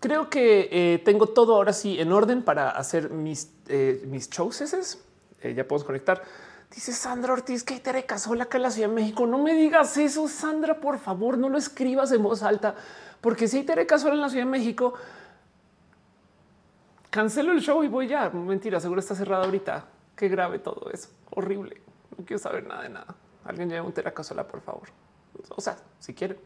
creo que eh, tengo todo ahora sí en orden para hacer mis, eh, mis shows. Eh, ya podemos conectar. Dice Sandra Ortiz que te Casola acá en la Ciudad de México. No me digas eso, Sandra, por favor, no lo escribas en voz alta, porque si hay Tere Casola en la Ciudad de México, cancelo el show y voy ya. Mentira, seguro está cerrado ahorita. Qué grave todo eso. Horrible. No quiero saber nada de nada. Alguien lleve un Tere Casola, por favor. O sea, si quiere.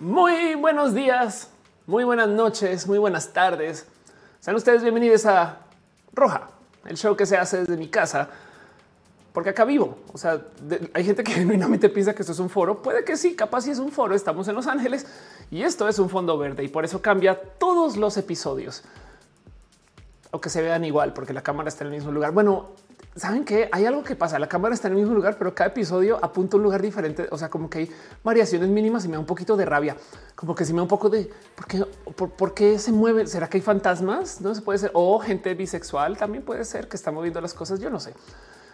Muy buenos días, muy buenas noches, muy buenas tardes. Sean ustedes bienvenidos a Roja, el show que se hace desde mi casa, porque acá vivo. O sea, hay gente que genuinamente piensa que esto es un foro. Puede que sí, capaz si es un foro. Estamos en Los Ángeles y esto es un fondo verde y por eso cambia todos los episodios. O que se vean igual, porque la cámara está en el mismo lugar. Bueno, saben que hay algo que pasa. La cámara está en el mismo lugar, pero cada episodio apunta un lugar diferente. O sea, como que hay variaciones mínimas y me da un poquito de rabia, como que si me da un poco de por qué, por, se mueve. ¿Será que hay fantasmas? No se puede ser o gente bisexual también puede ser que está moviendo las cosas. Yo no sé.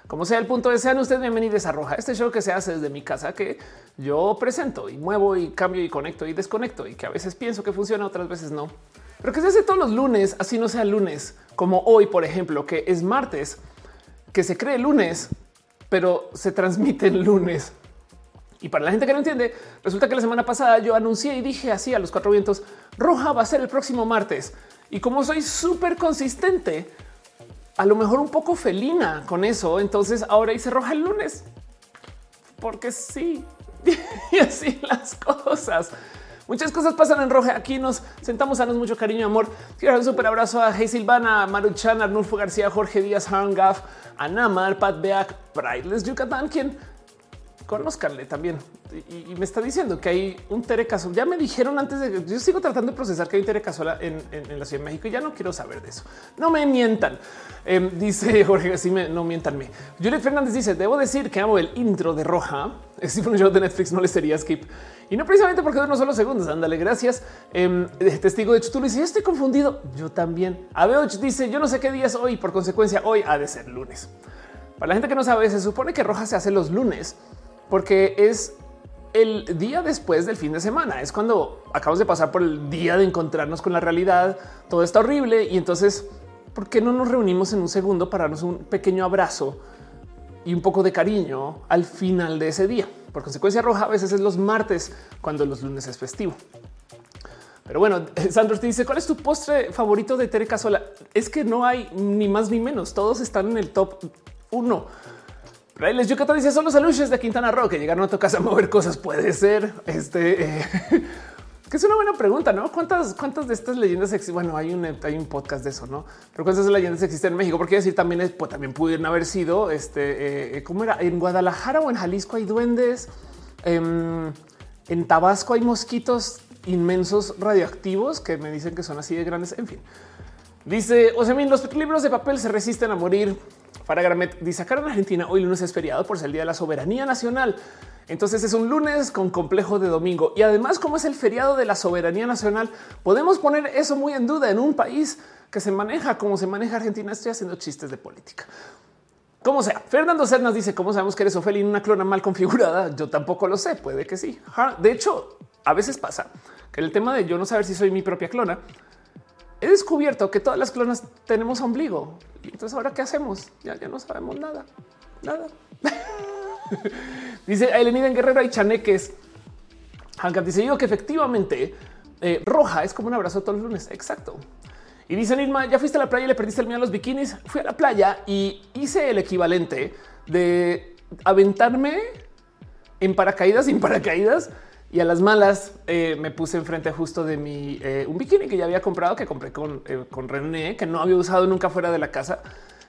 Como sea el punto de sean ustedes bienvenidos a Roja, este show que se hace desde mi casa, que yo presento y muevo y cambio y conecto y desconecto y que a veces pienso que funciona, otras veces no, pero que se hace todos los lunes, así no sea lunes, como hoy, por ejemplo, que es martes que se cree lunes, pero se transmite el lunes. Y para la gente que no entiende, resulta que la semana pasada yo anuncié y dije así a los cuatro vientos, roja va a ser el próximo martes. Y como soy súper consistente, a lo mejor un poco felina con eso, entonces ahora hice roja el lunes. Porque sí, y así las cosas. Muchas cosas pasan en roja. Aquí nos sentamos a darnos mucho cariño amor. Quiero un súper abrazo a Hey Silvana, Maruchan, Arnulfo García, Jorge Díaz, Harangaf, Anamar, Pat Beak, Prideless Yucatán, quien conozcanle también. Y, me está diciendo que hay un Tere Ya me dijeron antes de yo sigo tratando de procesar que hay un Tere en, en, la Ciudad de México y ya no quiero saber de eso. No me mientan. Em, dice Jorge, así me, no mientanme. Juliet Fernández dice: Debo decir que amo el intro de Roja. Un show de Netflix, no le sería skip. Y no precisamente porque unos solo segundos. Ándale, gracias. Eh, testigo de hecho, tú le dices: Estoy confundido. Yo también. Abeoch dice: Yo no sé qué día es hoy. Por consecuencia, hoy ha de ser lunes. Para la gente que no sabe, se supone que Roja se hace los lunes porque es el día después del fin de semana. Es cuando acabamos de pasar por el día de encontrarnos con la realidad. Todo está horrible y entonces, ¿por qué no nos reunimos en un segundo para darnos un pequeño abrazo y un poco de cariño al final de ese día? Por consecuencia roja, a veces es los martes cuando los lunes es festivo. Pero bueno, Sandro te dice cuál es tu postre favorito de Tere Casola. Es que no hay ni más ni menos. Todos están en el top uno. Railes Yucatán dice son los aluches de Quintana Roo que llegaron a tu casa a mover cosas. Puede ser este eh, que es una buena pregunta, no? ¿Cuántas, cuántas de estas leyendas existen? Bueno, hay un, hay un podcast de eso, no? Pero cuántas leyendas existen en México? Porque decir también, pues, también pudieron haber sido este, eh, cómo era en Guadalajara o en Jalisco hay duendes. Em, en Tabasco hay mosquitos inmensos radioactivos que me dicen que son así de grandes. En fin, dice Osemin, los libros de papel se resisten a morir. Faragramet dice acá en Argentina hoy lunes es feriado por ser el día de la soberanía nacional. Entonces es un lunes con complejo de domingo y además como es el feriado de la soberanía nacional, podemos poner eso muy en duda en un país que se maneja como se maneja Argentina. Estoy haciendo chistes de política. Como sea, Fernando Cernas dice cómo sabemos que eres Ofelia una clona mal configurada. Yo tampoco lo sé, puede que sí. De hecho, a veces pasa que el tema de yo no saber si soy mi propia clona he descubierto que todas las clonas tenemos ombligo. Entonces ahora qué hacemos? Ya, no sabemos nada, nada. dice Elenida en Guerrero y Chaneques. Hankap dice yo que efectivamente eh, roja es como un abrazo todos los lunes. Exacto. Y dice Nilma, ya fuiste a la playa y le perdiste el miedo a los bikinis. Fui a la playa y hice el equivalente de aventarme en paracaídas sin paracaídas y a las malas eh, me puse enfrente justo de mi eh, un bikini que ya había comprado, que compré con, eh, con René, que no había usado nunca fuera de la casa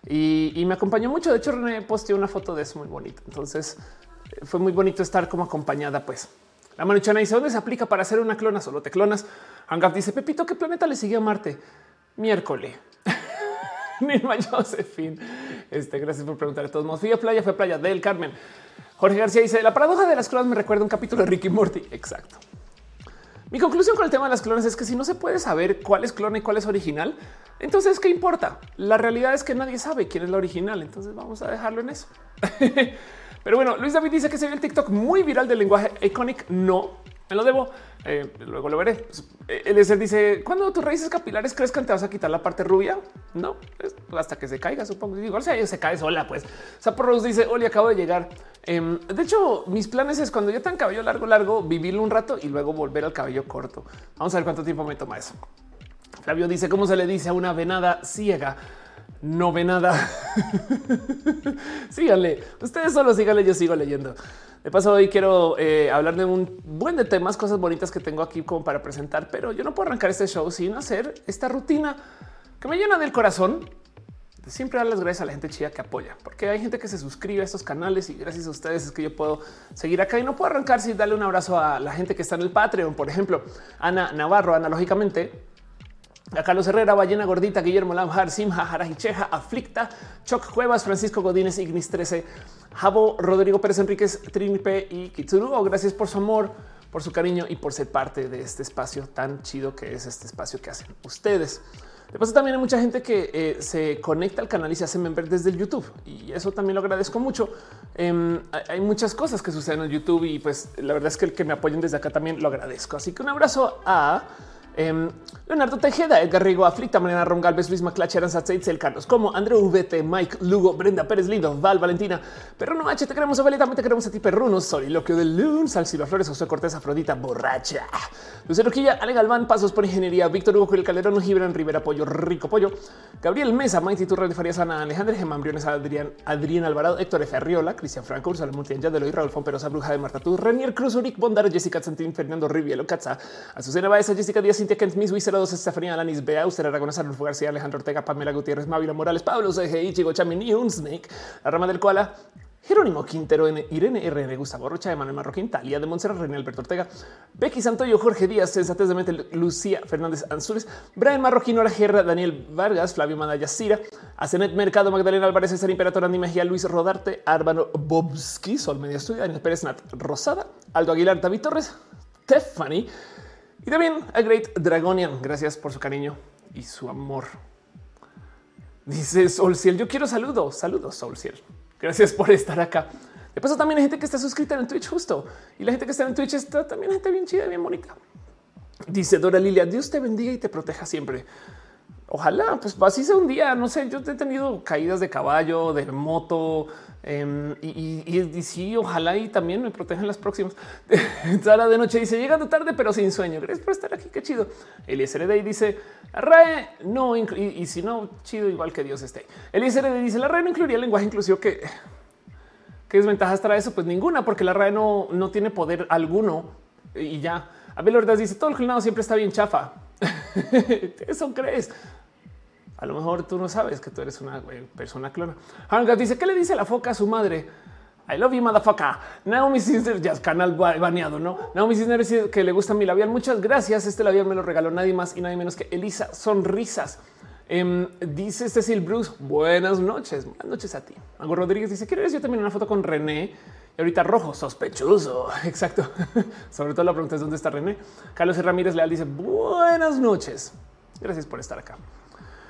y, me acompañó mucho. De hecho, René posteó una foto de eso muy bonito. Entonces fue muy bonito estar como acompañada. Pues la manuchana dice dónde se aplica para hacer una clona. Solo te clonas. Hangap dice Pepito, ¿qué planeta le sigue a Marte? Miércoles. Nirma Josephine. Este, gracias por preguntar. a todos modos, fui playa, fue playa del Carmen. Jorge García dice la paradoja de las clonas me recuerda un capítulo de Ricky Morty. Exacto. Mi conclusión con el tema de las clones es que si no se puede saber cuál es clon y cuál es original, entonces qué importa. La realidad es que nadie sabe quién es la original. Entonces vamos a dejarlo en eso. Pero bueno, Luis David dice que se ve el TikTok muy viral del lenguaje iconic. No, me lo debo. Eh, luego lo veré. Pues, eh, el ser dice cuando tus raíces capilares crezcan, te vas a quitar la parte rubia. No, hasta que se caiga, supongo. Igual sea, se cae sola. Pues Rose dice: Oli, acabo de llegar. Em, de hecho, mis planes es cuando yo tenga cabello largo, largo, vivirlo un rato y luego volver al cabello corto. Vamos a ver cuánto tiempo me toma eso. Flavio dice: ¿Cómo se le dice a una venada ciega? No ve nada. síganle. Ustedes solo síganle. Yo sigo leyendo. De paso, hoy quiero eh, hablar de un buen de temas, cosas bonitas que tengo aquí como para presentar, pero yo no puedo arrancar este show sin hacer esta rutina que me llena del corazón. De siempre dar las gracias a la gente chida que apoya, porque hay gente que se suscribe a estos canales y gracias a ustedes es que yo puedo seguir acá y no puedo arrancar sin darle un abrazo a la gente que está en el Patreon. Por ejemplo, Ana Navarro, analógicamente, a Carlos Herrera, Ballena Gordita, Guillermo Lamjar, Simha, Jarajicheja, Aflicta, Choc Cuevas, Francisco Godínez, Ignis 13, Jabo, Rodrigo Pérez Enríquez, Trinipe y Kitsuru. Oh, gracias por su amor, por su cariño y por ser parte de este espacio tan chido que es este espacio que hacen ustedes. De paso, también hay mucha gente que eh, se conecta al canal y se hace member desde el YouTube y eso también lo agradezco mucho. Em, hay muchas cosas que suceden en YouTube y pues la verdad es que el que me apoyen desde acá también lo agradezco. Así que un abrazo a Em, Leonardo Tejeda, Edgar Rigo, Aflicta, Mariana Ron Galvez, Luis Maclach, Aranza el Carlos, como Andrew VT, Mike, Lugo, Brenda Pérez Lindo, Val, Valentina, Perruno H, te queremos a te queremos a ti, Perruno, Soliloquio de Lun, Salsiva Flores, José Cortés, Afrodita, Borracha, Lucero Quilla, Ale Galván, Pasos por Ingeniería, Víctor Hugo, el Calderón, Gibran, Rivera, Pollo, Rico Pollo, Gabriel Mesa, Mighty Turra Farías, Ana, Alejandro Gemán, Briones, Adrián, Adrián Alvarado, Héctor F. Arriola, Cristian Franco, Ursula Multian, Yadeloy, Raúl Fomperosa, Bruja de Marta Renier Cruz, Uric, Bondar, Jessica Santín, Fernando Rivielo, Katza, Azucena Baeza, Jessica Díaz, Cintia Kent, Miss Wiseros, Estefanía Alanis, Bea, Usted Aragona, Arnulfo García, Alejandro Ortega, Pamela Gutiérrez, Mávila Morales, Pablo CGI, Chico Chamin y un Snake, la rama del Koala, Jerónimo Quintero, Irene RN, Gustavo Rocha, Emanuel Marroquín, Talía de Montserrat, René Alberto Ortega, Becky Santoyo, Jorge Díaz, Sensatez de Mente, Lucía Fernández Anzures, Brian Marroquín, Hora Guerra, Daniel Vargas, Flavio Madaya Cira, Asenet Mercado, Magdalena Álvarez, César Imperator, Andy Mejía, Luis Rodarte, Árbano Bobski, Sol Media Estudio, Daniel Pérez Nat Rosada, Aldo Aguilar, David Torres, Stephanie y también a Great Dragonian. Gracias por su cariño y su amor. Dice Solciel, yo quiero saludos, saludos Solciel. Gracias por estar acá. De paso, también hay gente que está suscrita en Twitch justo. Y la gente que está en Twitch está también gente bien chida, bien bonita. Dice Dora Lilia, Dios te bendiga y te proteja siempre. Ojalá, pues así sea un día. No sé, yo he tenido caídas de caballo, de moto, em, y, y, sí, ojalá y también me protejan las próximas. Sara de noche dice llegando tarde, pero sin sueño. Gracias por estar aquí. Qué chido. Eliezer y dice RAE no, y, si no, chido, igual que Dios esté. Eliezer dice la RAE no incluiría el lenguaje inclusivo que qué desventajas trae eso? Pues ninguna, porque la RAE no, no tiene poder alguno y ya. Abel Ordaz dice todo el clonado siempre está bien chafa. Eso crees. A lo mejor tú no sabes que tú eres una persona clona. Hanga dice que le dice la foca a su madre. I love you, motherfucker. Naomi Cisner, ya es canal baneado, no? Naomi Cisner dice que le gusta mi labial. Muchas gracias. Este labial me lo regaló nadie más y nadie menos que Elisa Sonrisas. Em, dice Cecil Bruce, buenas noches. Buenas noches a ti. Mago Rodríguez dice: Quiero yo también una foto con René y ahorita rojo, sospechoso. Exacto. Sobre todo la pregunta es dónde está René. Carlos Ramírez Leal dice buenas noches. Gracias por estar acá.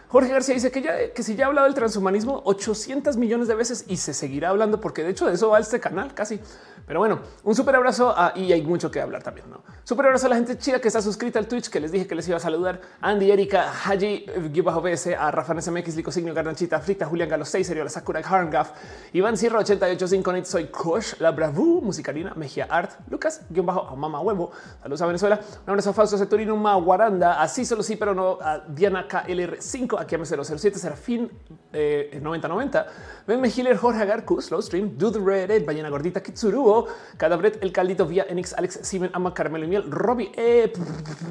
Jorge García dice que ya que si ya ha hablado del transhumanismo 800 millones de veces y se seguirá hablando, porque de hecho de eso va este canal casi. Pero bueno, un súper abrazo y hay mucho que hablar también. ¿no? Súper abrazo a la gente chida que está suscrita al Twitch, que les dije que les iba a saludar. Andy, Erika, Haji, bajo BS, a Rafa SMX, Lico Signo, Garnachita, Frita, Julián Galo 6, Serio, la Sakura, Harngaf, Iván Sierra 885, soy Kosh, La Bravu, Musicalina, Mejía Art, Lucas, guion bajo a Mama Huevo. Saludos a Venezuela. Un abrazo a Fausto Ceturino, Guaranda, así solo sí, pero no a Diana KLR5, aquí a 007, Serafín eh, 9090, Ben Mejiler, Jorge Agar, Slow Stream, Dude Red, Ballena Gordita, Cadabret, El Caldito, Vía Enix, Alex, Simen, Ama, Carmelo y Miel, Robbie, eh,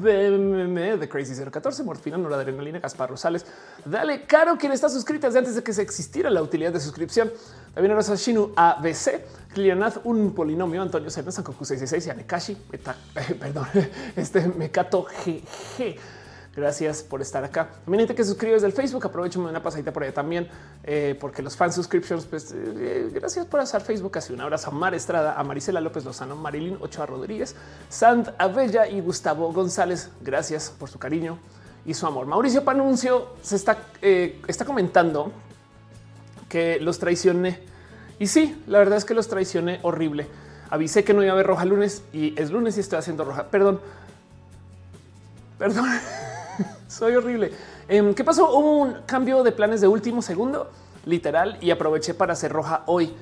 The Crazy 014, Morfina, Nora Adrenalina, Gaspar Rosales, Dale Caro, quien está suscrita desde antes de que se existiera la utilidad de suscripción. También ahora Shinu ABC, Clianath, un polinomio, Antonio Serna, Sankoku 666, Yanekashi, Meta, eh, perdón, este Mekato GG. Gracias por estar acá. También que suscribe desde el Facebook. Aprovecho una pasadita por allá también, eh, porque los fans subscriptions, pues eh, gracias por hacer Facebook. Así un abrazo a Mar Estrada, a Marisela López Lozano, Marilyn Ochoa Rodríguez, Sant Abella y Gustavo González. Gracias por su cariño y su amor. Mauricio Panuncio se está, eh, está comentando que los traicioné. Y sí, la verdad es que los traicioné horrible. Avisé que no iba a haber roja lunes y es lunes y estoy haciendo roja. Perdón. Perdón. Soy horrible. Em, ¿Qué pasó? Hubo un cambio de planes de último segundo, literal, y aproveché para hacer roja hoy.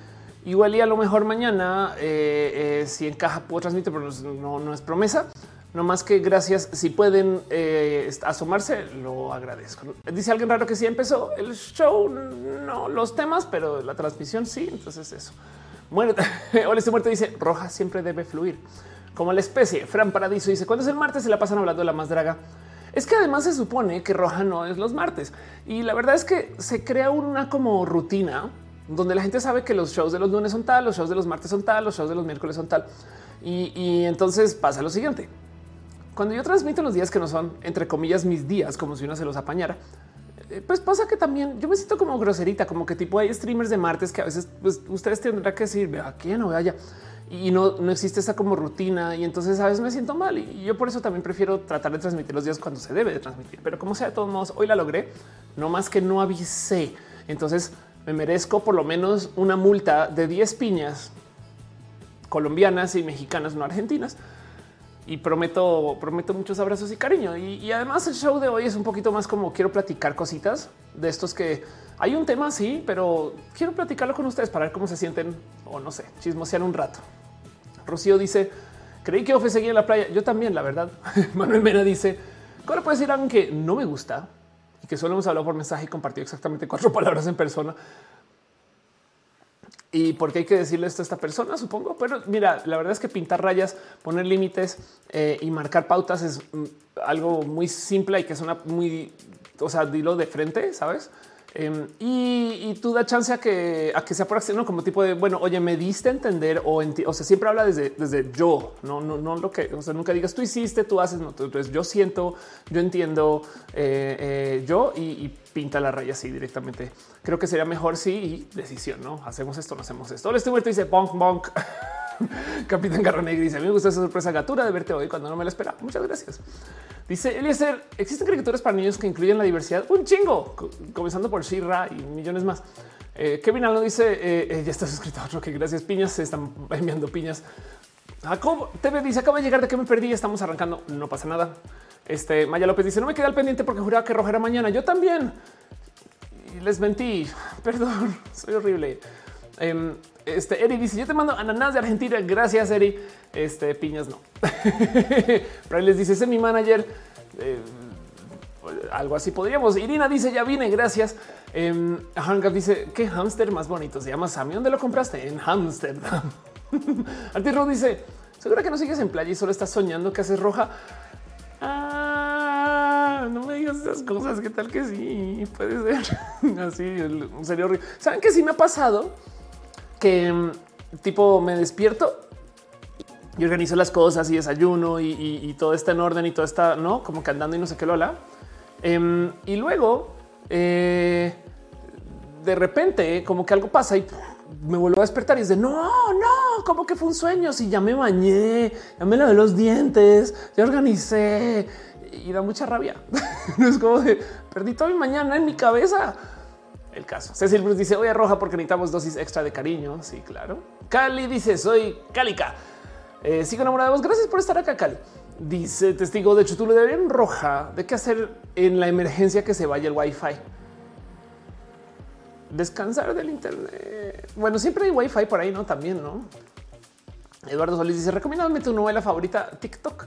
Igual y a lo mejor mañana, eh, eh, si encaja, puedo transmitir, pero no, no es promesa. No más que gracias. Si pueden eh, asomarse, lo agradezco. Dice alguien raro que sí empezó el show, no los temas, pero la transmisión sí. Entonces eso. Muerte. Hola, este muerto dice roja siempre debe fluir como la especie. Fran Paradiso dice cuando es el martes se la pasan hablando de la más draga. Es que además se supone que roja no es los martes y la verdad es que se crea una como rutina donde la gente sabe que los shows de los lunes son tal, los shows de los martes son tal, los shows de los miércoles son tal. Y, entonces pasa lo siguiente. Cuando yo transmito los días que no son, entre comillas, mis días, como si uno se los apañara, eh, pues pasa que también yo me siento como groserita, como que tipo hay streamers de martes que a veces pues, ustedes tendrán que decir, vea quién no vaya y no, no existe esa como rutina y entonces a veces me siento mal y yo por eso también prefiero tratar de transmitir los días cuando se debe de transmitir. Pero como sea, de todos modos, hoy la logré, no más que no avisé. Entonces me merezco por lo menos una multa de 10 piñas colombianas y mexicanas, no argentinas y prometo, prometo muchos abrazos y cariño. Y, además el show de hoy es un poquito más como quiero platicar cositas de estos que hay un tema sí, pero quiero platicarlo con ustedes para ver cómo se sienten o no sé, chismosear un rato. Rocío dice creí que Ofe seguía en la playa. Yo también, la verdad. Manuel Mena dice ¿cómo le puedo decir a alguien que no me gusta y que solo hemos hablado por mensaje y compartido exactamente cuatro palabras en persona? Y porque hay que decirle esto a esta persona, supongo. Pero mira, la verdad es que pintar rayas, poner límites eh, y marcar pautas es mm, algo muy simple y que suena muy, o sea, dilo de frente, sabes? Em, y, tú da chance a que, a que sea por acción, como tipo de bueno, oye, me diste a entender o, o sea, siempre habla desde, desde yo, no, no, no lo que, o sea, nunca digas tú hiciste, tú haces, no, entonces yo siento, yo entiendo, eh, eh, yo y, pinta la raya así directamente. Creo que sería mejor si sí, decisión, no hacemos esto, no hacemos esto. Este muerto dice bonk, bonk. Capitán Garra dice: A mí me gusta esa sorpresa gatura de verte hoy cuando no me la espera. Muchas gracias. Dice Eliezer, ¿existen caricaturas para niños que incluyen la diversidad? Un chingo, comenzando por Shira y millones más. Eh, Kevin Alno dice, eh, eh, ya está suscrito a otro que gracias piñas, se están enviando piñas. Jacob TV dice, acabo de llegar de que me perdí, estamos arrancando, no pasa nada. Este Maya López dice, no me queda al pendiente porque juraba que rojera mañana. Yo también. Les mentí, perdón, soy horrible. Em, este Eri dice: Yo te mando ananas de Argentina. Gracias, Eri. Este piñas no. Pero les dice: Ese es mi manager. Eh, algo así podríamos. Irina dice: Ya vine, gracias. Eh, dice: Qué hámster más bonito se llama Sammy. ¿Dónde lo compraste? En Amsterdam. Arturo dice: Segura que no sigues en playa y solo estás soñando que haces roja. Ah, no me digas esas cosas. ¿Qué tal que sí? Puede ser así. Serio. Saben que sí me ha pasado que mm, tipo me despierto y organizo las cosas y desayuno y, todo está en orden y todo está no como que andando y no sé qué lola. Em, y luego eh, de repente como que algo pasa y me vuelvo a despertar y es de no, no, como que fue un sueño. Si ya me bañé, ya me lavé los dientes, ya organicé y da mucha rabia. es como de perdí toda mi mañana en mi cabeza el caso. Cecil Bruce dice hoy roja porque necesitamos dosis extra de cariño. Sí, claro. Cali dice soy Cálica. Eh, sigo enamorada de vos. Gracias por estar acá, Cali. Dice testigo de hecho tú le deberían roja de qué hacer en la emergencia que se vaya el wifi. Descansar del internet. Bueno, siempre hay wifi por ahí, no? También, no? Eduardo Solís dice recomiéndame tu novela favorita TikTok.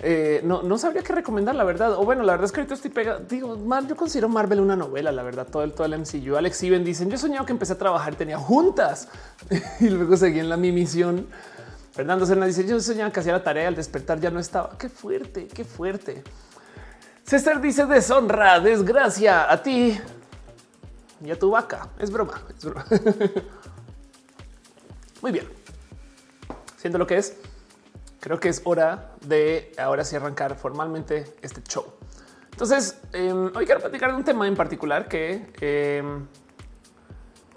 Eh, no, no sabría qué recomendar, la verdad. O bueno, la verdad es que ahorita estoy pegado. Digo, yo considero Marvel una novela, la verdad. Todo el, todo el MCU. Alex Iben dicen: Yo soñaba que empecé a trabajar, tenía juntas y luego seguí en la mi misión. Fernando Serna dice: Yo soñaba que hacía la tarea al despertar, ya no estaba. Qué fuerte, qué fuerte. César dice: Deshonra, desgracia a ti y a tu vaca. Es broma, es broma. Muy bien. Siendo lo que es creo que es hora de ahora sí arrancar formalmente este show. Entonces, em, hoy quiero platicar de un tema en particular que em,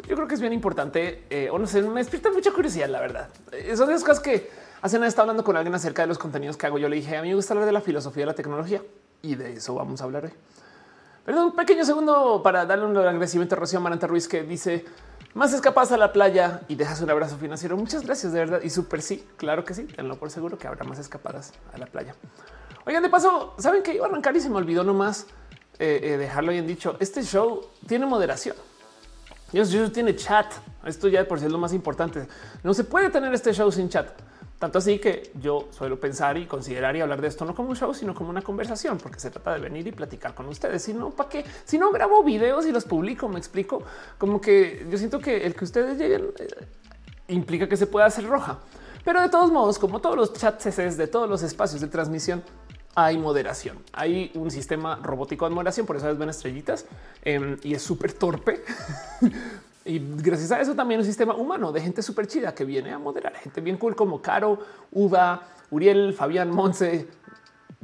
yo creo que es bien importante, eh, o no sé, me despierta mucha curiosidad, la verdad. Eh, esas cosas que hace nada estaba hablando con alguien acerca de los contenidos que hago. Yo le dije, a mí me gusta hablar de la filosofía de la tecnología y de eso vamos a hablar hoy. Pero un pequeño segundo para darle un agradecimiento a Rocío Maranta Ruiz que dice más escapadas a la playa y dejas un abrazo financiero. Muchas gracias de verdad. Y súper sí, claro que sí. Tenlo por seguro que habrá más escapadas a la playa. Oigan, de paso, saben que iba a arrancar y se me olvidó nomás eh, eh, dejarlo bien dicho. Este show tiene moderación. Dios, tiene chat. Esto ya por sí es lo más importante. No se puede tener este show sin chat. Tanto así que yo suelo pensar y considerar y hablar de esto no como un show, sino como una conversación, porque se trata de venir y platicar con ustedes. Si no, ¿para qué? Si no grabo videos y los publico, me explico. Como que yo siento que el que ustedes lleguen eh, implica que se pueda hacer roja. Pero de todos modos, como todos los chats de todos los espacios de transmisión, hay moderación. Hay un sistema robótico de moderación, por eso es ven estrellitas em, y es súper torpe. y gracias a eso también un sistema humano de gente súper chida que viene a moderar, gente bien cool como Caro, Uva, Uriel, Fabián, Monse,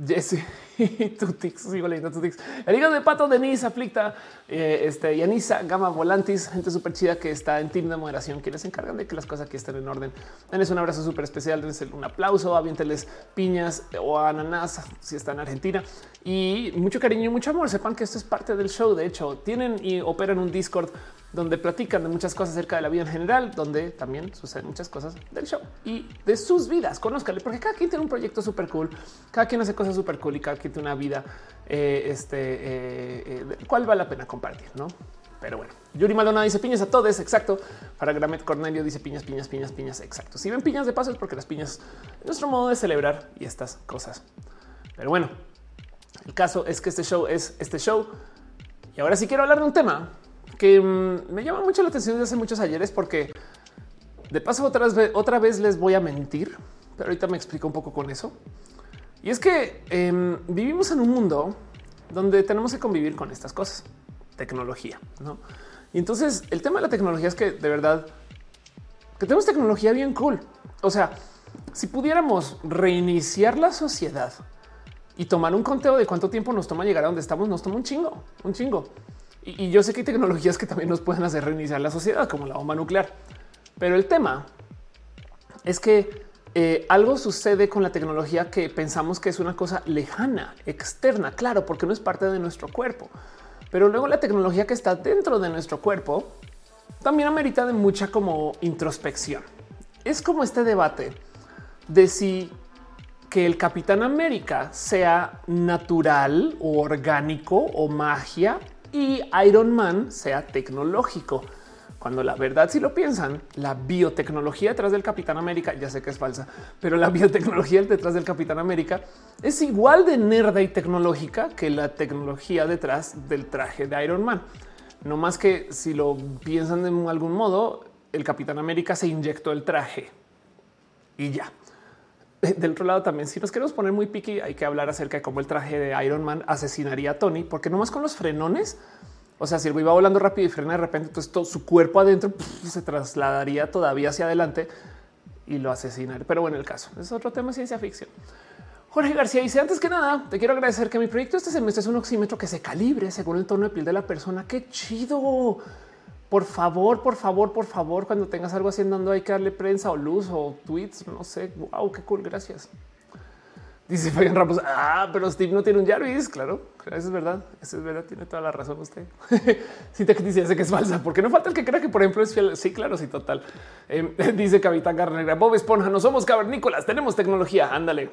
Jesse Tutix, sigo leyendo Tutix. El hígado de pato, Denise, Aflicta, eh, este, Yanisa, Gama Volantis, gente súper chida que está en team de moderación, quienes se encargan de que las cosas aquí estén en orden. Denles un abrazo súper especial, denles un aplauso, aviénteles piñas o ananas si está en Argentina y mucho cariño y mucho amor. Sepan que esto es parte del show. De hecho, tienen y operan un Discord donde platican de muchas cosas acerca de la vida en general, donde también suceden muchas cosas del show y de sus vidas. Conózcale, porque cada quien tiene un proyecto súper cool, cada quien hace cosas súper cool y cada quien tiene una vida eh, este, eh, eh, cuál vale la pena compartir, no? Pero bueno, Yuri Maldonado dice piñas a todos. Exacto. Para Gramet Cornelio dice piñas, piñas, piñas, piñas. Exacto. Si ven piñas de paso es porque las piñas es nuestro modo de celebrar y estas cosas. Pero bueno, el caso es que este show es este show. Y ahora sí quiero hablar de un tema que mm, me llama mucho la atención desde hace muchos ayeres, porque de paso otra vez, les voy a mentir, pero ahorita me explico un poco con eso. Y es que em, vivimos en un mundo donde tenemos que convivir con estas cosas, tecnología, ¿no? Y entonces el tema de la tecnología es que de verdad que tenemos tecnología bien cool. O sea, si pudiéramos reiniciar la sociedad y tomar un conteo de cuánto tiempo nos toma llegar a donde estamos, nos toma un chingo, un chingo. Y, yo sé que hay tecnologías que también nos pueden hacer reiniciar la sociedad, como la bomba nuclear. Pero el tema es que eh, algo sucede con la tecnología que pensamos que es una cosa lejana, externa, claro, porque no es parte de nuestro cuerpo. Pero luego la tecnología que está dentro de nuestro cuerpo también amerita de mucha como introspección. Es como este debate de si que el Capitán América sea natural o orgánico o magia y Iron Man sea tecnológico. Cuando la verdad, si lo piensan, la biotecnología detrás del Capitán América, ya sé que es falsa, pero la biotecnología detrás del Capitán América es igual de nerda y tecnológica que la tecnología detrás del traje de Iron Man. No más que si lo piensan de algún modo, el Capitán América se inyectó el traje y ya. Del otro lado también, si nos queremos poner muy piqui, hay que hablar acerca de cómo el traje de Iron Man asesinaría a Tony, porque nomás con los frenones, o sea, si el güey va volando rápido y frena de repente, entonces todo su cuerpo adentro se trasladaría todavía hacia adelante y lo asesinaría. Pero bueno, el caso es otro tema ciencia ficción. Jorge García dice antes que nada, te quiero agradecer que mi proyecto este semestre es un oxímetro que se calibre según el tono de piel de la persona. Qué chido. Por favor, por favor, por favor, cuando tengas algo haciendo hay que darle prensa o luz o tweets, no sé. Wow, qué cool, gracias. Dice Fabián Ramos, ah, pero Steve no tiene un Jarvis, claro, eso es verdad, eso es verdad, tiene toda la razón usted. sí, te dice que es falsa, porque no falta el que crea que, por ejemplo, es fiel. Sí, claro, sí, total. Em, dice Capitán Garnegra, Bob Esponja, no somos cavernícolas, tenemos tecnología, ándale.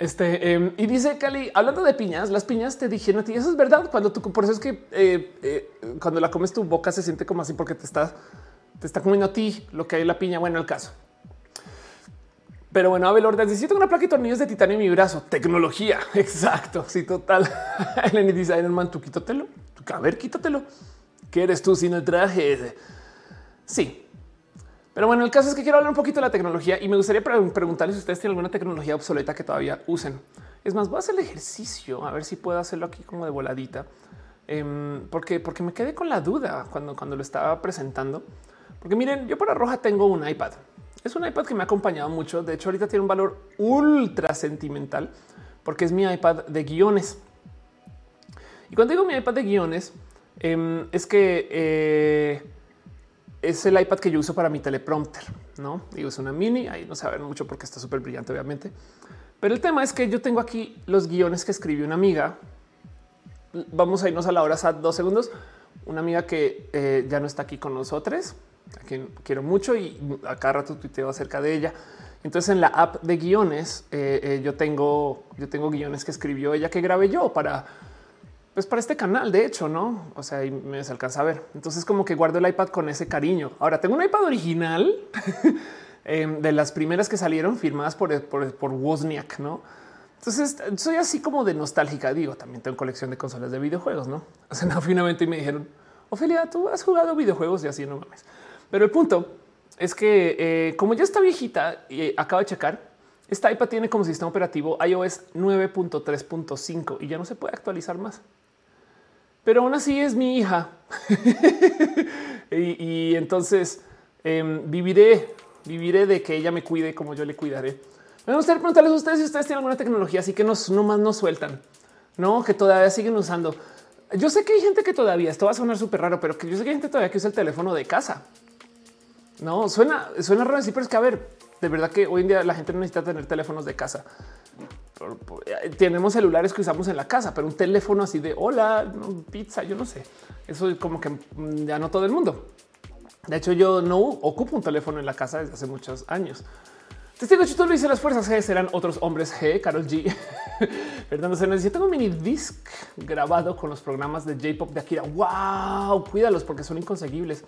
Este em, y dice Cali, hablando de piñas, las piñas te dijeron a ti. Eso es verdad. Cuando tú, por eso es que eh, eh, cuando la comes, tu boca se siente como así porque te está, te está comiendo a ti lo que hay en la piña. Bueno, el caso. Pero bueno, Abel Ortiz dice: tengo una placa de tornillos de titanio en mi brazo. Tecnología. Exacto. Sí, total. Eleni dice: Iron Man, tú quítatelo. A ver, quítatelo. ¿Qué eres tú sin el traje? Sí, pero bueno, el caso es que quiero hablar un poquito de la tecnología y me gustaría preguntarles si ustedes tienen alguna tecnología obsoleta que todavía usen. Es más, voy a hacer el ejercicio a ver si puedo hacerlo aquí como de voladita, em, porque, porque me quedé con la duda cuando, cuando lo estaba presentando. Porque miren, yo para Roja tengo un iPad. Es un iPad que me ha acompañado mucho. De hecho, ahorita tiene un valor ultra sentimental porque es mi iPad de guiones. Y cuando digo mi iPad de guiones, em, es que eh, es el iPad que yo uso para mi teleprompter. No digo, es una mini. Ahí no se mucho porque está súper brillante, obviamente. Pero el tema es que yo tengo aquí los guiones que escribió una amiga. Vamos a irnos a la hora a dos segundos. Una amiga que eh, ya no está aquí con nosotros, a quien quiero mucho y a cada rato tuiteo acerca de ella. Entonces en la app de guiones eh, eh, yo tengo yo tengo guiones que escribió ella que grabé yo para pues para este canal, de hecho, no? O sea, ahí me se alcanza a ver. Entonces, como que guardo el iPad con ese cariño. Ahora tengo un iPad original em, de las primeras que salieron firmadas por, por, Wozniak, no? Entonces soy así como de nostálgica. Digo, también tengo colección de consolas de videojuegos, no? O sea, no evento y me dijeron, Ofelia, tú has jugado videojuegos y así no mames. Pero el punto es que, eh, como ya está viejita y eh, acabo de checar, esta iPad tiene como sistema operativo iOS 9.3.5 y ya no se puede actualizar más pero aún así es mi hija. y, entonces em, viviré, viviré de que ella me cuide como yo le cuidaré. Me gustaría preguntarles a ustedes si ustedes tienen alguna tecnología así que nos nomás no sueltan, no que todavía siguen usando. Yo sé que hay gente que todavía esto va a sonar súper raro, pero que yo sé que hay gente todavía que usa el teléfono de casa. No suena, suena raro decir, pero es que a ver, de verdad que hoy en día la gente no necesita tener teléfonos de casa. Tenemos celulares que usamos en la casa, pero un teléfono así de hola, pizza, yo no sé. Eso es como que mm, ya no todo el mundo. De hecho, yo no ocupo un teléfono en la casa desde hace muchos años. Testigo Chito lo las fuerzas G serán otros hombres G, Carol G. Fernando se necesita un mini disc grabado con los programas de J-pop de Akira. Wow, cuídalos porque son inconseguibles.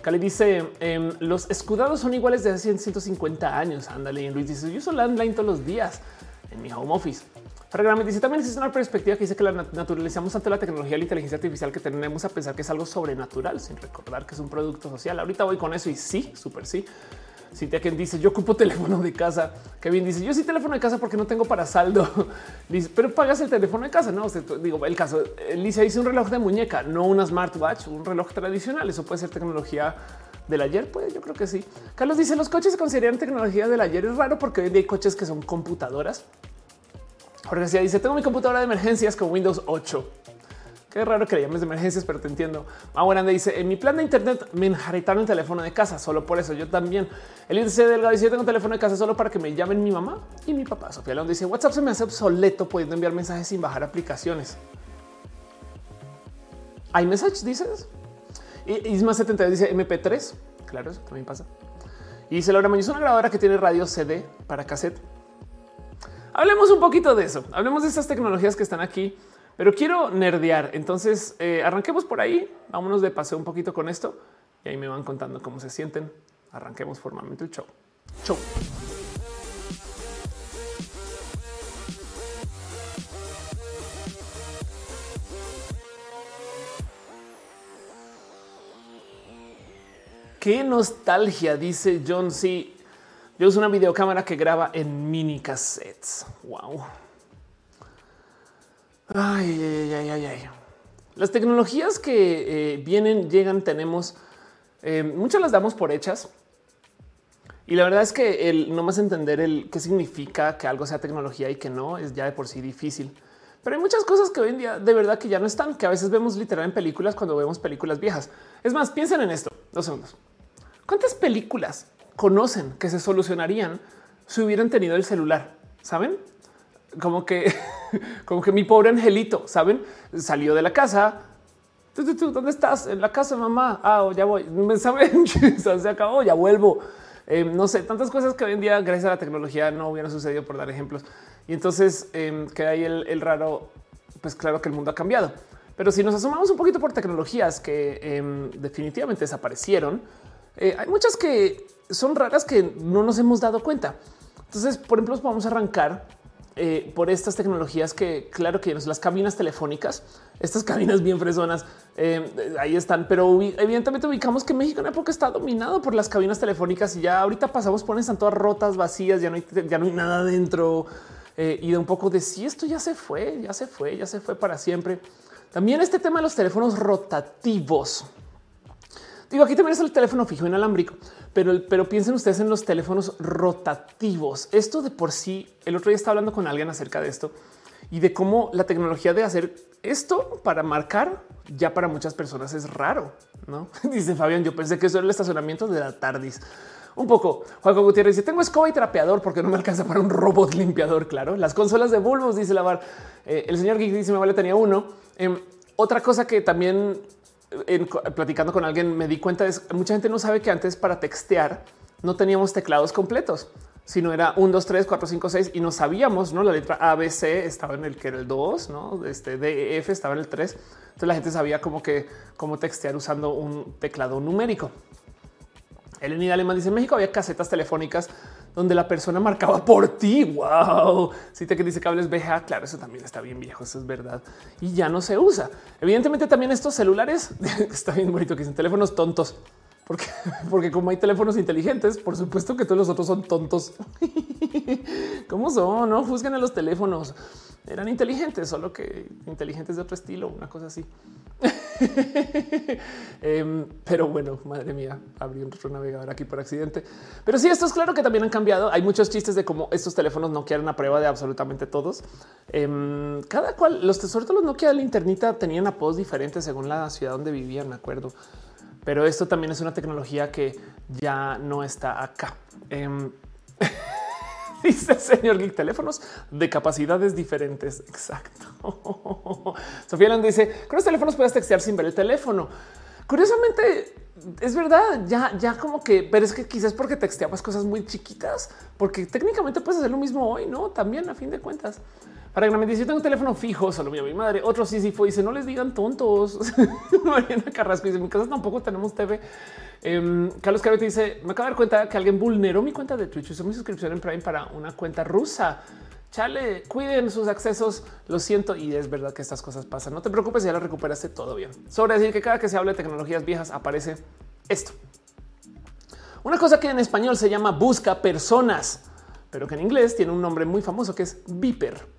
Cali dice em, los escudados son iguales de hace 150 años. Ándale. Y Luis dice yo uso landline todos los días en mi home office. Pero dice también existe una perspectiva que dice que la naturalizamos ante la tecnología y la inteligencia artificial que tenemos a pensar que es algo sobrenatural sin recordar que es un producto social. Ahorita voy con eso y sí, súper sí. Cintia quien dice yo ocupo teléfono de casa. Kevin dice yo sí teléfono de casa porque no tengo para saldo. Dice pero pagas el teléfono de casa. No digo el caso. Alicia dice un reloj de muñeca, no una smartwatch, un reloj tradicional. Eso puede ser tecnología del ayer. Pues yo creo que sí. Carlos dice los coches se consideran tecnología del ayer. Es raro porque hoy hay coches que son computadoras. Jorge decía, dice tengo mi computadora de emergencias con Windows 8. Qué raro que le llames de emergencias, pero te entiendo. Ahora dice en mi plan de Internet me enjaretaron el teléfono de casa solo por eso. Yo también. El índice Delgado dice yo tengo teléfono de casa solo para que me llamen mi mamá y mi papá. Sofía León dice WhatsApp se me hace obsoleto pudiendo enviar mensajes sin bajar aplicaciones. Hay message dices Isma 70 dice MP3. Claro, eso también pasa. Y dice Laura es una grabadora que tiene radio CD para cassette. Hablemos un poquito de eso. Hablemos de estas tecnologías que están aquí, pero quiero nerdear. Entonces eh, arranquemos por ahí. Vámonos de paseo un poquito con esto y ahí me van contando cómo se sienten. Arranquemos formalmente el show. Show. Qué nostalgia, dice John C. Yo uso una videocámara que graba en mini cassettes. Wow. Ay, ay, ay, ay, Las tecnologías que eh, vienen, llegan, tenemos, eh, muchas las damos por hechas. Y la verdad es que el no más entender el qué significa que algo sea tecnología y que no es ya de por sí difícil. Pero hay muchas cosas que hoy en día de verdad que ya no están, que a veces vemos literal en películas cuando vemos películas viejas. Es más, piensen en esto. Dos segundos. ¿Cuántas películas conocen que se solucionarían si hubieran tenido el celular? ¿Saben? Como que, como que mi pobre angelito, ¿saben? Salió de la casa. ¿Tú, dónde estás? En la casa, mamá. Ah, ya voy. ¿Me saben? se acabó, ya vuelvo. Eh, no sé, tantas cosas que hoy en día, gracias a la tecnología, no hubieran sucedido por dar ejemplos. Y entonces eh, queda ahí el, raro, pues claro que el mundo ha cambiado. Pero si nos asomamos un poquito por tecnologías que em, definitivamente desaparecieron, eh, hay muchas que son raras que no nos hemos dado cuenta. Entonces, por ejemplo, vamos a arrancar eh, por estas tecnologías que, claro que las cabinas telefónicas, estas cabinas bien fresonas, eh, ahí están, pero evidentemente ubicamos que México en época está dominado por las cabinas telefónicas y ya ahorita pasamos por están todas rotas, vacías, ya no hay, nada dentro y de un poco de si esto ya se fue, ya se fue, ya se fue para siempre. También este tema de los teléfonos rotativos. Digo, aquí también es el teléfono fijo inalámbrico, pero, pero piensen ustedes en los teléfonos rotativos. Esto de por sí, el otro día estaba hablando con alguien acerca de esto y de cómo la tecnología de hacer esto para marcar ya para muchas personas es raro, ¿no? Dice Fabián, yo pensé que eso era el estacionamiento de la Tardis. Un poco. Juan Gutiérrez dice: Tengo escoba y trapeador porque no me alcanza para un robot limpiador. Claro, las consolas de bulbos, dice Lavar. Eh, el señor Geek dice: Me vale, tenía uno. Em, otra cosa que también platicando con alguien me di cuenta es mucha gente no sabe que antes para textear no teníamos teclados completos, sino era 1, 2, 3, 4, 5, 6 y no sabíamos, ¿no? La letra A, B, C estaba en el que era el 2, ¿no? Este D, E, F estaba en el 3. Entonces la gente sabía como que cómo textear usando un teclado numérico. El Alemán dice en México había casetas telefónicas donde la persona marcaba por ti. Wow. Si te dice cables BGA, claro, eso también está bien viejo. Eso es verdad y ya no se usa. Evidentemente, también estos celulares está bien bonito que dicen teléfonos tontos. Porque, porque como hay teléfonos inteligentes, por supuesto que todos los otros son tontos. ¿Cómo son? No juzguen a los teléfonos. Eran inteligentes, solo que inteligentes de otro estilo, una cosa así. Em, pero bueno, madre mía, abrí otro navegador aquí por accidente. Pero sí, esto es claro que también han cambiado. Hay muchos chistes de cómo estos teléfonos no quieren a prueba de absolutamente todos. Em, cada cual, los sobre todo los Nokia de la internita tenían apodos diferentes según la ciudad donde vivían, me acuerdo. Pero esto también es una tecnología que ya no está acá. Em, dice señor Geek, teléfonos de capacidades diferentes. Exacto. Sofía Land dice, con los teléfonos puedes textear sin ver el teléfono. Curiosamente, es verdad, ya, ya como que, pero es que quizás porque texteabas cosas muy chiquitas, porque técnicamente puedes hacer lo mismo hoy, ¿no? También a fin de cuentas. Para que me dice, tengo un teléfono fijo, solo mi madre. Otro sí, sí fue. Dice, no les digan tontos. Mariana Carrasco dice, en mi casa tampoco tenemos TV. Em, Carlos Carete dice, me acabo de dar cuenta que alguien vulneró mi cuenta de Twitch. Hizo mi suscripción en Prime para una cuenta rusa. Chale, cuiden sus accesos. Lo siento. Y es verdad que estas cosas pasan. No te preocupes, ya lo recuperaste todo bien. Sobre decir que cada que se habla de tecnologías viejas aparece esto. Una cosa que en español se llama busca personas, pero que en inglés tiene un nombre muy famoso que es Viper.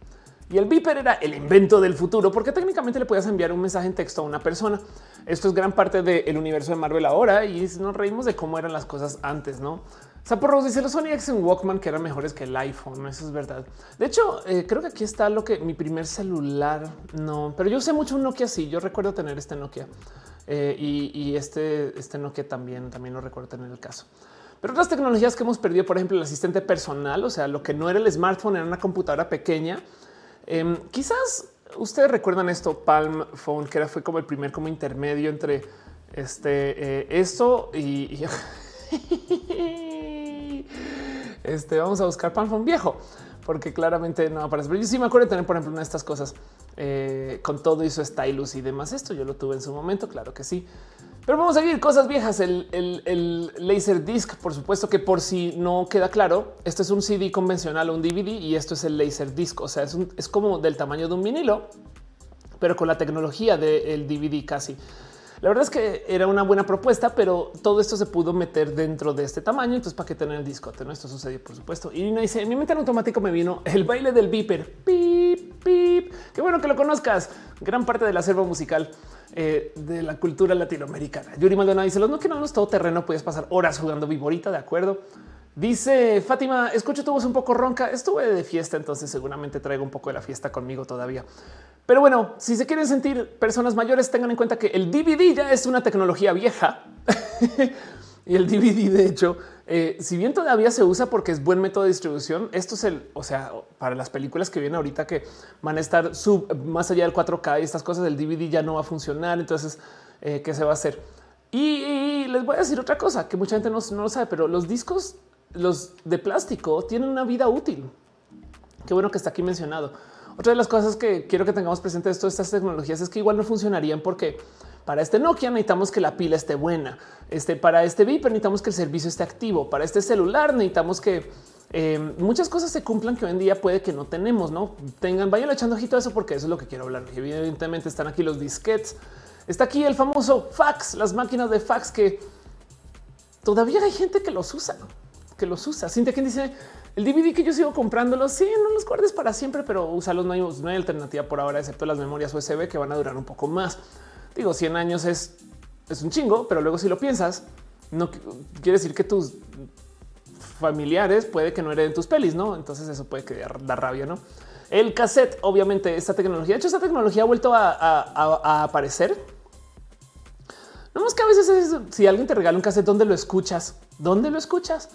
Y el Viper era el invento del futuro porque técnicamente le podías enviar un mensaje en texto a una persona. Esto es gran parte del universo de Marvel ahora y nos reímos de cómo eran las cosas antes, ¿no? Sapo dice los Sony Ericsson Walkman que eran mejores que el iPhone. Eso es verdad. De hecho, eh, creo que aquí está lo que mi primer celular no, pero yo usé mucho un Nokia. Sí, yo recuerdo tener este Nokia eh, y, este, este Nokia también, también lo recuerdo tener el caso. Pero otras tecnologías que hemos perdido, por ejemplo, el asistente personal, o sea, lo que no era el smartphone, era una computadora pequeña Em, quizás ustedes recuerdan esto, Palm Phone, que era, fue como el primer como intermedio entre este eh, esto y, este vamos a buscar Palm Phone viejo porque claramente no aparece. Pero yo sí me acuerdo de tener, por ejemplo, una de estas cosas eh, con todo y su stylus y demás. Esto yo lo tuve en su momento, claro que sí. Pero vamos a seguir cosas viejas. El, el, laser disc, por supuesto que por si no queda claro, esto es un CD convencional o un DVD y esto es el laser disc. O sea, es, es como del tamaño de un vinilo, pero con la tecnología del DVD casi. La verdad es que era una buena propuesta, pero todo esto se pudo meter dentro de este tamaño. Entonces, para qué tener el discote? No, esto sucedió, por supuesto. Y no dice en mi mente en automático me vino el baile del beeper. Pip, pip. Qué bueno que lo conozcas. Gran parte del acervo musical eh, de la cultura latinoamericana. Yuri Maldonado dice: Los no que no los todo terreno puedes pasar horas jugando viborita. De acuerdo. Dice Fátima, escucho tu voz un poco ronca. Estuve de fiesta, entonces seguramente traigo un poco de la fiesta conmigo todavía. Pero bueno, si se quieren sentir personas mayores, tengan en cuenta que el DVD ya es una tecnología vieja. y el DVD, de hecho, eh, si bien todavía se usa porque es buen método de distribución, esto es el, o sea, para las películas que vienen ahorita que van a estar más allá del 4K y estas cosas, el DVD ya no va a funcionar. Entonces, eh, ¿qué se va a hacer? Y, les voy a decir otra cosa que mucha gente no, no lo sabe, pero los discos los de plástico tienen una vida útil. Qué bueno que está aquí mencionado. Otra de las cosas que quiero que tengamos presente de todas estas tecnologías es que igual no funcionarían porque para este Nokia necesitamos que la pila esté buena. Este para este Viper necesitamos que el servicio esté activo. Para este celular necesitamos que eh, muchas cosas se cumplan que hoy en día puede que no tenemos. No tengan, vayan echando ojito a eso porque eso es lo que quiero hablar. Evidentemente están aquí los disquets. Está aquí el famoso fax, las máquinas de fax que todavía hay gente que los usa que los usa. Cintia quien dice el DVD que yo sigo comprándolos. Sí, no los guardes para siempre, pero úsalos. No hay, no hay alternativa por ahora, excepto las memorias USB que van a durar un poco más. Digo, 100 años es, es un chingo, pero luego si lo piensas, no quiere decir que tus familiares puede que no hereden tus pelis, no? Entonces eso puede que dar rabia, no? El cassette, obviamente, esta tecnología. De hecho, esta tecnología ha vuelto a, aparecer. No más que a veces es, si alguien te regala un cassette, ¿dónde lo escuchas? ¿Dónde lo escuchas?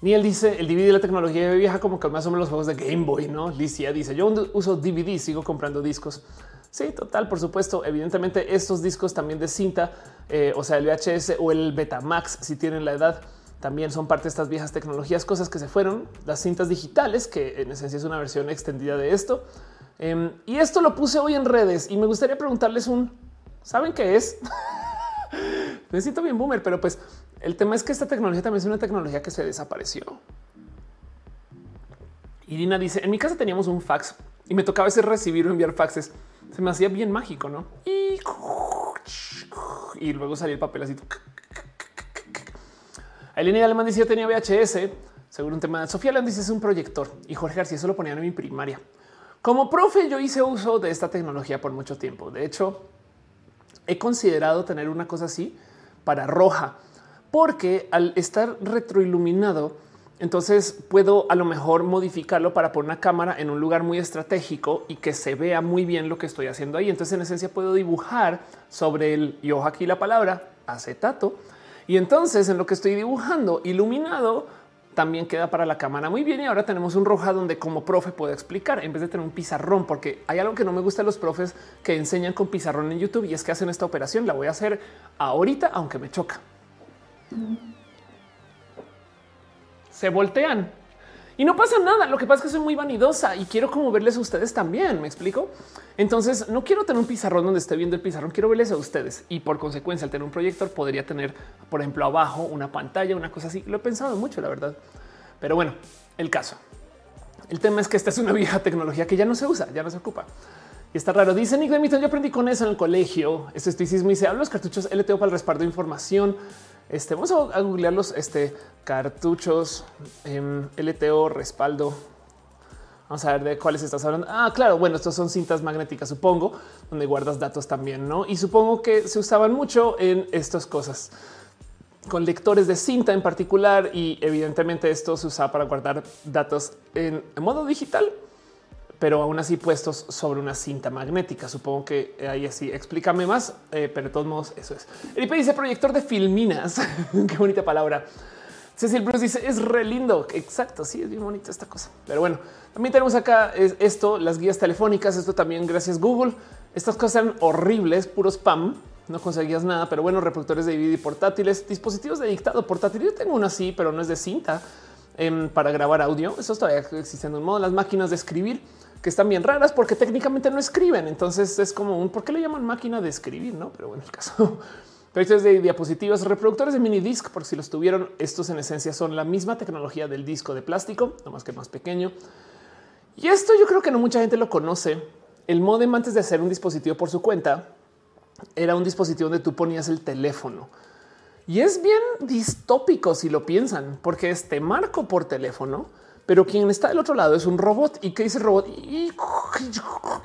Ni él dice el DVD de la tecnología vieja como que más o menos los juegos de Game Boy, no? Licia dice yo uso DVD, sigo comprando discos. Sí, total, por supuesto. Evidentemente, estos discos también de cinta, eh, o sea, el VHS o el Betamax, si tienen la edad, también son parte de estas viejas tecnologías, cosas que se fueron, las cintas digitales, que en esencia es una versión extendida de esto. Em, y esto lo puse hoy en redes y me gustaría preguntarles un, ¿saben qué es? me siento bien boomer, pero pues el tema es que esta tecnología también es una tecnología que se desapareció. Irina dice, en mi casa teníamos un fax y me tocaba veces recibir o enviar faxes. Se me hacía bien mágico, ¿no? Y, luego salía el papel así. Elena Alemán dice, yo tenía VHS, según un tema. Sofía Land dice, es un proyector. Y Jorge García eso lo ponían en mi primaria. Como profe, yo hice uso de esta tecnología por mucho tiempo. De hecho, he considerado tener una cosa así para roja porque al estar retroiluminado, entonces puedo a lo mejor modificarlo para poner una cámara en un lugar muy estratégico y que se vea muy bien lo que estoy haciendo ahí. Entonces en esencia puedo dibujar sobre el y ojo aquí la palabra acetato. Y entonces en lo que estoy dibujando iluminado también queda para la cámara muy bien. Y ahora tenemos un roja donde como profe puedo explicar en vez de tener un pizarrón, porque hay algo que no me gusta de los profes que enseñan con pizarrón en YouTube y es que hacen esta operación. La voy a hacer ahorita, aunque me choca se voltean y no pasa nada. Lo que pasa es que soy muy vanidosa y quiero como verles a ustedes también. Me explico. Entonces no quiero tener un pizarrón donde esté viendo el pizarrón. Quiero verles a ustedes y por consecuencia, al tener un proyector, podría tener, por ejemplo, abajo una pantalla, una cosa así. Lo he pensado mucho, la verdad. Pero bueno, el caso. El tema es que esta es una vieja tecnología que ya no se usa, ya no se ocupa. Y está raro. Dice Nick Demington, yo aprendí con eso en el colegio. Este estoicismo y se habla los cartuchos LTO para el respaldo de información. Este vamos a, googlear los este, cartuchos em, LTO respaldo. Vamos a ver de cuáles estás hablando. Ah, claro. Bueno, estos son cintas magnéticas, supongo, donde guardas datos también, no? Y supongo que se usaban mucho en estas cosas con lectores de cinta en particular. Y evidentemente esto se usaba para guardar datos en modo digital pero aún así puestos sobre una cinta magnética. Supongo que ahí así explícame más, eh, pero de todos modos eso es. El dice proyector de filminas. Qué bonita palabra. Cecil Bruce dice es re lindo. Exacto. Sí, es bien bonita esta cosa. Pero bueno, también tenemos acá esto, las guías telefónicas. Esto también gracias Google. Estas cosas eran horribles, puro spam. No conseguías nada, pero bueno, reproductores de DVD portátiles, dispositivos de dictado portátil. Yo tengo uno así, pero no es de cinta em, para grabar audio. Eso todavía existe en un modo. Las máquinas de escribir que están bien raras porque técnicamente no escriben. Entonces es como un por qué le llaman máquina de escribir, no? Pero bueno, el caso. Proyectos de diapositivas, reproductores de mini disc, por si los tuvieron. Estos en esencia son la misma tecnología del disco de plástico, no más que más pequeño. Y esto yo creo que no mucha gente lo conoce. El modem antes de hacer un dispositivo por su cuenta era un dispositivo donde tú ponías el teléfono. Y es bien distópico si lo piensan, porque este marco por teléfono pero quien está del otro lado es un robot. ¿Y qué dice robot? Y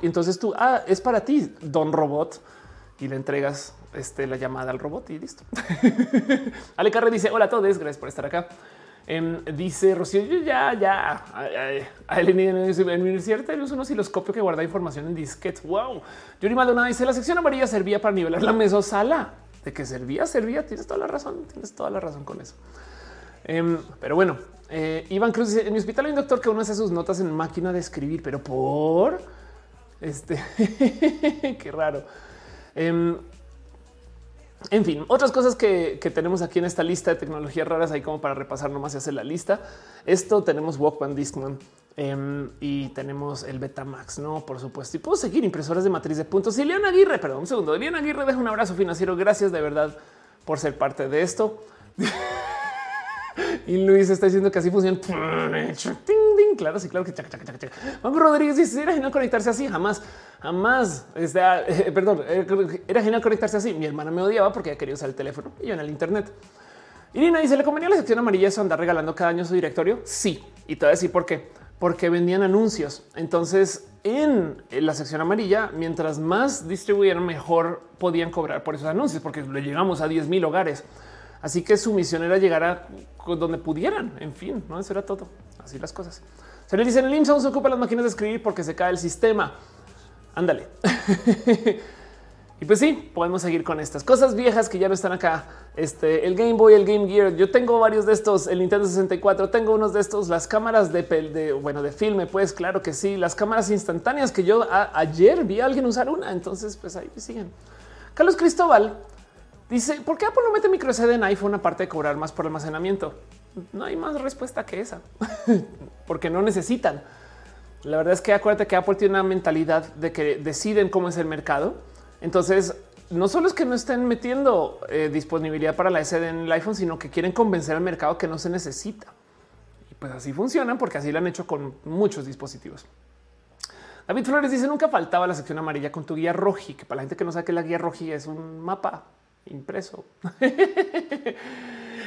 entonces tú, ah, es para ti, don robot. Y le entregas este, la llamada al robot y listo. Ale Carre dice, hola a todos, gracias por estar acá. Em, dice Rocío, ya, ya. A él en la universidad tenemos un osciloscopio que guarda información en disquetes. Wow. Yuri Maldonado dice, la sección amarilla servía para nivelar la mesosala. De que servía, servía. Tienes toda la razón. Tienes toda la razón con eso. Em, pero bueno, eh, Iván Cruz dice, en mi hospital hay un doctor que uno hace sus notas en máquina de escribir, pero por este, qué raro. Em, en fin, otras cosas que, tenemos aquí en esta lista de tecnologías raras, ahí como para repasar nomás y hacer la lista. Esto tenemos Walkman Discman em, y tenemos el Betamax, no? Por supuesto. Y puedo seguir impresoras de matriz de puntos. Y León Aguirre, perdón, un segundo. León Aguirre deja un abrazo financiero. Gracias de verdad por ser parte de esto. Y Luis está diciendo que así funciona. Claro, sí, claro que Vamos, Rodríguez dice era genial conectarse así. Jamás, jamás. Este, perdón, eh, era genial conectarse así. Mi hermana me odiaba porque ella quería usar el teléfono y yo en el Internet. Irina dice: ¿Le convenía la sección amarilla eso andar regalando cada año su directorio? Sí. Y te voy por qué. Porque vendían anuncios. Entonces, en la sección amarilla, mientras más distribuyeran, mejor podían cobrar por esos anuncios, porque le llegamos a 10 mil hogares. Así que su misión era llegar a donde pudieran. En fin, no eso era todo. Así las cosas. Se le dice en el IMSS se ocupa las máquinas de escribir porque se cae el sistema. Ándale. y pues sí, podemos seguir con estas cosas viejas que ya no están acá. Este, el Game Boy, el Game Gear. Yo tengo varios de estos, el Nintendo 64, tengo unos de estos, las cámaras de, de bueno, de filme, pues claro que sí, las cámaras instantáneas que yo ayer vi a alguien usar una. Entonces, pues ahí siguen. Carlos Cristóbal dice, ¿por qué Apple no mete micro SD en iPhone aparte de cobrar más por almacenamiento? No hay más respuesta que esa, porque no necesitan. La verdad es que acuérdate que Apple tiene una mentalidad de que deciden cómo es el mercado. Entonces, no solo es que no estén metiendo eh, disponibilidad para la SD en el iPhone, sino que quieren convencer al mercado que no se necesita. Y pues así funcionan porque así lo han hecho con muchos dispositivos. David Flores dice nunca faltaba la sección amarilla con tu guía roji, que para la gente que no sabe que la guía roji es un mapa impreso.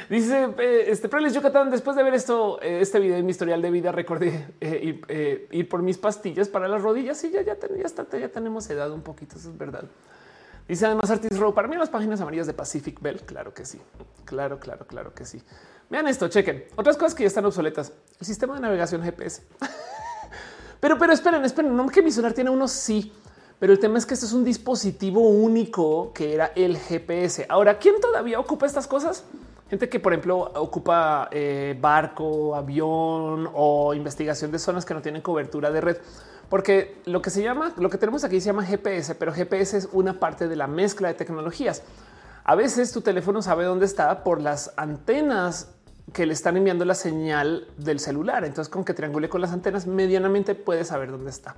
Dice eh, este Preles Yucatán. Después de ver esto, eh, este video en mi historial de vida, recordé eh, ir, por mis pastillas para las rodillas y ya, ya, ya, ya tenemos edad un poquito. Eso es verdad. Dice además Artis Row. Para mí, las páginas amarillas de Pacific Bell. Claro que sí. Claro, claro, claro que sí. Vean esto, chequen otras cosas que ya están obsoletas. El sistema de navegación GPS. pero, pero esperen, esperen. No que mi celular tiene uno, sí. Pero el tema es que este es un dispositivo único que era el GPS. Ahora, ¿quién todavía ocupa estas cosas? Gente que, por ejemplo, ocupa eh, barco, avión o investigación de zonas que no tienen cobertura de red. Porque lo que se llama, lo que tenemos aquí se llama GPS, pero GPS es una parte de la mezcla de tecnologías. A veces tu teléfono sabe dónde está por las antenas que le están enviando la señal del celular. Entonces, con que triangule con las antenas, medianamente puede saber dónde está.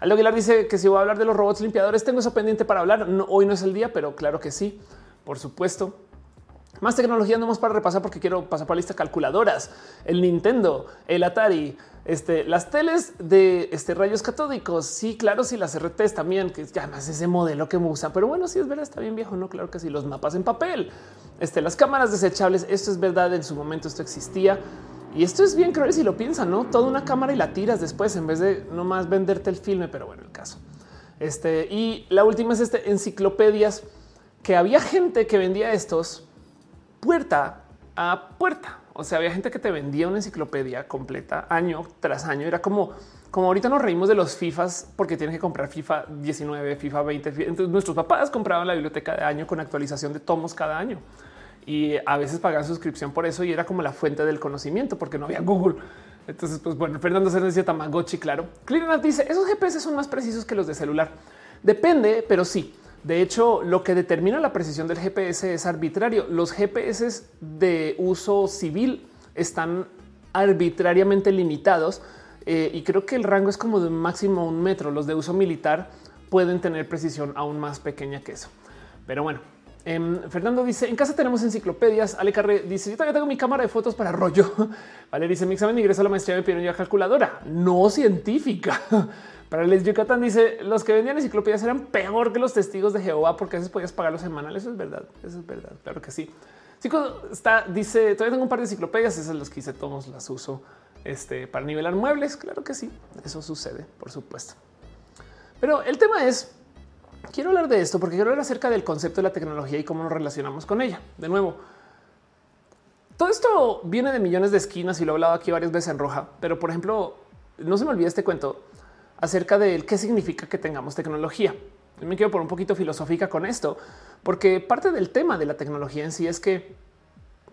Aldo Aguilar dice que si voy a hablar de los robots limpiadores, tengo eso pendiente para hablar. hoy no es el día, pero claro que sí, por supuesto. Más tecnología no más para repasar porque quiero pasar por la lista calculadoras, el Nintendo, el Atari, este, las teles de este, rayos catódicos. Sí, claro, sí, las RTs también, que ya más ese modelo que me usan. Pero bueno, sí es verdad, está bien viejo. No, claro que sí, los mapas en papel, este, las cámaras desechables. Esto es verdad. En su momento esto existía y esto es bien cruel si lo piensan, no toda una cámara y la tiras después en vez de nomás venderte el filme. Pero bueno, el caso este y la última es este enciclopedias que había gente que vendía estos puerta a puerta. O sea, había gente que te vendía una enciclopedia completa año tras año. Era como, como ahorita nos reímos de los FIFAs porque tienen que comprar FIFA 19, FIFA 20. Entonces nuestros papás compraban la biblioteca de año con actualización de tomos cada año y a veces pagaban suscripción por eso y era como la fuente del conocimiento porque no había Google. Entonces, pues bueno, Fernando se decía Tamagotchi, claro. Clearance dice esos GPS son más precisos que los de celular. Depende, pero sí. De hecho, lo que determina la precisión del GPS es arbitrario. Los GPS de uso civil están arbitrariamente limitados eh, y creo que el rango es como de máximo un metro. Los de uso militar pueden tener precisión aún más pequeña que eso. Pero bueno, em, Fernando dice en casa tenemos enciclopedias. Ale Carre dice yo todavía tengo mi cámara de fotos para rollo. Vale, dice mi examen de ingreso a la maestría me pidieron ya calculadora no científica. Para el Yucatán dice los que vendían enciclopedias eran peor que los testigos de Jehová porque a veces podías pagar los semanales. Eso es verdad. Eso es verdad. Claro que sí. Chico está, dice todavía tengo un par de enciclopedias. Esas las que hice todos las uso este, para nivelar muebles. Claro que sí. Eso sucede, por supuesto. Pero el tema es quiero hablar de esto porque quiero hablar acerca del concepto de la tecnología y cómo nos relacionamos con ella. De nuevo, todo esto viene de millones de esquinas y lo he hablado aquí varias veces en roja, pero por ejemplo, no se me olvide este cuento acerca de qué significa que tengamos tecnología. Yo me quiero por un poquito filosófica con esto, porque parte del tema de la tecnología en sí es que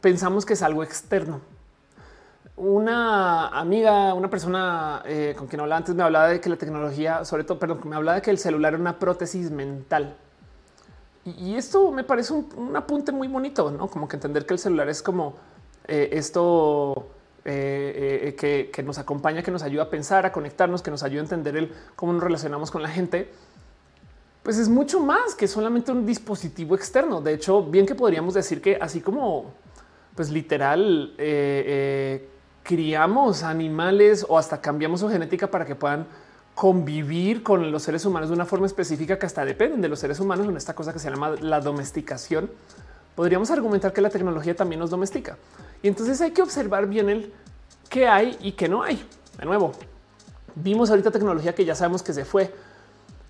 pensamos que es algo externo. Una amiga, una persona eh, con quien hablaba antes me hablaba de que la tecnología, sobre todo, perdón, me hablaba de que el celular era una prótesis mental. Y, esto me parece un, apunte muy bonito, ¿no? Como que entender que el celular es como eh, esto eh, eh, que, nos acompaña, que nos ayuda a pensar, a conectarnos, que nos ayuda a entender el cómo nos relacionamos con la gente, pues es mucho más que solamente un dispositivo externo. De hecho, bien que podríamos decir que así como, pues literal, criamos animales o hasta cambiamos su genética para que puedan convivir con los seres humanos de una forma específica que hasta dependen de los seres humanos en esta cosa que se llama la domesticación. Podríamos argumentar que la tecnología también nos domestica. Y entonces hay que observar bien el qué hay y qué no hay. De nuevo, vimos ahorita tecnología que ya sabemos que se fue,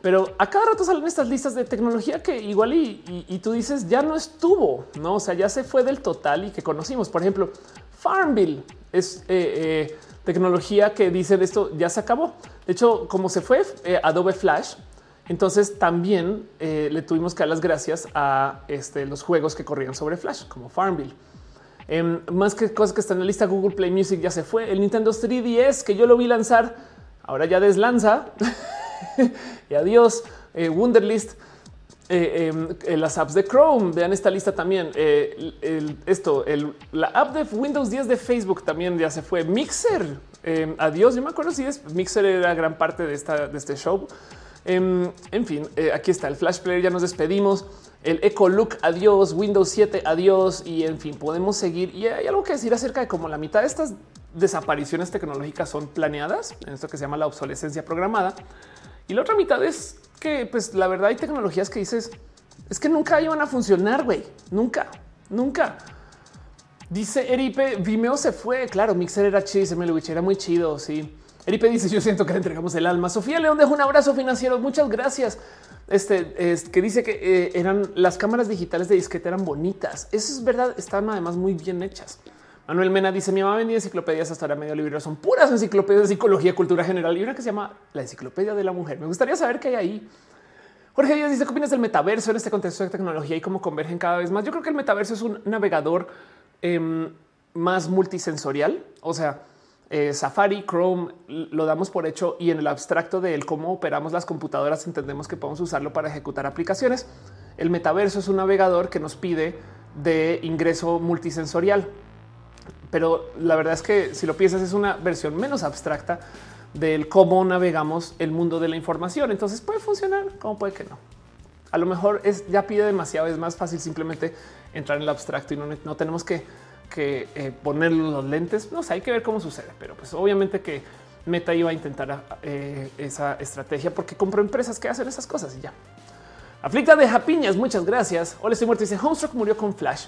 pero a cada rato salen estas listas de tecnología que igual y, tú dices ya no estuvo, no? O sea, ya se fue del total y que conocimos. Por ejemplo, Farmville es eh, eh, tecnología que dicen esto ya se acabó. De hecho, como se fue eh, Adobe Flash, entonces también le tuvimos que dar las gracias a este, los juegos que corrían sobre Flash, como Farmville. Em, más que cosas que están en la lista, Google Play Music ya se fue. El Nintendo 3DS que yo lo vi lanzar, ahora ya deslanza. y adiós, eh, Wunderlist. Eh, em, las apps de Chrome. Vean esta lista también. Eh, esto, la app de Windows 10 de Facebook también ya se fue. Mixer. Em, adiós. Yo me acuerdo si es Mixer era gran parte de, esta, de este show. Em, en fin, eh, aquí está el Flash Player. Ya nos despedimos. El Echo Look, adiós. Windows 7, adiós. Y en fin, podemos seguir. Y hay algo que decir acerca de cómo la mitad de estas desapariciones tecnológicas son planeadas en esto que se llama la obsolescencia programada. Y la otra mitad es que pues la verdad hay tecnologías que dices es que nunca iban a funcionar, güey. Nunca, nunca. Dice Eripe, Vimeo se fue. Claro, Mixer era chido, Melwich era muy chido. Sí. Eripe dice: Yo siento que le entregamos el alma. Sofía León dejo un abrazo financiero. Muchas gracias. Este es que dice que eh, eran las cámaras digitales de disquete eran bonitas. Eso es verdad. Están además muy bien hechas. Manuel Mena dice: Mi mamá vendía enciclopedias hasta ahora medio libro. Son puras enciclopedias de psicología, cultura general y una que se llama la enciclopedia de la mujer. Me gustaría saber qué hay ahí. Jorge Díaz dice: ¿Qué opinas del metaverso en este contexto de tecnología y cómo convergen cada vez más? Yo creo que el metaverso es un navegador em, más multisensorial. O sea, eh, Safari, Chrome lo damos por hecho y en el abstracto de cómo operamos las computadoras entendemos que podemos usarlo para ejecutar aplicaciones. El metaverso es un navegador que nos pide de ingreso multisensorial pero la verdad es que si lo piensas es una versión menos abstracta del cómo navegamos el mundo de la información. Entonces puede funcionar, como puede que no. A lo mejor es ya pide demasiado, es más fácil simplemente entrar en el abstracto y no, tenemos que, eh, poner los lentes. No sé, hay que ver cómo sucede, pero pues obviamente que Meta iba a intentar eh, esa estrategia porque compró empresas que hacen esas cosas y ya. Aflicta de Japiñas, muchas gracias. Hola, estoy muerto. Dice Homestruck murió con Flash.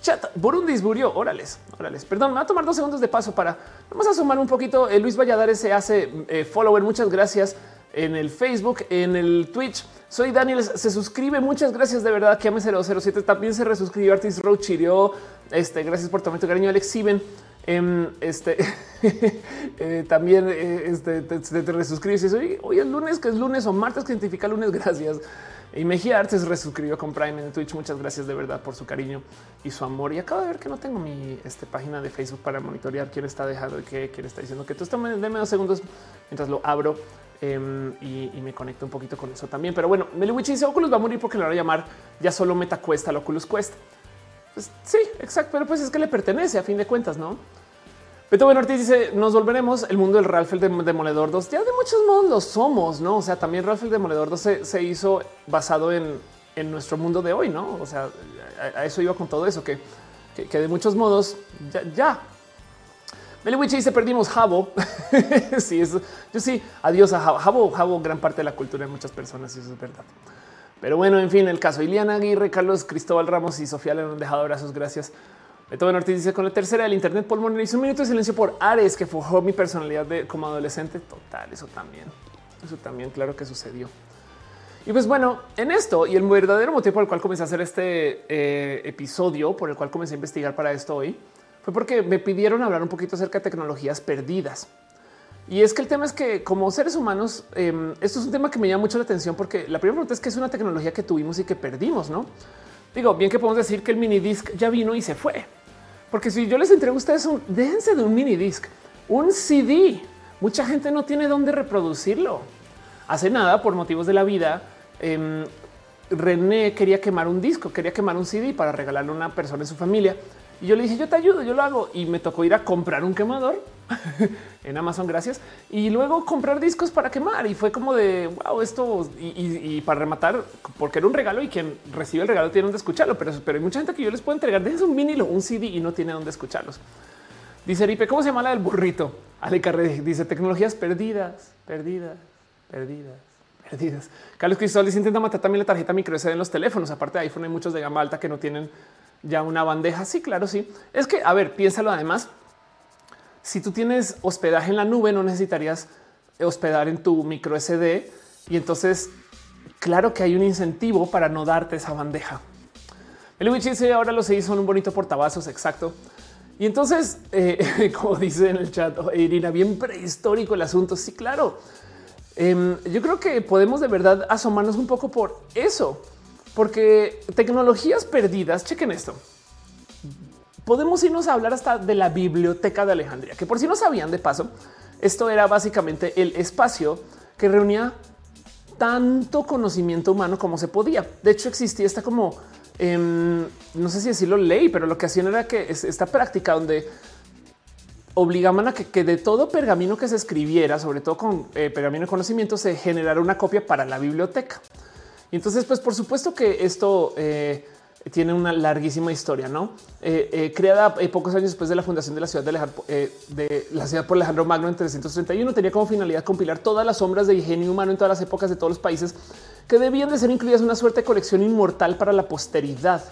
Chat, Burundis murió. Órales, órales. Perdón, me va a tomar dos segundos de paso para vamos a sumar un poquito. Eh, Luis Valladares se hace eh, follower. Muchas gracias en el Facebook, en el Twitch. Soy Daniel, se suscribe. Muchas gracias de verdad. Que 007 también se resuscribió. Artis Roach. Este, gracias por tu cariño. Alex Siben. Em, este eh, también este, te, te, resuscribes. Hoy, hoy es lunes, que es lunes o martes que identifica lunes. Gracias. Y Mejía Artes resuscribió con Prime en Twitch. Muchas gracias de verdad por su cariño y su amor. Y acabo de ver que no tengo mi este, página de Facebook para monitorear quién está dejando y qué, quién está diciendo que tú. Deme dos segundos mientras lo abro em, y, me conecto un poquito con eso también. Pero bueno, Meliwich dice Oculus va a morir porque le van a llamar ya solo Meta Cuesta, Oculus Quest. Pues sí, exacto, pero pues es que le pertenece a fin de cuentas, no? Beto Ben Ortiz dice: Nos volveremos el mundo del Ralph el Demoledor 2. Ya de muchos modos lo somos, no? O sea, también Ralph el Demoledor 2 se, hizo basado en, nuestro mundo de hoy, no? O sea, a, eso iba con todo eso, que, que, de muchos modos ya. ya. Meliwich dice: Perdimos Jabo. sí, eso, yo sí, adiós a Jabo. Jabo, gran parte de la cultura de muchas personas, y eso es verdad. Pero bueno, en fin, el caso Iliana Aguirre, Carlos Cristóbal Ramos y Sofía le han dejado abrazos. Gracias. Beethoven Ortiz dice con la tercera del Internet pulmonar hizo un minuto de silencio por Ares que forjó mi personalidad de como adolescente. Total, eso también, eso también, claro que sucedió. Y pues bueno, en esto y el verdadero motivo por el cual comencé a hacer este eh, episodio, por el cual comencé a investigar para esto hoy, fue porque me pidieron hablar un poquito acerca de tecnologías perdidas. Y es que el tema es que como seres humanos, em, esto es un tema que me llama mucho la atención porque la primera pregunta es que es una tecnología que tuvimos y que perdimos, ¿no? Digo, bien que podemos decir que el mini disc ya vino y se fue. Porque si yo les entrego a ustedes un, déjense de un mini disc, un CD. Mucha gente no tiene dónde reproducirlo. Hace nada, por motivos de la vida, em, René quería quemar un disco, quería quemar un CD para regalarle a una persona en su familia. Y yo le dije, yo te ayudo, yo lo hago. Y me tocó ir a comprar un quemador en Amazon, gracias. Y luego comprar discos para quemar. Y fue como de wow, esto y, para rematar, porque era un regalo y quien recibe el regalo tiene donde escucharlo. Pero, pero hay mucha gente que yo les puedo entregar desde un vinilo, un CD y no tiene dónde escucharlos. Dice Ripe, ¿cómo se llama la del burrito? Ale dice tecnologías perdidas, perdidas, perdidas, perdidas. Carlos Cristóbal dice intenta matar también la tarjeta micro SD en los teléfonos. Aparte de iPhone hay muchos de gama alta que no tienen ya una bandeja. Sí, claro, sí. Es que, a ver, piénsalo además si tú tienes hospedaje en la nube, no necesitarías hospedar en tu micro SD y entonces claro que hay un incentivo para no darte esa bandeja. El dice ahora los seis son un bonito portavasos. Exacto. Y entonces, eh, como dice en el chat, Irina, bien prehistórico el asunto. Sí, claro. Em, yo creo que podemos de verdad asomarnos un poco por eso, porque tecnologías perdidas, chequen esto. Podemos irnos a hablar hasta de la biblioteca de Alejandría, que por si no sabían de paso, esto era básicamente el espacio que reunía tanto conocimiento humano como se podía. De hecho, existía esta como Em, no sé si decirlo ley, pero lo que hacían era que esta práctica donde obligaban a que, de todo pergamino que se escribiera, sobre todo con eh, pergamino de conocimiento, se generara una copia para la biblioteca. Y entonces, pues por supuesto que esto eh, tiene una larguísima historia, no eh, creada pocos años después de la fundación de la ciudad de, de, la ciudad por Alejandro Magno en 331. Tenía como finalidad compilar todas las sombras de ingenio humano en todas las épocas de todos los países que debían de ser incluidas una suerte de colección inmortal para la posteridad.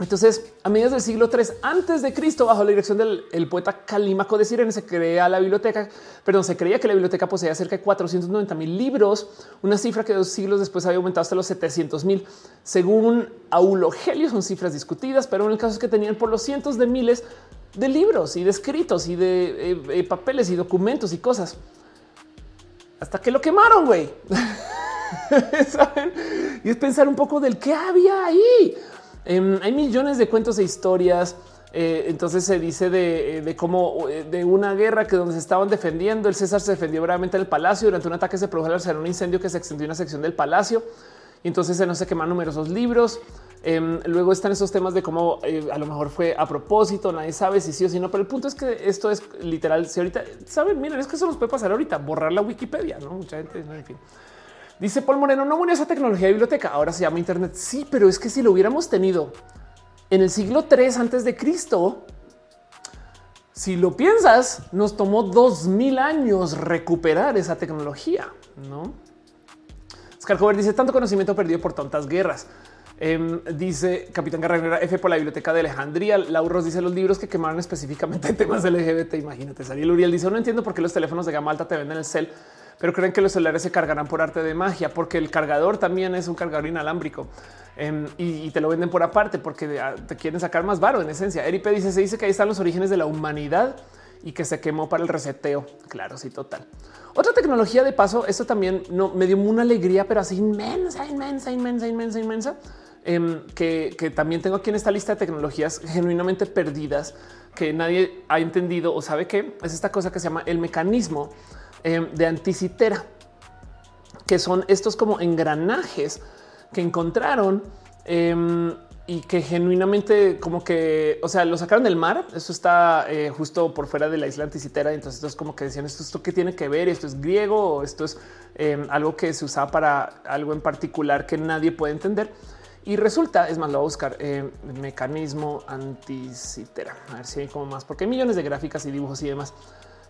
Entonces, a mediados del siglo III antes de Cristo, bajo la dirección del poeta Calímaco de Sirene, se crea la biblioteca, perdón, se creía que la biblioteca poseía cerca de 490 mil libros, una cifra que dos siglos después había aumentado hasta los 700 mil. Según Aulogelio, son cifras discutidas, pero en el caso es que tenían por los cientos de miles de libros y de escritos y de eh, eh, papeles y documentos y cosas. Hasta que lo quemaron, güey. Y es pensar un poco del que había ahí. Em, hay millones de cuentos e historias. Eh, entonces se dice de, eh, cómo eh, de una guerra que donde se estaban defendiendo, el César se defendió brevemente del palacio. Durante un ataque se produjo un incendio que se extendió una sección del palacio. Y entonces se no se queman numerosos libros. Em, luego están esos temas de cómo a lo mejor fue a propósito, nadie sabe si sí o si no, pero el punto es que esto es literal. Si ahorita saben, miren, es que eso nos puede pasar ahorita, borrar la Wikipedia, no mucha gente, en fin. Dice Paul Moreno, no murió esa tecnología de biblioteca, ahora se llama Internet. Sí, pero es que si lo hubiéramos tenido en el siglo 3 antes de Cristo, si lo piensas, nos tomó dos mil años recuperar esa tecnología, no? Scarcover dice tanto conocimiento perdido por tantas guerras. Em, dice Capitán Carrera F por la biblioteca de Alejandría. Lauros dice los libros que quemaron específicamente temas LGBT. Imagínate. Sariel Uriel dice no entiendo por qué los teléfonos de gama alta te venden el cel pero creen que los celulares se cargarán por arte de magia, porque el cargador también es un cargador inalámbrico em, y, te lo venden por aparte porque ah, te quieren sacar más varo en esencia. Eripe dice, se dice que ahí están los orígenes de la humanidad y que se quemó para el reseteo. Claro, sí, total. Otra tecnología de paso, esto también no me dio una alegría, pero así inmensa, inmensa, inmensa, inmensa, inmensa, em, que, que también tengo aquí en esta lista de tecnologías genuinamente perdidas que nadie ha entendido o sabe que es esta cosa que se llama el mecanismo Em, de anticitera, que son estos como engranajes que encontraron em, y que genuinamente como que, o sea, lo sacaron del mar. Eso está eh, justo por fuera de la isla anticitera. Entonces esto es como que decían esto, esto que tiene que ver, esto es griego o esto es em, algo que se usaba para algo en particular que nadie puede entender. Y resulta, es más, lo voy a buscar mecanismo anticitera. A ver si hay como más, porque hay millones de gráficas y dibujos y demás.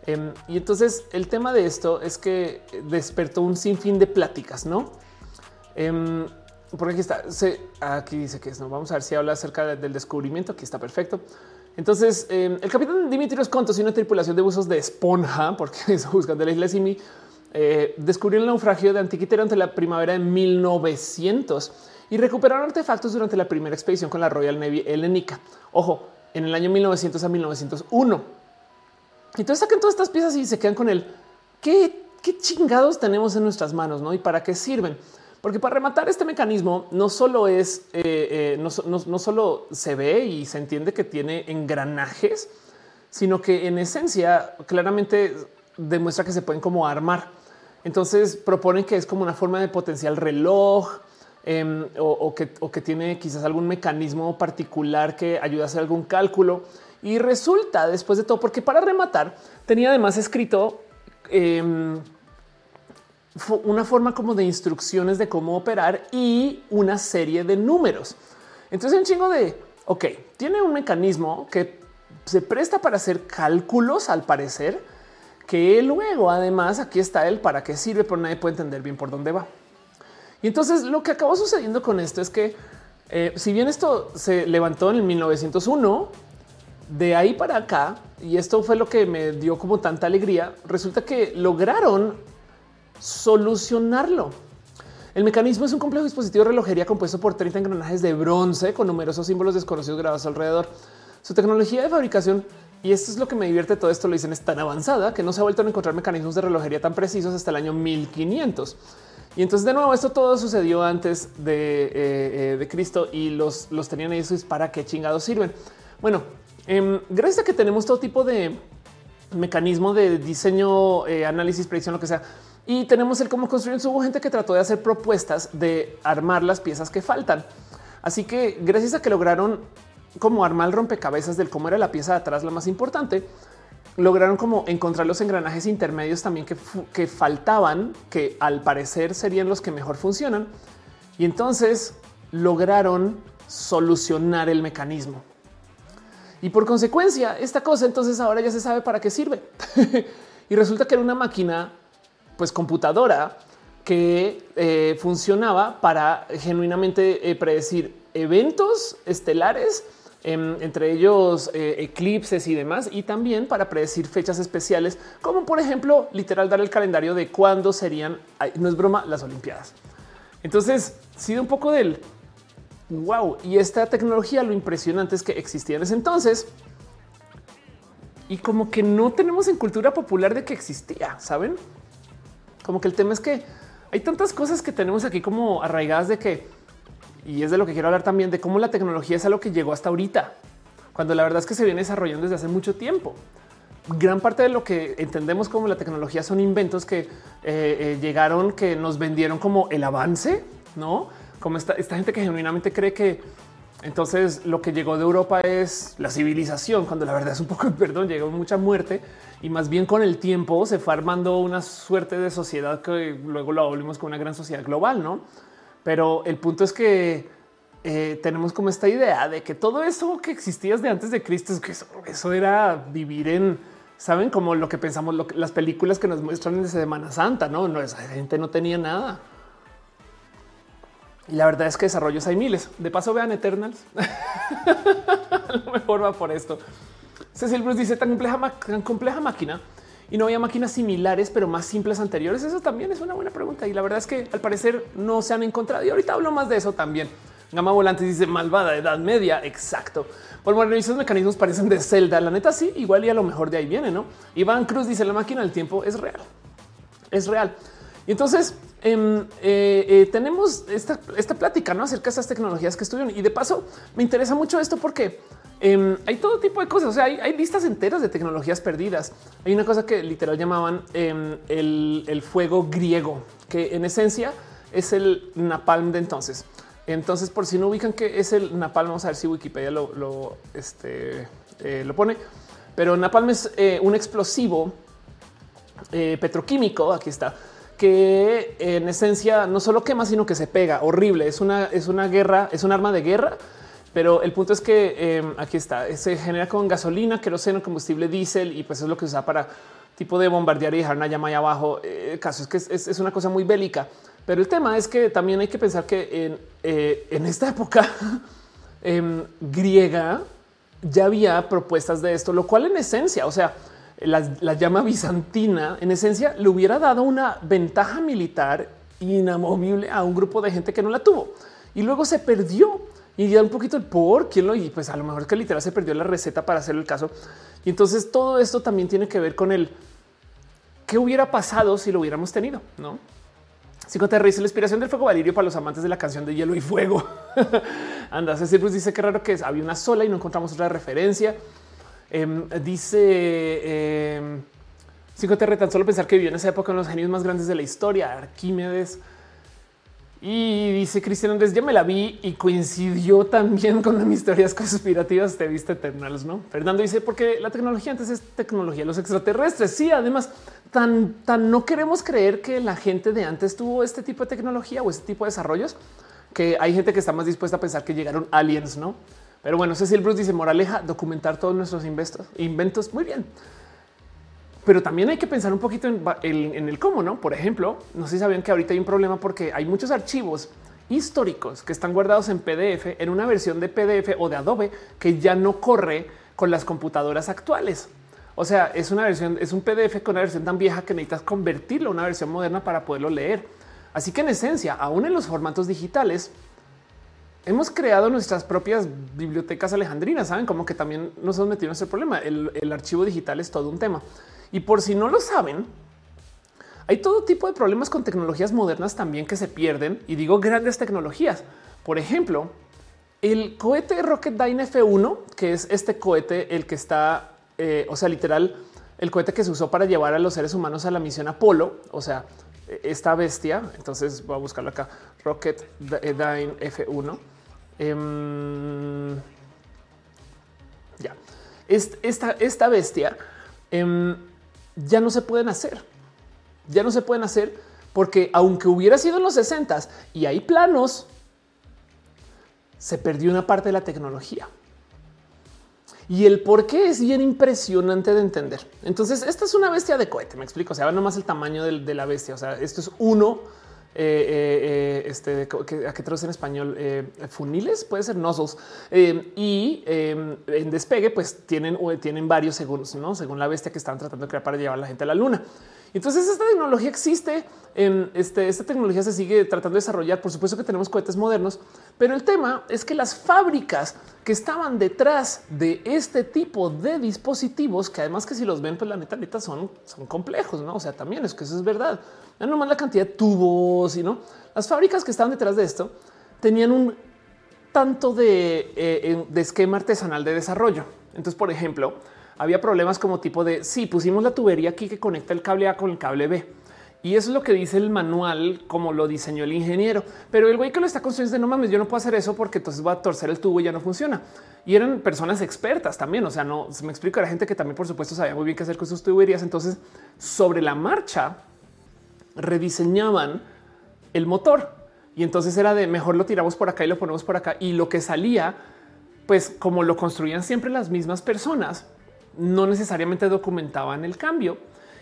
Em, y entonces el tema de esto es que despertó un sinfín de pláticas, no? Em, porque aquí está, aquí dice que es, no vamos a ver si habla acerca del descubrimiento. Aquí está perfecto. Entonces, em, el capitán Dimitrios Contos y una tripulación de buzos de esponja, porque eso buscando la isla Simi, eh, descubrió el naufragio de Antiquitera ante la primavera de 1900 y recuperaron artefactos durante la primera expedición con la Royal Navy helénica. Ojo, en el año 1900 a 1901. Entonces sacan todas estas piezas y se quedan con el qué, qué chingados tenemos en nuestras manos, no? Y para qué sirven. Porque para rematar este mecanismo no solo es, eh, eh, no, solo se ve y se entiende que tiene engranajes, sino que en esencia claramente demuestra que se pueden como armar. Entonces proponen que es como una forma de potencial reloj em, o, que, o que tiene quizás algún mecanismo particular que ayuda a hacer algún cálculo. Y resulta después de todo, porque para rematar tenía además escrito em, una forma como de instrucciones de cómo operar y una serie de números. Entonces un chingo de, ok, tiene un mecanismo que se presta para hacer cálculos al parecer, que luego además aquí está el para qué sirve, pero nadie puede entender bien por dónde va. Y entonces lo que acabó sucediendo con esto es que eh, si bien esto se levantó en el 1901, de ahí para acá, y esto fue lo que me dio como tanta alegría, resulta que lograron solucionarlo. El mecanismo es un complejo dispositivo de relojería compuesto por 30 engranajes de bronce con numerosos símbolos desconocidos grabados alrededor. su tecnología de fabricación y esto es lo que me divierte todo esto. Lo dicen es tan avanzada que no se ha vuelto a encontrar mecanismos de relojería tan precisos hasta el año 1500. Y entonces de nuevo esto todo sucedió antes de, eh, eh, Cristo y los, los tenían ellos para qué chingados sirven. Bueno, em, gracias a que tenemos todo tipo de mecanismo de diseño, eh, análisis, predicción, lo que sea. Y tenemos el cómo construir. Hubo gente que trató de hacer propuestas de armar las piezas que faltan. Así que gracias a que lograron como armar el rompecabezas del cómo era la pieza de atrás la más importante, lograron como encontrar los engranajes intermedios también que, que faltaban, que al parecer serían los que mejor funcionan. Y entonces lograron solucionar el mecanismo. Y por consecuencia, esta cosa entonces ahora ya se sabe para qué sirve. y resulta que era una máquina, pues computadora, que eh, funcionaba para genuinamente eh, predecir eventos estelares Em, entre ellos eh, eclipses y demás, y también para predecir fechas especiales, como por ejemplo, literal dar el calendario de cuándo serían, no es broma, las Olimpiadas. Entonces, sido un poco del wow. Y esta tecnología, lo impresionante es que existía en ese entonces y como que no tenemos en cultura popular de que existía, saben? Como que el tema es que hay tantas cosas que tenemos aquí como arraigadas de que y es de lo que quiero hablar también de cómo la tecnología es algo que llegó hasta ahorita, cuando la verdad es que se viene desarrollando desde hace mucho tiempo. Gran parte de lo que entendemos como la tecnología son inventos que eh, eh, llegaron, que nos vendieron como el avance, no como esta, esta gente que genuinamente cree que entonces lo que llegó de Europa es la civilización, cuando la verdad es un poco, perdón, llegó mucha muerte y más bien con el tiempo se fue armando una suerte de sociedad que luego lo volvimos con una gran sociedad global, no? Pero el punto es que eh, tenemos como esta idea de que todo eso que existía desde antes de Cristo, es que eso, era vivir en, saben, como lo que pensamos, las películas que nos muestran de Semana Santa, no, no, esa gente no tenía nada. Y la verdad es que desarrollos hay miles. De paso, vean Eternals. A lo mejor va por esto. Cecil Bruce dice tan compleja, tan compleja máquina y no había máquinas similares, pero más simples anteriores? Eso también es una buena pregunta. Y la verdad es que al parecer no se han encontrado. Y ahorita hablo más de eso también. Gama Volante dice malvada edad media. Exacto. Por bueno, esos mecanismos parecen de celda. La neta, sí, igual y a lo mejor de ahí viene, no? Iván Cruz dice la máquina del tiempo es real. Es real. Y entonces em, eh, eh, tenemos esta, esta plática ¿no? acerca de estas tecnologías que estudian. Y de paso, me interesa mucho esto porque Em, hay todo tipo de cosas. O sea, hay, listas enteras de tecnologías perdidas. Hay una cosa que literal llamaban em, el, fuego griego, que en esencia es el napalm de entonces. Entonces, por si no ubican que es el napalm, vamos a ver si Wikipedia lo, este, eh, lo pone. Pero napalm es un explosivo petroquímico. Aquí está que en esencia no solo quema, sino que se pega horrible. Es una, es una guerra, es un arma de guerra pero el punto es que em, aquí está, se genera con gasolina, queroseno, combustible diésel y pues es lo que se usa para tipo de bombardear y dejar una llama ahí abajo. Eh, el caso es que es, una cosa muy bélica, pero el tema es que también hay que pensar que en, eh, esta época em, griega ya había propuestas de esto, lo cual en esencia, o sea, la, la, llama bizantina en esencia le hubiera dado una ventaja militar inamovible a un grupo de gente que no la tuvo y luego se perdió y ya un poquito el por quién lo y pues a lo mejor que literal se perdió la receta para hacer el caso. Y entonces todo esto también tiene que ver con el qué hubiera pasado si lo hubiéramos tenido, no? te dice la inspiración del fuego valirio para los amantes de la canción de hielo y fuego. Anda, Cecil Bruce dice que raro que es. Había una sola y no encontramos otra referencia. Em, dice eh, Cinco tan solo pensar que vivió en esa época uno los genios más grandes de la historia, Arquímedes. Y dice Cristian Andrés, ya me la vi y coincidió también con mis teorías conspirativas. Te viste Eternals, no? Fernando dice, porque la tecnología antes es tecnología de los extraterrestres. Sí, además, tan, tan no queremos creer que la gente de antes tuvo este tipo de tecnología o este tipo de desarrollos que hay gente que está más dispuesta a pensar que llegaron aliens, no? Pero bueno, Cecil Bruce dice moraleja, documentar todos nuestros inventos. Inventos muy bien pero también hay que pensar un poquito en, el cómo, no? Por ejemplo, no sé si sabían que ahorita hay un problema porque hay muchos archivos históricos que están guardados en PDF en una versión de PDF o de Adobe que ya no corre con las computadoras actuales. O sea, es una versión, es un PDF con una versión tan vieja que necesitas convertirlo a una versión moderna para poderlo leer. Así que en esencia, aún en los formatos digitales, hemos creado nuestras propias bibliotecas alejandrinas, saben como que también nos hemos metido en ese problema. El, archivo digital es todo un tema. Y por si no lo saben, hay todo tipo de problemas con tecnologías modernas también que se pierden y digo grandes tecnologías. Por ejemplo, el cohete Rocketdyne F1, que es este cohete, el que está, eh, o sea, literal, el cohete que se usó para llevar a los seres humanos a la misión Apolo, o sea, esta bestia. Entonces voy a buscarlo acá. Rocketdyne F1. Em, ya, esta, esta bestia em, ya no se pueden hacer ya no se pueden hacer porque aunque hubiera sido en los 60 y hay planos, se perdió una parte de la tecnología. Y el por qué es bien impresionante de entender. Entonces, esta es una bestia de cohete. Me explico. O sea, nomás el tamaño de, la bestia. O sea, esto es uno. Eh, eh, eh, este, ¿a qué traduce en español? funiles, puede ser nozzles. y en despegue, pues tienen, tienen varios segundos, ¿no? según la bestia que están tratando de crear para llevar a la gente a la luna. Entonces esta tecnología existe, en este, esta tecnología se sigue tratando de desarrollar. Por supuesto que tenemos cohetes modernos, pero el tema es que las fábricas que estaban detrás de este tipo de dispositivos, que además que si los ven, pues la neta, neta son, son complejos, no? O sea, también es que eso es verdad. No nomás la cantidad de tubos y no las fábricas que estaban detrás de esto tenían un tanto de, eh, de esquema artesanal de desarrollo. Entonces, por ejemplo, había problemas como tipo de si sí, pusimos la tubería aquí que conecta el cable A con el cable B. Y eso es lo que dice el manual, como lo diseñó el ingeniero. Pero el güey que lo está construyendo de no mames, yo no puedo hacer eso porque entonces va a torcer el tubo y ya no funciona. Y eran personas expertas también. O sea, no se me explica la gente que también, por supuesto, sabía muy bien qué hacer con sus tuberías. Entonces, sobre la marcha, rediseñaban el motor. Y entonces era de mejor lo tiramos por acá y lo ponemos por acá. Y lo que salía, pues como lo construían siempre las mismas personas, no necesariamente documentaban el cambio.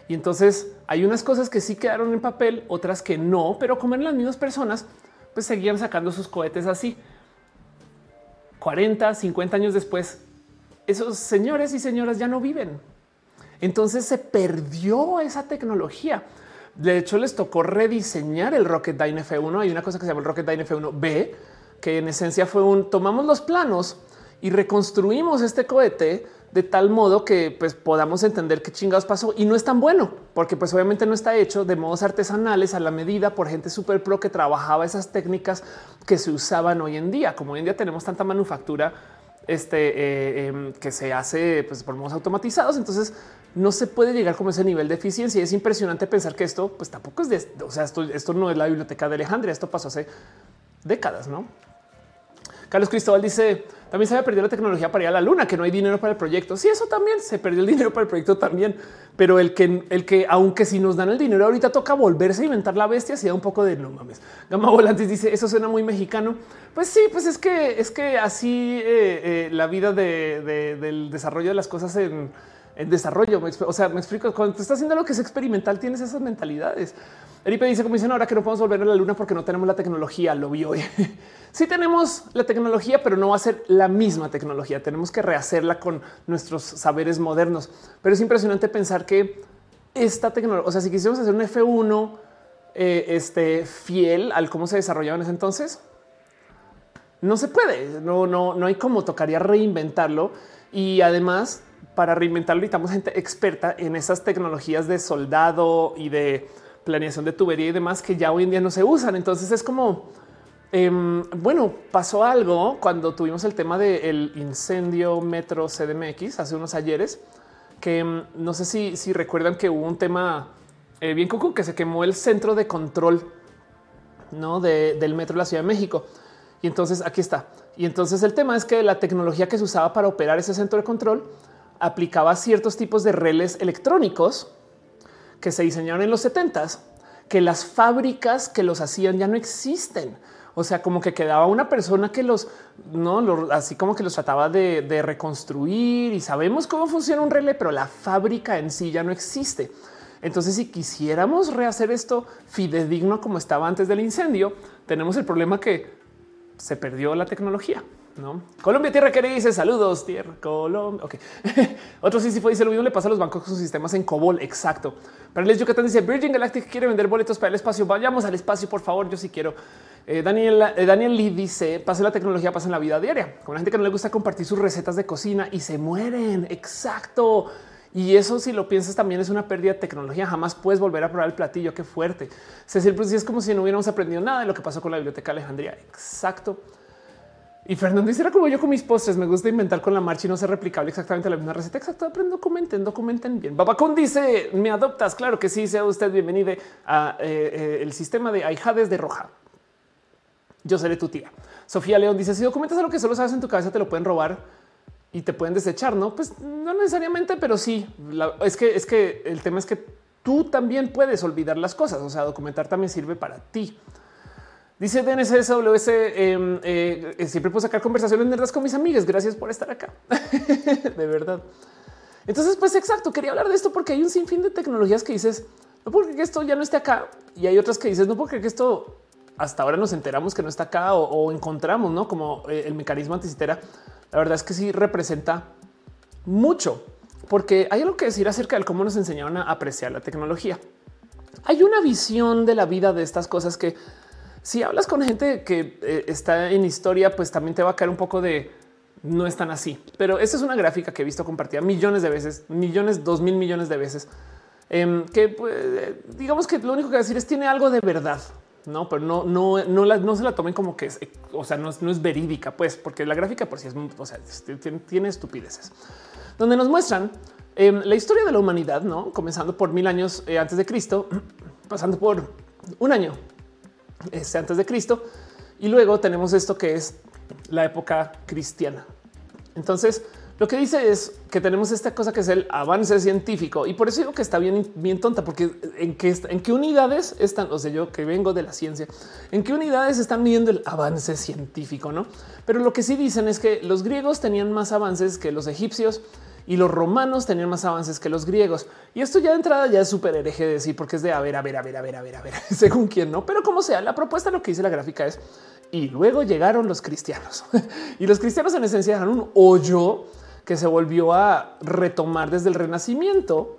Y entonces hay unas cosas que sí quedaron en papel, otras que no, pero como eran las mismas personas, pues seguían sacando sus cohetes así. 40, 50 años después, esos señores y señoras ya no viven. Entonces se perdió esa tecnología. De hecho, les tocó rediseñar el Rocketdyne F1. Hay una cosa que se llama el Rocketdyne F1B, que en esencia fue un tomamos los planos y reconstruimos este cohete de tal modo que pues, podamos entender qué chingados pasó y no es tan bueno, porque pues obviamente no está hecho de modos artesanales a la medida por gente súper pro que trabajaba esas técnicas que se usaban hoy en día. Como hoy en día tenemos tanta manufactura este, eh, em, que se hace pues, por modos automatizados, entonces no se puede llegar como ese nivel de eficiencia. Es impresionante pensar que esto pues tampoco es de, o sea, esto, esto no es la biblioteca de Alejandría, esto pasó hace décadas, ¿no? Carlos Cristóbal dice, también se había perdido la tecnología para ir a la luna, que no hay dinero para el proyecto. Sí, eso también se perdió el dinero para el proyecto también. Pero el que, el que, aunque si nos dan el dinero ahorita toca volverse a inventar la bestia, si da un poco de no mames. Gama Volantes dice eso suena muy mexicano. Pues sí, pues es que es que así eh, eh, la vida del desarrollo de las cosas en, desarrollo. O sea, me explico cuando estás haciendo lo que es experimental, tienes esas mentalidades. Eripe dice como dicen ahora que no podemos volver a la luna porque no tenemos la tecnología. Lo vi hoy. sí tenemos la tecnología, pero no va a ser la misma tecnología. Tenemos que rehacerla con nuestros saberes modernos. Pero es impresionante pensar que esta tecnología, o sea, si quisiéramos hacer un F1 eh, este, fiel al cómo se desarrollaba en ese entonces, no se puede. No, no, no hay cómo tocaría reinventarlo. Y además, para reinventarlo, necesitamos gente experta en esas tecnologías de soldado y de planeación de tubería y demás que ya hoy en día no se usan. Entonces es como Em, bueno, pasó algo cuando tuvimos el tema del incendio Metro CDMX hace unos ayeres, que em, no sé si, recuerdan que hubo un tema eh, bien cucu que se quemó el centro de control ¿no? del metro de la Ciudad de México. Y entonces aquí está. Y entonces el tema es que la tecnología que se usaba para operar ese centro de control aplicaba ciertos tipos de relés electrónicos que se diseñaron en los 70s, que las fábricas que los hacían ya no existen. O sea, como que quedaba una persona que los, no, así como que los trataba de, reconstruir y sabemos cómo funciona un relé, pero la fábrica en sí ya no existe. Entonces, si quisiéramos rehacer esto fidedigno como estaba antes del incendio, tenemos el problema que se perdió la tecnología. No Colombia Tierra que dice saludos Tierra Colombia. Ok, otro sí, sí fue dice lo mismo le pasa a los bancos con sus sistemas en COBOL. Exacto. Para les Yucatán dice Virgin Galactic quiere vender boletos para el espacio. Vayamos al espacio, por favor. Yo sí quiero. Eh, Daniel, eh, Daniel Lee dice: pase la tecnología, pasa en la vida diaria. Con la gente que no le gusta compartir sus recetas de cocina y se mueren. Exacto. Y eso, si lo piensas, también es una pérdida de tecnología. Jamás puedes volver a probar el platillo. Qué fuerte. Cecil, pues es como si no hubiéramos aprendido nada de lo que pasó con la biblioteca Alejandría. Exacto. Y Fernando dice: Era como yo con mis postres. Me gusta inventar con la marcha y no ser replicable exactamente la misma receta. Exacto. Aprendo, documenten, documenten bien. Babacón dice: Me adoptas. Claro que sí. Sea usted bienvenido a eh, el sistema de Aijades de Roja. Yo seré tu tía. Sofía León dice: Si documentas lo que solo sabes en tu cabeza, te lo pueden robar y te pueden desechar. No, pues no necesariamente, pero sí. es que es que el tema es que tú también puedes olvidar las cosas. O sea, documentar también sirve para ti. Dice DNSSWS, eh, eh, siempre puedo sacar conversaciones nerdas con mis amigas. Gracias por estar acá. de verdad. Entonces, pues exacto, quería hablar de esto porque hay un sinfín de tecnologías que dices, no porque esto ya no esté acá. Y hay otras que dices, no porque esto hasta ahora nos enteramos que no está acá o, encontramos, ¿no? Como eh, el mecanismo anticitera. La verdad es que sí representa mucho, porque hay algo que decir acerca de cómo nos enseñaron a apreciar la tecnología. Hay una visión de la vida de estas cosas que si hablas con gente que eh, está en historia, pues también te va a caer un poco de no es tan así. Pero esta es una gráfica que he visto compartida millones de veces, millones, dos mil millones de veces, em, que pues, digamos que lo único que decir es tiene algo de verdad. No, pero no, no, no, la, se la tomen como que es, o sea, no es, no es verídica, pues, porque la gráfica por sí es, o sea, tiene, tiene estupideces, donde nos muestran em, la historia de la humanidad, no comenzando por mil años eh, antes de Cristo, pasando por un año este, antes de Cristo. Y luego tenemos esto que es la época cristiana. Entonces, lo que dice es que tenemos esta cosa que es el avance científico y por eso digo que está bien, bien tonta, porque en qué, en qué unidades están, o sea, yo que vengo de la ciencia, en qué unidades están midiendo el avance científico, no? Pero lo que sí dicen es que los griegos tenían más avances que los egipcios y los romanos tenían más avances que los griegos. Y esto ya de entrada ya es súper hereje de decir, porque es de a ver, a ver, a ver, a ver, a ver, a ver, según quién no. Pero como sea, la propuesta lo que dice la gráfica es y luego llegaron los cristianos y los cristianos en esencia dejaron un hoyo que se volvió a retomar desde el Renacimiento.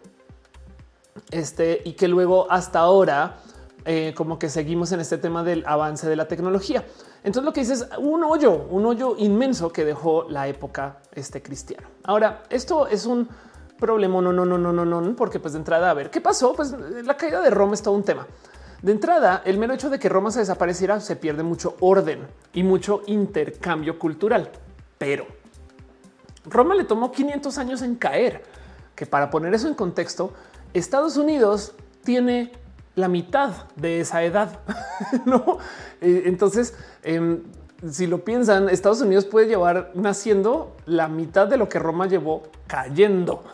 Este y que luego hasta ahora eh, como que seguimos en este tema del avance de la tecnología. Entonces lo que dices es un hoyo, un hoyo inmenso que dejó la época este cristiano. Ahora, esto es un problema, no, no, no, no, no, no, porque pues de entrada, a ver, ¿qué pasó? Pues la caída de Roma es todo un tema. De entrada, el mero hecho de que Roma se desapareciera se pierde mucho orden y mucho intercambio cultural. Pero Roma le tomó 500 años en caer, que para poner eso en contexto, Estados Unidos tiene la mitad de esa edad. no, entonces, em, si lo piensan, Estados Unidos puede llevar naciendo la mitad de lo que Roma llevó cayendo.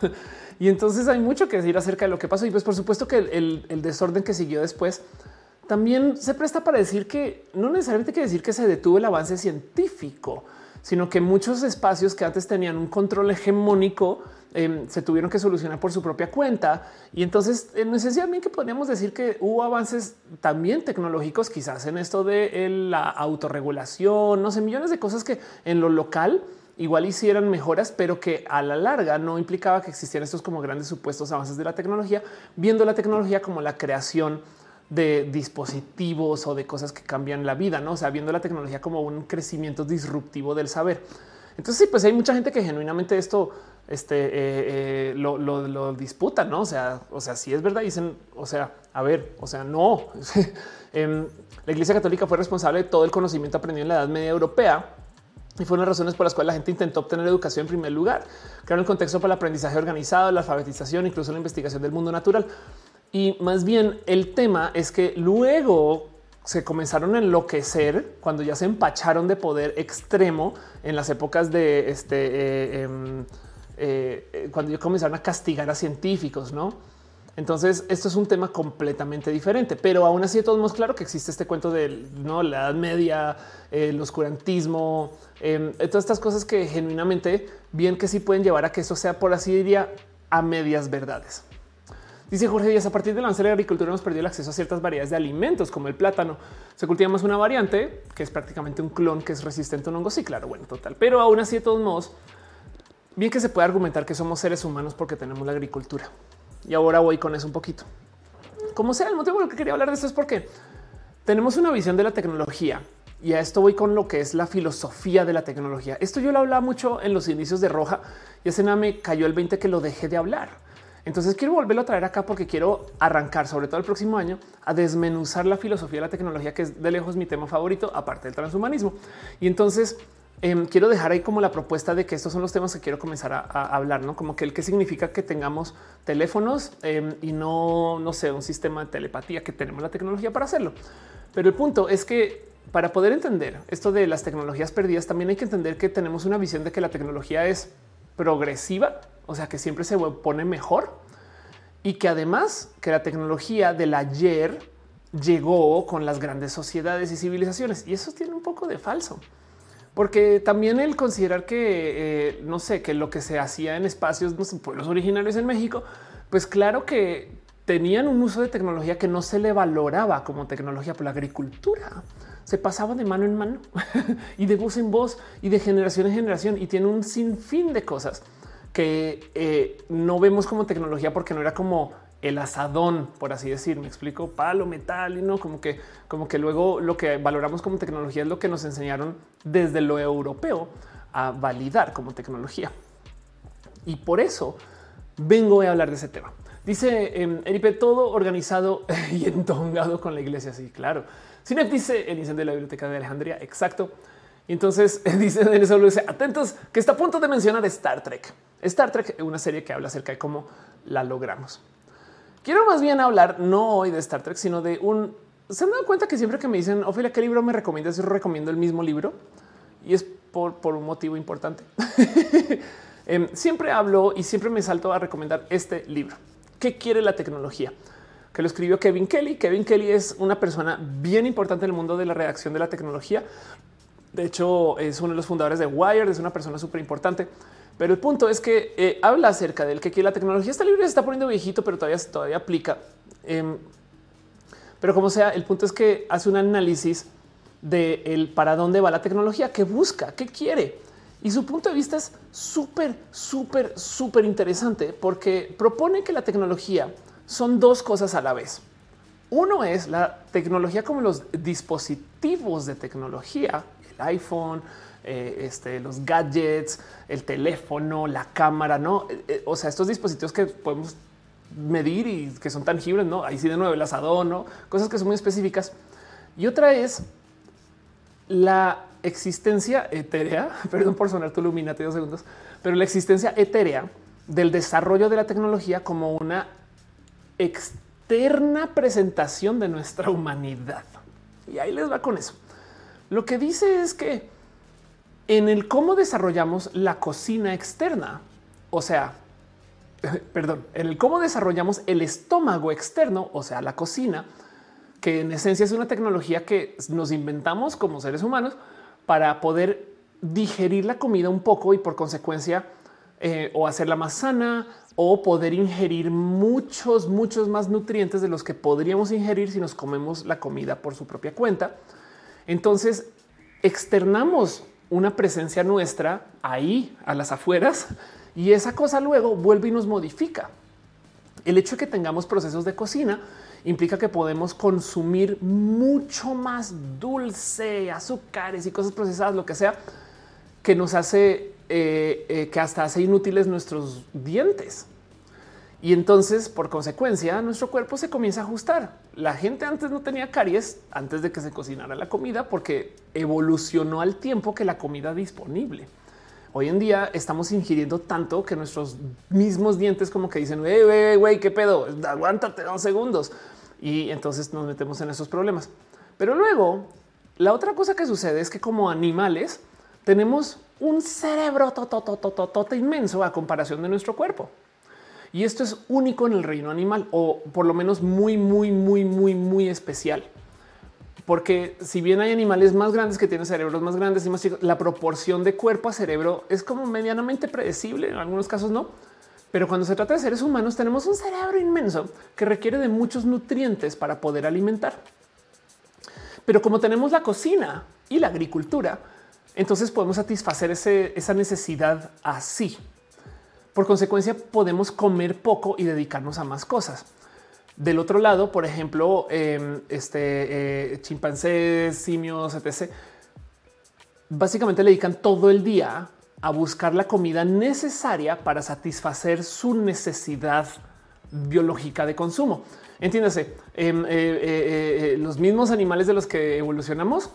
Y entonces hay mucho que decir acerca de lo que pasó. Y pues por supuesto que el, desorden que siguió después también se presta para decir que no necesariamente quiere decir que se detuvo el avance científico, sino que muchos espacios que antes tenían un control hegemónico Em, se tuvieron que solucionar por su propia cuenta. Y entonces, en esencialmente podríamos decir que hubo avances también tecnológicos, quizás en esto de la autorregulación, no sé, millones de cosas que en lo local igual hicieran mejoras, pero que a la larga no implicaba que existieran estos como grandes supuestos avances de la tecnología, viendo la tecnología como la creación de dispositivos o de cosas que cambian la vida, no? O sea, viendo la tecnología como un crecimiento disruptivo del saber. Entonces, sí, pues hay mucha gente que genuinamente esto este, eh, eh, lo, lo, disputan, ¿no? O sea, o sea, si es verdad, dicen, o sea, a ver, o sea, no. Em, la Iglesia Católica fue responsable de todo el conocimiento aprendido en la Edad Media Europea y fueron las razones por las cuales la gente intentó obtener educación en primer lugar. Crearon el contexto para el aprendizaje organizado, la alfabetización, incluso la investigación del mundo natural. Y más bien el tema es que luego se comenzaron a enloquecer cuando ya se empacharon de poder extremo en las épocas de este eh, em, eh, eh, cuando comenzaron a castigar a científicos, no? Entonces, esto es un tema completamente diferente, pero aún así, de todos modos, claro que existe este cuento de ¿no? la Edad Media, el oscurantismo, em, todas estas cosas que genuinamente bien que sí pueden llevar a que eso sea, por así diría, a medias verdades. Dice Jorge Díaz, a partir del avance de la agricultura hemos perdido el acceso a ciertas variedades de alimentos como el plátano. Se cultiva más una variante que es prácticamente un clon que es resistente a un hongo. Sí, claro, bueno, total. Pero aún así, de todos modos, bien que se puede argumentar que somos seres humanos porque tenemos la agricultura. Y ahora voy con eso un poquito. Como sea, el motivo por el que quería hablar de esto es porque tenemos una visión de la tecnología y a esto voy con lo que es la filosofía de la tecnología. Esto yo lo hablaba mucho en los inicios de Roja y hace nada me cayó el 20 que lo dejé de hablar. Entonces quiero volverlo a traer acá porque quiero arrancar, sobre todo el próximo año, a desmenuzar la filosofía de la tecnología, que es de lejos mi tema favorito, aparte del transhumanismo. Y entonces em, quiero dejar ahí como la propuesta de que estos son los temas que quiero comenzar a, hablar, no como que el que significa que tengamos teléfonos em, y no, no sé, un sistema de telepatía que tenemos la tecnología para hacerlo. Pero el punto es que para poder entender esto de las tecnologías perdidas, también hay que entender que tenemos una visión de que la tecnología es progresiva, o sea que siempre se pone mejor y que además que la tecnología del ayer llegó con las grandes sociedades y civilizaciones. Y eso tiene un poco de falso, porque también el considerar que eh, no sé, que lo que se hacía en espacios, no sé, pueblos originarios en México, pues claro que tenían un uso de tecnología que no se le valoraba como tecnología por la agricultura. Se pasaba de mano en mano y de voz en voz y de generación en generación y tiene un sinfín de cosas que eh, no vemos como tecnología porque no era como el asadón, por así decir, me explico, palo, metal y no como que, como que luego lo que valoramos como tecnología es lo que nos enseñaron desde lo europeo a validar como tecnología. Y por eso vengo a hablar de ese tema. Dice eh, Eripe, todo organizado y entongado con la iglesia. Sí, claro. Cinef dice el incendio de la biblioteca de Alejandría. Exacto. Y entonces dice en dice atentos que está a punto de mencionar Star Trek. Star Trek es una serie que habla acerca de cómo la logramos. Quiero más bien hablar no hoy de Star Trek, sino de un. Se han dado cuenta que siempre que me dicen Ophelia, ¿qué libro me recomiendas? Yo recomiendo el mismo libro y es por, por un motivo importante. Em, siempre hablo y siempre me salto a recomendar este libro. ¿Qué quiere la tecnología? Que lo escribió Kevin Kelly. Kevin Kelly es una persona bien importante en el mundo de la redacción de la tecnología. De hecho, es uno de los fundadores de Wired, es una persona súper importante. Pero el punto es que eh, habla acerca del que, la tecnología está libre, se está poniendo viejito, pero todavía, todavía aplica. Em, pero como sea, el punto es que hace un análisis de el para dónde va la tecnología, qué busca, qué quiere. Y su punto de vista es súper, súper, súper interesante porque propone que la tecnología son dos cosas a la vez. Uno es la tecnología como los dispositivos de tecnología, iPhone, eh, este, los gadgets, el teléfono, la cámara, no? Eh, eh, o sea, estos dispositivos que podemos medir y que son tangibles, no? Ahí sí de nuevo el asadón, no cosas que son muy específicas. Y otra es la existencia etérea, perdón por sonar tu luminate dos segundos, pero la existencia etérea del desarrollo de la tecnología como una externa presentación de nuestra humanidad. Y ahí les va con eso. Lo que dice es que en el cómo desarrollamos la cocina externa, o sea, perdón, en el cómo desarrollamos el estómago externo, o sea, la cocina, que en esencia es una tecnología que nos inventamos como seres humanos para poder digerir la comida un poco y por consecuencia eh, o hacerla más sana o poder ingerir muchos, muchos más nutrientes de los que podríamos ingerir si nos comemos la comida por su propia cuenta. Entonces externamos una presencia nuestra ahí a las afueras y esa cosa luego vuelve y nos modifica. El hecho de que tengamos procesos de cocina implica que podemos consumir mucho más dulce, azúcares y cosas procesadas, lo que sea, que nos hace eh, eh, que hasta hace inútiles nuestros dientes. Y entonces, por consecuencia, nuestro cuerpo se comienza a ajustar. La gente antes no tenía caries antes de que se cocinara la comida porque evolucionó al tiempo que la comida disponible. Hoy en día estamos ingiriendo tanto que nuestros mismos dientes como que dicen, güey, güey, qué pedo, aguántate dos segundos. Y entonces nos metemos en esos problemas. Pero luego, la otra cosa que sucede es que como animales tenemos un cerebro inmenso a comparación de nuestro cuerpo. Y esto es único en el reino animal o por lo menos muy, muy, muy, muy, muy especial. Porque si bien hay animales más grandes que tienen cerebros más grandes y más chicos, la proporción de cuerpo a cerebro es como medianamente predecible. En algunos casos no. Pero cuando se trata de seres humanos, tenemos un cerebro inmenso que requiere de muchos nutrientes para poder alimentar. Pero como tenemos la cocina y la agricultura, entonces podemos satisfacer esa necesidad así. Por consecuencia, podemos comer poco y dedicarnos a más cosas. Del otro lado, por ejemplo, em, este, eh, chimpancés, simios, etc. Básicamente le dedican todo el día a buscar la comida necesaria para satisfacer su necesidad biológica de consumo. Entiéndase, em, eh, eh, los mismos animales de los que evolucionamos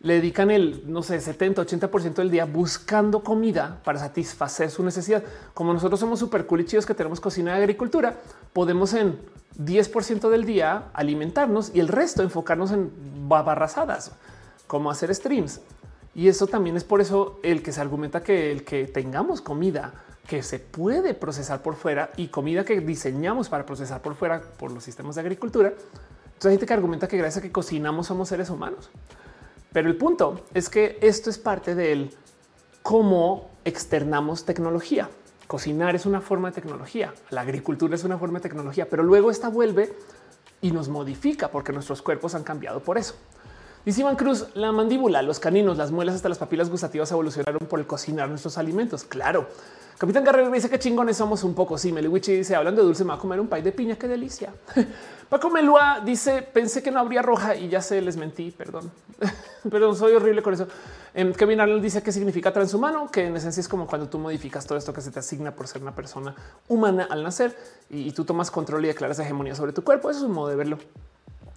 le dedican el, no sé, 70, 80% del día buscando comida para satisfacer su necesidad. Como nosotros somos súper cool y chidos que tenemos cocina de agricultura, podemos en 10% del día alimentarnos y el resto enfocarnos en barrazadas, como hacer streams. Y eso también es por eso el que se argumenta que el que tengamos comida que se puede procesar por fuera y comida que diseñamos para procesar por fuera por los sistemas de agricultura. Entonces hay gente que argumenta que gracias a que cocinamos somos seres humanos. Pero el punto es que esto es parte del cómo externamos tecnología. Cocinar es una forma de tecnología, la agricultura es una forma de tecnología, pero luego esta vuelve y nos modifica porque nuestros cuerpos han cambiado por eso. Dice Iván Cruz, la mandíbula, los caninos, las muelas hasta las papilas gustativas evolucionaron por el cocinar nuestros alimentos. Claro. Capitán Guerrero dice que chingones somos un poco. Sí, Meliwichi dice hablando de dulce, me va a comer un pay de piña. Qué delicia. Paco Melua dice pensé que no habría roja y ya se les mentí. Perdón, perdón, soy horrible con eso. Em, Kevin Arnold dice que significa transhumano, que en esencia es como cuando tú modificas todo esto que se te asigna por ser una persona humana al nacer y, tú tomas control y declaras hegemonía sobre tu cuerpo. Eso es un modo de verlo.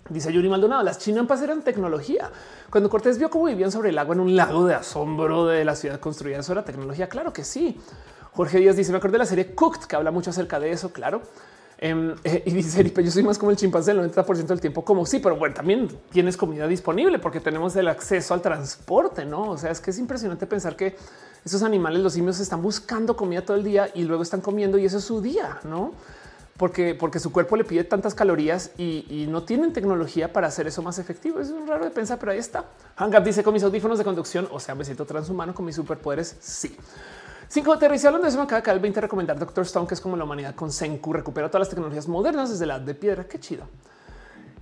Dice Yuri Maldonado, las chinampas eran tecnología. Cuando Cortés vio cómo vivían sobre el agua en un lago de asombro de la ciudad construida, eso era tecnología. Claro que sí. Jorge Díaz dice, me acuerdo de la serie Cooked, que habla mucho acerca de eso, claro. Em, eh, y dice yo soy más como el chimpancé el 90% del tiempo, como sí, pero bueno, también tienes comida disponible porque tenemos el acceso al transporte, no? O sea, es que es impresionante pensar que esos animales, los simios, están buscando comida todo el día y luego están comiendo y eso es su día, no? Porque, porque su cuerpo le pide tantas calorías y, no tienen tecnología para hacer eso más efectivo. Es raro de pensar, pero ahí está. Hangap dice con mis audífonos de conducción, o sea, me siento transhumano con mis superpoderes. Sí. Cinco aterrizados hablando de eso, me acaba cada 20 recomendar Doctor Stone, que es como la humanidad con Senku, recupera todas las tecnologías modernas desde la de piedra. Qué chido.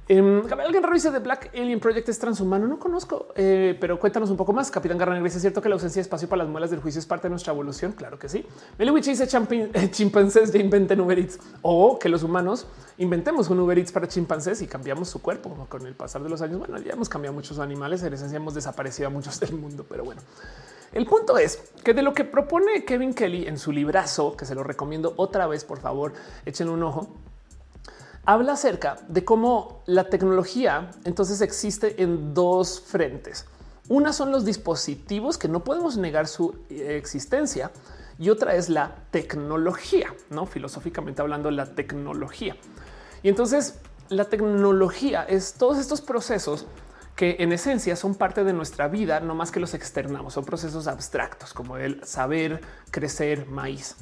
Eh, alguien revisa de Black Alien Project es transhumano. No conozco, eh, pero cuéntanos un poco más. Capitán Garner ¿es cierto que la ausencia de espacio para las muelas del juicio es parte de nuestra evolución? Claro que sí. Meliwich dice eh, chimpancés ya inventen Uber Eats o que los humanos inventemos un Uber Eats para chimpancés y cambiamos su cuerpo con el pasar de los años. Bueno, ya hemos cambiado muchos animales. En esencia hemos desaparecido a muchos del mundo, pero bueno. El punto es que de lo que propone Kevin Kelly en su librazo, que se lo recomiendo otra vez, por favor, echen un ojo, habla acerca de cómo la tecnología entonces existe en dos frentes. Una son los dispositivos que no podemos negar su eh, existencia y otra es la tecnología, no filosóficamente hablando, la tecnología. Y entonces la tecnología es todos estos procesos que en esencia son parte de nuestra vida, no más que los externamos, son procesos abstractos como el saber, crecer, maíz.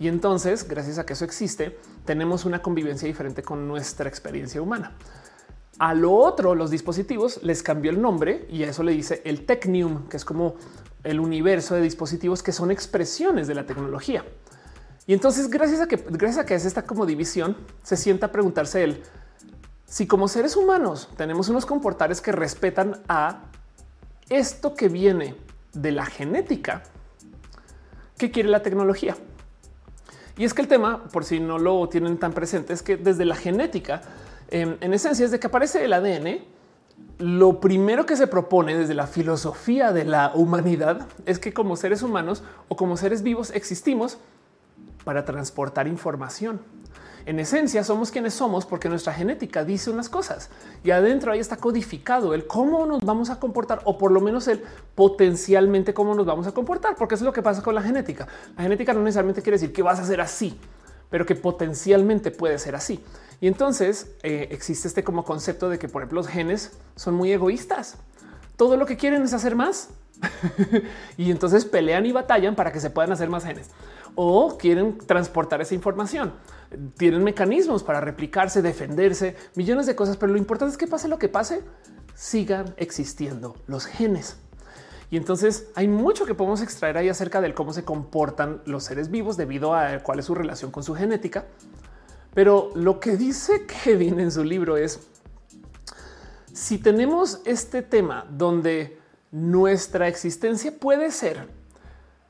Y entonces, gracias a que eso existe, tenemos una convivencia diferente con nuestra experiencia humana. A lo otro, los dispositivos les cambió el nombre y a eso le dice el Technium, que es como el universo de dispositivos que son expresiones de la tecnología. Y entonces, gracias a que, gracias a que es esta como división, se sienta a preguntarse él si como seres humanos tenemos unos comportales que respetan a esto que viene de la genética, ¿qué quiere la tecnología? Y es que el tema, por si no lo tienen tan presente, es que desde la genética, em, en esencia, es de que aparece el ADN, lo primero que se propone desde la filosofía de la humanidad es que como seres humanos o como seres vivos existimos para transportar información. En esencia, somos quienes somos porque nuestra genética dice unas cosas y adentro ahí está codificado el cómo nos vamos a comportar o por lo menos el potencialmente cómo nos vamos a comportar, porque es lo que pasa con la genética. La genética no necesariamente quiere decir que vas a ser así, pero que potencialmente puede ser así. Y entonces eh, existe este como concepto de que, por ejemplo, los genes son muy egoístas. Todo lo que quieren es hacer más y entonces pelean y batallan para que se puedan hacer más genes o quieren transportar esa información. Tienen mecanismos para replicarse, defenderse, millones de cosas, pero lo importante es que pase lo que pase, sigan existiendo los genes. Y entonces hay mucho que podemos extraer ahí acerca de cómo se comportan los seres vivos debido a cuál es su relación con su genética. Pero lo que dice Kevin en su libro es, si tenemos este tema donde nuestra existencia puede ser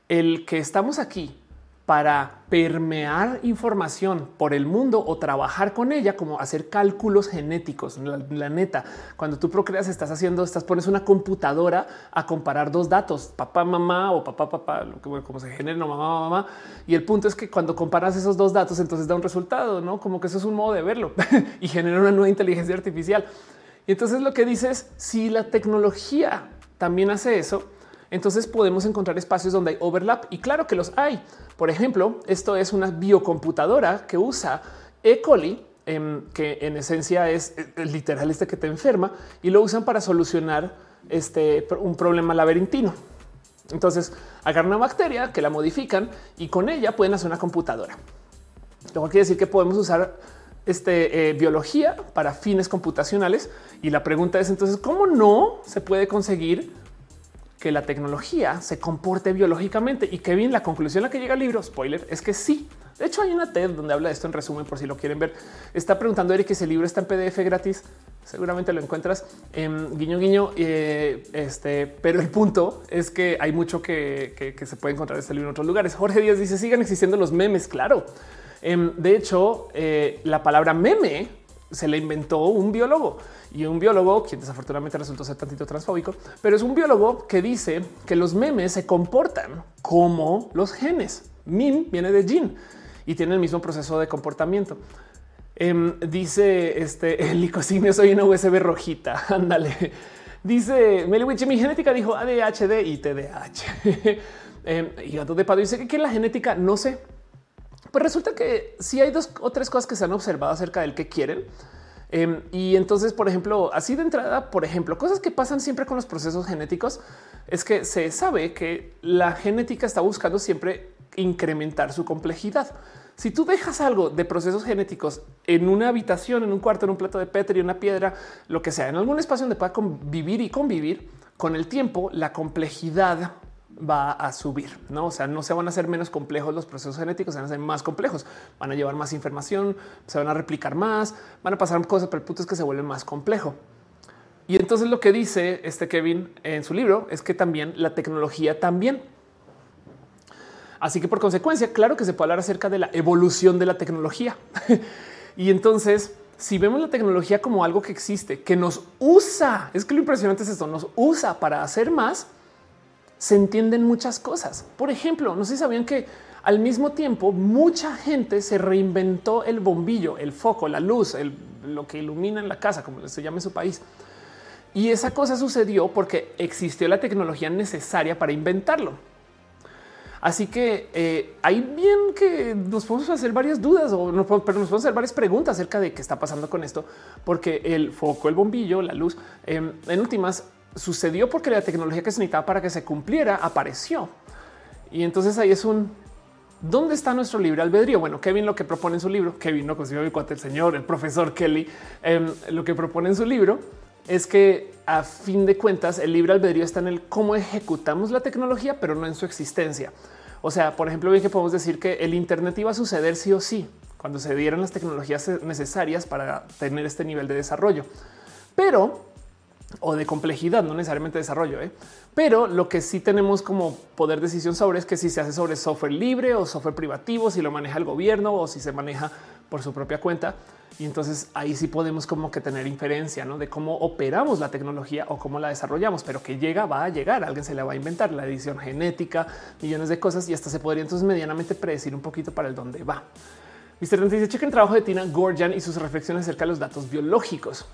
el que estamos aquí para permear información por el mundo o trabajar con ella, como hacer cálculos genéticos. La, neta, cuando tú procreas, estás haciendo, estás pones una computadora a comparar dos datos, papá, mamá o papá, papá, lo que como se genera, no mamá, mamá. Y el punto es que cuando comparas esos dos datos, entonces da un resultado, no como que eso es un modo de verlo y genera una nueva inteligencia artificial. Y entonces lo que dices, si la tecnología también hace eso, entonces podemos encontrar espacios donde hay overlap y claro que los hay. Por ejemplo, esto es una biocomputadora que usa E. coli, em, que en esencia es, literal este que te enferma y lo usan para solucionar este un problema laberintino. Entonces agarran una bacteria que la modifican y con ella pueden hacer una computadora. Lo cual quiere decir que podemos usar este, eh, biología para fines computacionales. Y la pregunta es entonces, ¿cómo no se puede conseguir que la tecnología se comporte biológicamente y que bien la conclusión a la que llega el libro, spoiler, es que sí. De hecho, hay una TED donde habla de esto en resumen por si lo quieren ver. Está preguntando Eric que si el libro está en PDF gratis. Seguramente lo encuentras en guiño guiño. Eh, este, pero el punto es que hay mucho que, se puede encontrar este libro en otros lugares. Jorge Díaz dice sigan existiendo los memes. Claro. Em, de hecho, eh, la palabra meme se le inventó un biólogo y un biólogo, quien desafortunadamente resultó ser tantito transfóbico, pero es un biólogo que dice que los memes se comportan como los genes. Min viene de gene y tiene el mismo proceso de comportamiento. Em, dice este el licosignio soy una USB rojita. Ándale. Dice Meliwich, mi genética dijo ADHD y TDAH. Em, y gato de Pado dice que, la genética no sé. Pues resulta que si hay dos o tres cosas que se han observado acerca del que quieren. Em, y entonces, por ejemplo, así de entrada, por ejemplo, cosas que pasan siempre con los procesos genéticos es que se sabe que la genética está buscando siempre incrementar su complejidad. Si tú dejas algo de procesos genéticos en una habitación, en un cuarto, en un plato de Petri, una piedra, lo que sea, en algún espacio donde pueda convivir y convivir con el tiempo, la complejidad va a subir, no? O sea, no se van a hacer menos complejos los procesos genéticos, se van a ser más complejos, van a llevar más información, se van a replicar más, van a pasar cosas, pero el punto es que se vuelve más complejo. Y entonces lo que dice este Kevin en su libro es que también la tecnología también. Así que por consecuencia, claro que se puede hablar acerca de la evolución de la tecnología. y entonces, si vemos la tecnología como algo que existe, que nos usa, es que lo impresionante es esto, nos usa para hacer más, se entienden muchas cosas. Por ejemplo, no sé si sabían que al mismo tiempo mucha gente se reinventó el bombillo, el foco, la luz, lo que ilumina en la casa, como se llama en su país. Y esa cosa sucedió porque existió la tecnología necesaria para inventarlo. Así que eh, hay bien que nos podemos hacer varias dudas o no, pero nos podemos hacer varias preguntas acerca de qué está pasando con esto, porque el foco, el bombillo, la luz, em, en últimas sucedió porque la tecnología que se necesitaba para que se cumpliera apareció. Y entonces ahí es un ¿Dónde está nuestro libre albedrío? Bueno, Kevin lo que propone en su libro, Kevin no consiguió mi cuate, el señor, el profesor Kelly, em, lo que propone en su libro es que a fin de cuentas el libre albedrío está en el cómo ejecutamos la tecnología, pero no en su existencia. O sea, por ejemplo, bien que podemos decir que el Internet iba a suceder sí o sí cuando se dieran las tecnologías necesarias para tener este nivel de desarrollo. Pero o de complejidad, no necesariamente desarrollo. ¿eh? Pero lo que sí tenemos como poder decisión sobre es que si se hace sobre software libre o software privativo, si lo maneja el gobierno o si se maneja por su propia cuenta. Y entonces ahí sí podemos como que tener inferencia ¿no? de cómo operamos la tecnología o cómo la desarrollamos, pero que llega, va a llegar, alguien se le va a inventar la edición genética, millones de cosas y hasta se podría entonces medianamente predecir un poquito para el dónde va. Mr. dice chequen el trabajo de Tina Gorjan y sus reflexiones acerca de los datos biológicos.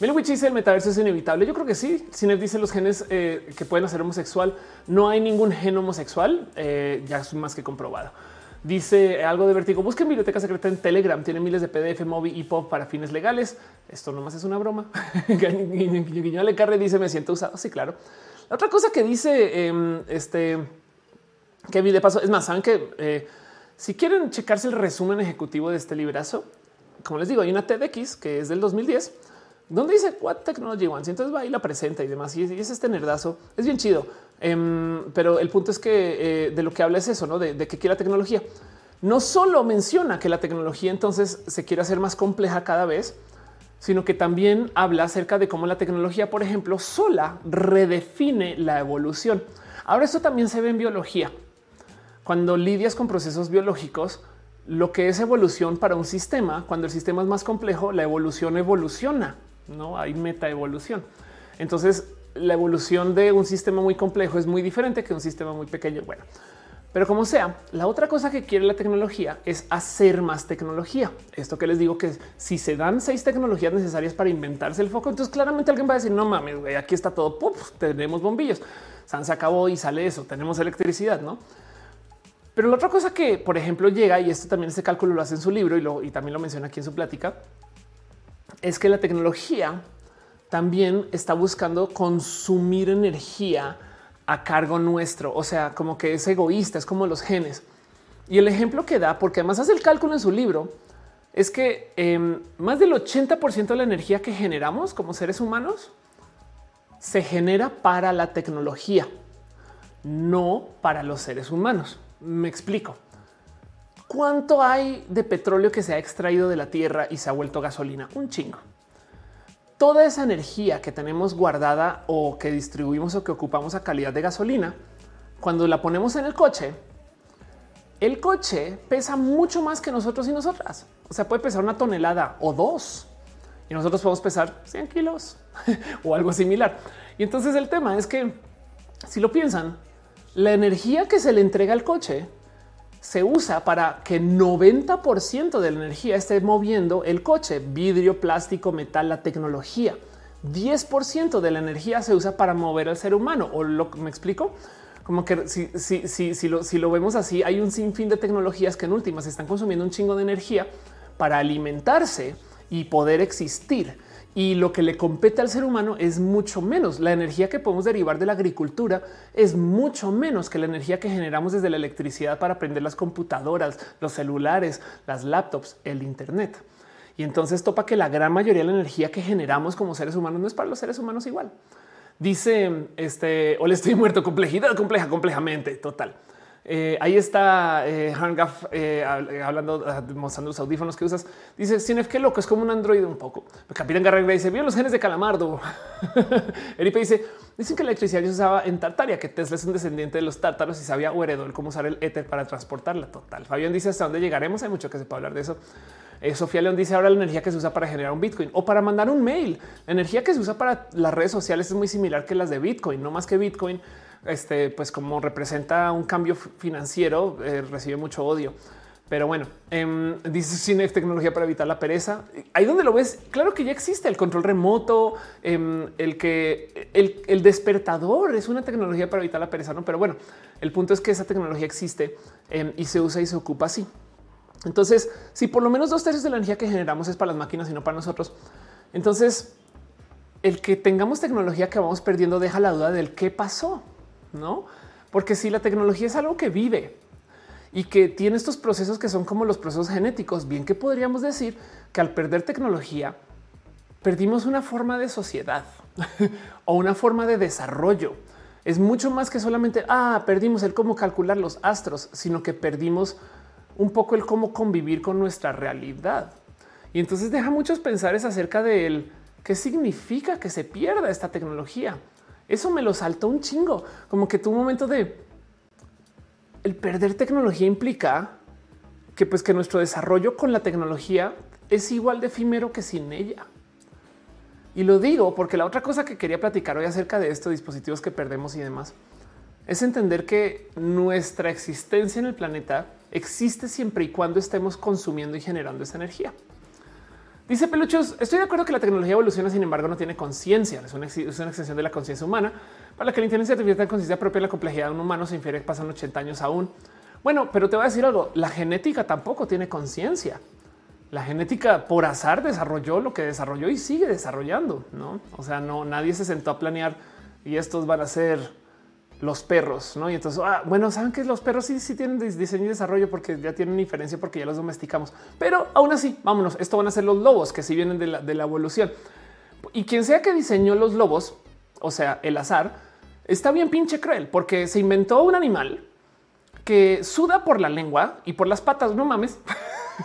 Melwich dice el metaverso es inevitable. Yo creo que sí. Cinef dice los genes eh, que pueden hacer homosexual. No hay ningún gen homosexual. Eh, ya es más que comprobado. Dice algo de vértigo. Busquen biblioteca secreta en Telegram. Tiene miles de PDF, móvil y pop para fines legales. Esto nomás es una broma. Le Carre dice me siento usado. Sí, claro. La otra cosa que dice em, este que vi de paso es más, saben que eh, si quieren checarse el resumen ejecutivo de este librazo, como les digo, hay una TEDx que es del 2010 donde dice What Technology Wants. Entonces va y la presenta y demás. Y es este nerdazo. Es bien chido. Em, pero el punto es que eh, de lo que habla es eso, ¿no? De, de que quiere la tecnología. No solo menciona que la tecnología entonces se quiere hacer más compleja cada vez, sino que también habla acerca de cómo la tecnología, por ejemplo, sola redefine la evolución. Ahora esto también se ve en biología. cuando lidias con procesos biológicos, lo que es evolución para un sistema, cuando el sistema es más complejo, la evolución evoluciona, no hay meta evolución. Entonces, la evolución de un sistema muy complejo es muy diferente que un sistema muy pequeño. Bueno, pero como sea, la otra cosa que quiere la tecnología es hacer más tecnología. Esto que les digo que si se dan seis tecnologías necesarias para inventarse el foco, entonces claramente alguien va a decir no mames, güey, aquí está todo, tenemos bombillos, San se acabó y sale eso, tenemos electricidad, no? Pero la otra cosa que, por ejemplo, llega y esto también ese cálculo lo hace en su libro y, lo, y también lo menciona aquí en su plática, es que la tecnología también está buscando consumir energía a cargo nuestro. O sea, como que es egoísta, es como los genes. Y el ejemplo que da, porque además hace el cálculo en su libro, es que em, más del 80% de la energía que generamos como seres humanos se genera para la tecnología, no para los seres humanos. Me explico. ¿Cuánto hay de petróleo que se ha extraído de la tierra y se ha vuelto gasolina? Un chingo toda esa energía que tenemos guardada o que distribuimos o que ocupamos a calidad de gasolina, cuando la ponemos en el coche, el coche pesa mucho más que nosotros y nosotras. O sea, puede pesar una tonelada o dos y nosotros podemos pesar 100 kilos o algo similar. Y entonces el tema es que si lo piensan, la energía que se le entrega al coche se usa para que 90% de la energía esté moviendo el coche, vidrio, plástico, metal, la tecnología. 10% de la energía se usa para mover al ser humano. O lo me explico como que si, si, si, si, lo, si lo vemos así, hay un sinfín de tecnologías que en últimas están consumiendo un chingo de energía para alimentarse y poder existir y lo que le compete al ser humano es mucho menos. La energía que podemos derivar de la agricultura es mucho menos que la energía que generamos desde la electricidad para prender las computadoras, los celulares, las laptops, el Internet. Y entonces topa que la gran mayoría de la energía que generamos como seres humanos no es para los seres humanos igual. Dice este, o le estoy muerto, complejidad compleja, complejamente, total. Eh, ahí está eh, Hangaf eh, eh, hablando, ah, mostrando los audífonos que usas. Dice Cinef, qué loco, es como un androide un poco. Capitán Garrett dice: Vio los genes de Calamardo. Eripe dice: Dicen que la electricidad se usaba en Tartaria, que Tesla es un descendiente de los tártaros y sabía o heredó el cómo usar el éter para transportarla. Total. Fabián dice: ¿Hasta dónde llegaremos? Hay mucho que se puede hablar de eso. Sofía León dice ahora la energía que se usa para generar un Bitcoin o para mandar un mail. La energía que se usa para las redes sociales es muy similar que las de Bitcoin, no más que Bitcoin este, pues como representa un cambio financiero, eh, recibe mucho odio. Pero bueno, eh, dice cine tecnología para evitar la pereza. Ahí donde lo ves, claro que ya existe el control remoto, em, el que el, despertador es una tecnología para evitar la pereza, no? Pero bueno, el punto es que esa tecnología existe em, y se usa y se ocupa así. Entonces, si por lo menos dos tercios de la energía que generamos es para las máquinas y no para nosotros, entonces el que tengamos tecnología que vamos perdiendo deja la duda del qué pasó no? Porque si la tecnología es algo que vive y que tiene estos procesos que son como los procesos genéticos, bien que podríamos decir que al perder tecnología perdimos una forma de sociedad o una forma de desarrollo. Es mucho más que solamente ah, perdimos el cómo calcular los astros, sino que perdimos un poco el cómo convivir con nuestra realidad. Y entonces deja muchos pensares acerca de él. ¿Qué significa que se pierda esta tecnología? Eso me lo saltó un chingo, como que tu momento de el perder tecnología implica que pues que nuestro desarrollo con la tecnología es igual de efímero que sin ella. Y lo digo porque la otra cosa que quería platicar hoy acerca de estos dispositivos que perdemos y demás es entender que nuestra existencia en el planeta existe siempre y cuando estemos consumiendo y generando esa energía. Dice Peluchos, estoy de acuerdo que la tecnología evoluciona, sin embargo, no tiene conciencia. Es una, extensión de la conciencia humana. Para la que la inteligencia artificial tenga conciencia propia, la complejidad de un humano se infiere pasan 80 años aún. Bueno, pero te voy a decir algo. La genética tampoco tiene conciencia. La genética por azar desarrolló lo que desarrolló y sigue desarrollando. No, o sea, no nadie se sentó a planear y estos van a ser los perros, ¿no? Y entonces, ah, bueno, saben que los perros sí, sí tienen diseño y desarrollo porque ya tienen diferencia porque ya los domesticamos. Pero aún así, vámonos, esto van a ser los lobos que sí vienen de la, de la evolución. Y quien sea que diseñó los lobos, o sea, el azar, está bien pinche cruel porque se inventó un animal que suda por la lengua y por las patas. No mames.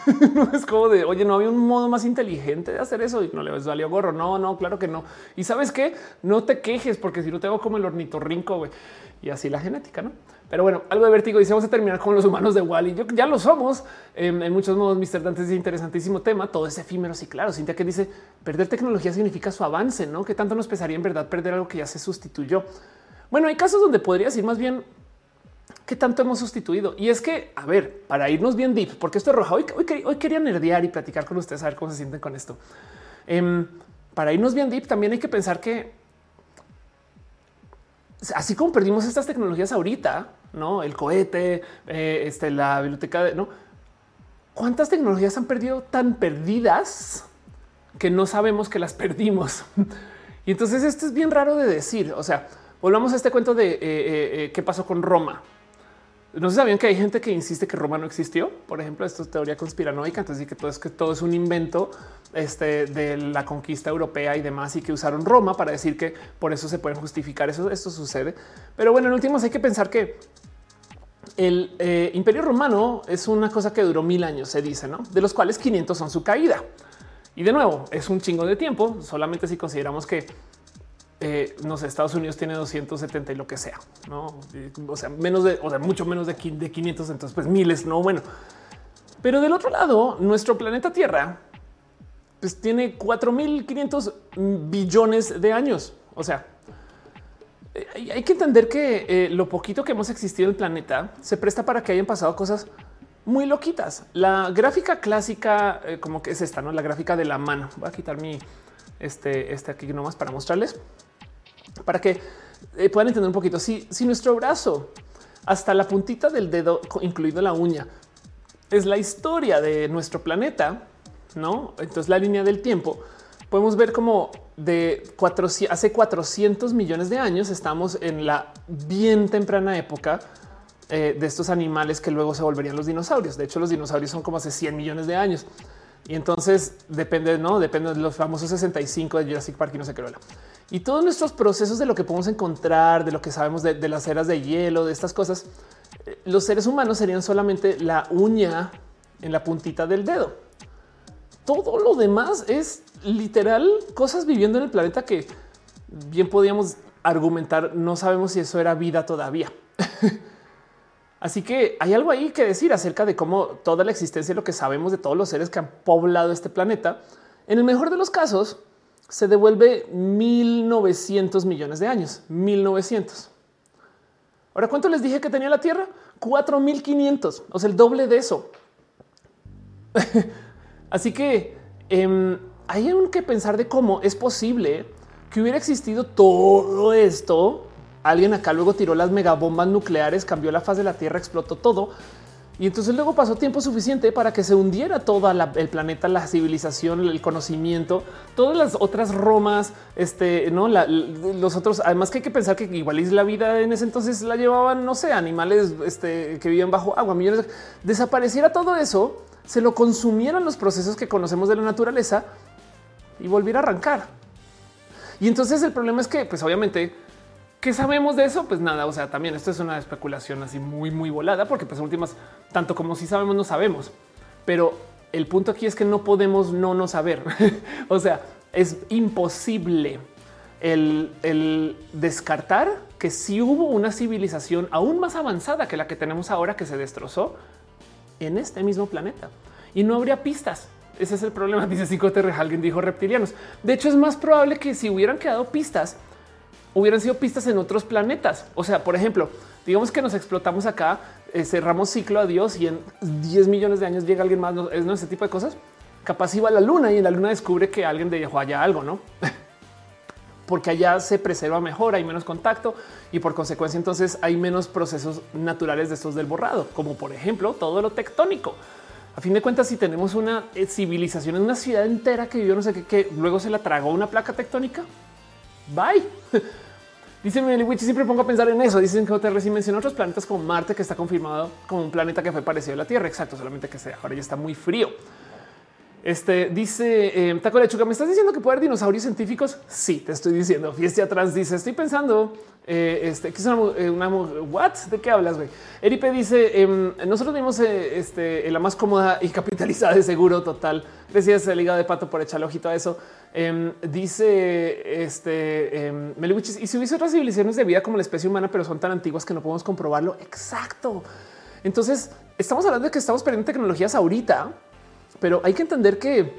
no es como de oye, no había un modo más inteligente de hacer eso y no le valió gorro. No, no, claro que no. Y sabes qué? No te quejes porque si no te hago como el ornitorrinco, güey. y así la genética, ¿no? Pero bueno, algo de vértigo dice vamos a terminar con los humanos de Wally. Yo ya lo somos en muchos modos. Mr. Dante es interesantísimo tema. Todo es efímero. Sí, claro. Cintia que dice perder tecnología significa su avance, no? Que tanto nos pesaría en verdad perder algo que ya se sustituyó. Bueno, hay casos donde podría decir más bien qué tanto hemos sustituido. Y es que, a ver, para irnos bien deep, porque esto es roja. Hoy, hoy, quería nerdear y platicar con ustedes a ver cómo se sienten con esto. Em, para irnos bien deep, también hay que pensar que así como perdimos estas tecnologías ahorita, no el cohete, eh, este, la biblioteca de no. ¿Cuántas tecnologías han perdido tan perdidas que no sabemos que las perdimos? y entonces esto es bien raro de decir. O sea, volvamos a este cuento de eh, eh, qué pasó con Roma. No se sabían que hay gente que insiste que Roma no existió. Por ejemplo, esto es teoría conspiranoica. Entonces, que todo es que todo es un invento este, de la conquista europea y demás, y que usaron Roma para decir que por eso se pueden justificar. Eso esto sucede. Pero bueno, en últimos hay que pensar que el eh, Imperio Romano es una cosa que duró mil años, se dice, ¿no? De los cuales 500 son su caída. Y de nuevo, es un chingo de tiempo, solamente si consideramos que eh, no sé, Estados Unidos tiene 270 y lo que sea, no? O sea, menos de, o sea, mucho menos de, de 500, entonces pues miles, no bueno. Pero del otro lado, nuestro planeta Tierra pues tiene 4500 billones de años. O sea, eh, hay que entender que eh, lo poquito que hemos existido en el planeta se presta para que hayan pasado cosas muy loquitas. La gráfica clásica, como que es esta, no la gráfica de la mano. Voy a quitar mi este, este aquí nomás para mostrarles para que eh, puedan entender un poquito. Si, si nuestro brazo hasta la puntita del dedo, incluido la uña, es la historia de nuestro planeta, no? Entonces la línea del tiempo podemos ver como de hace 400 millones de años estamos en la bien temprana época eh, de estos animales que luego se volverían los dinosaurios. De hecho, los dinosaurios son como hace 100 millones de años. Y entonces depende, no depende de los famosos 65 de Jurassic Park y no sé qué. Y todos nuestros procesos de lo que podemos encontrar, de lo que sabemos de, las eras de hielo, de estas cosas, eh, los seres humanos serían solamente la uña en la puntita del dedo. Todo lo demás es literal cosas viviendo en el planeta que bien podíamos argumentar. No sabemos si eso era vida todavía. Así que hay algo ahí que decir acerca de cómo toda la existencia y lo que sabemos de todos los seres que han poblado este planeta, en el mejor de los casos, se devuelve 1900 millones de años. 1900. Ahora, ¿cuánto les dije que tenía la Tierra? 4500, o sea, el doble de eso. Así que em, hay que pensar de cómo es posible que hubiera existido todo esto. Alguien acá luego tiró las megabombas nucleares, cambió la faz de la Tierra, explotó todo y entonces luego pasó tiempo suficiente para que se hundiera todo el planeta, la civilización, el conocimiento, todas las otras Romas, este, no los otros. Además que hay que pensar que igual es la vida en ese entonces la llevaban, no sé, animales este, que vivían bajo agua, millones. Desapareciera todo eso, se lo consumieran los procesos que conocemos de la naturaleza y volviera a arrancar. Y entonces el problema es que, pues obviamente, ¿Qué sabemos de eso? Pues nada, o sea, también esto es una especulación así muy, muy volada, porque pues en últimas, tanto como si sabemos, no sabemos. Pero el punto aquí es que no podemos no no saber. o sea, es imposible el, el, descartar que si hubo una civilización aún más avanzada que la que tenemos ahora que se destrozó en este mismo planeta y no habría pistas. Ese es el problema. Dice Psicoterre, alguien dijo reptilianos. De hecho, es más probable que si hubieran quedado pistas, hubieran sido pistas en otros planetas. O sea, por ejemplo, digamos que nos explotamos acá, eh, cerramos ciclo a Dios y en 10 millones de años llega alguien más, ¿no? es ¿no? ese tipo de cosas. Capaz iba a la luna y en la luna descubre que alguien dejó allá algo, no? Porque allá se preserva mejor, hay menos contacto y por consecuencia entonces hay menos procesos naturales de estos del borrado, como por ejemplo todo lo tectónico. A fin de cuentas, si tenemos una eh, civilización en una ciudad entera que vivió no sé qué, que luego se la tragó una placa tectónica, bye. Dice Witch, siempre pongo a pensar en eso. Dicen que OTR sí menciona otros planetas como Marte, que está confirmado como un planeta que fue parecido a la Tierra. Exacto, solamente que ahora ya está muy frío. Este dice eh, Taco Lechuga, ¿me estás diciendo que puede haber dinosaurios científicos? Sí, te estoy diciendo. Fiesta Trans dice, estoy pensando, eh, este, que es una, eh, una, what? ¿De qué hablas, güey? Eripe dice, em, nosotros vimos eh, este, la más cómoda y capitalizada de seguro total. Gracias, el hígado de pato, por echarle ojito a eso. Em, dice este Meliwichis, y si hubiese otras civilizaciones de vida como la especie humana, pero son tan antiguas que no podemos comprobarlo. Exacto. Entonces, estamos hablando de que estamos perdiendo tecnologías ahorita pero hay que entender que,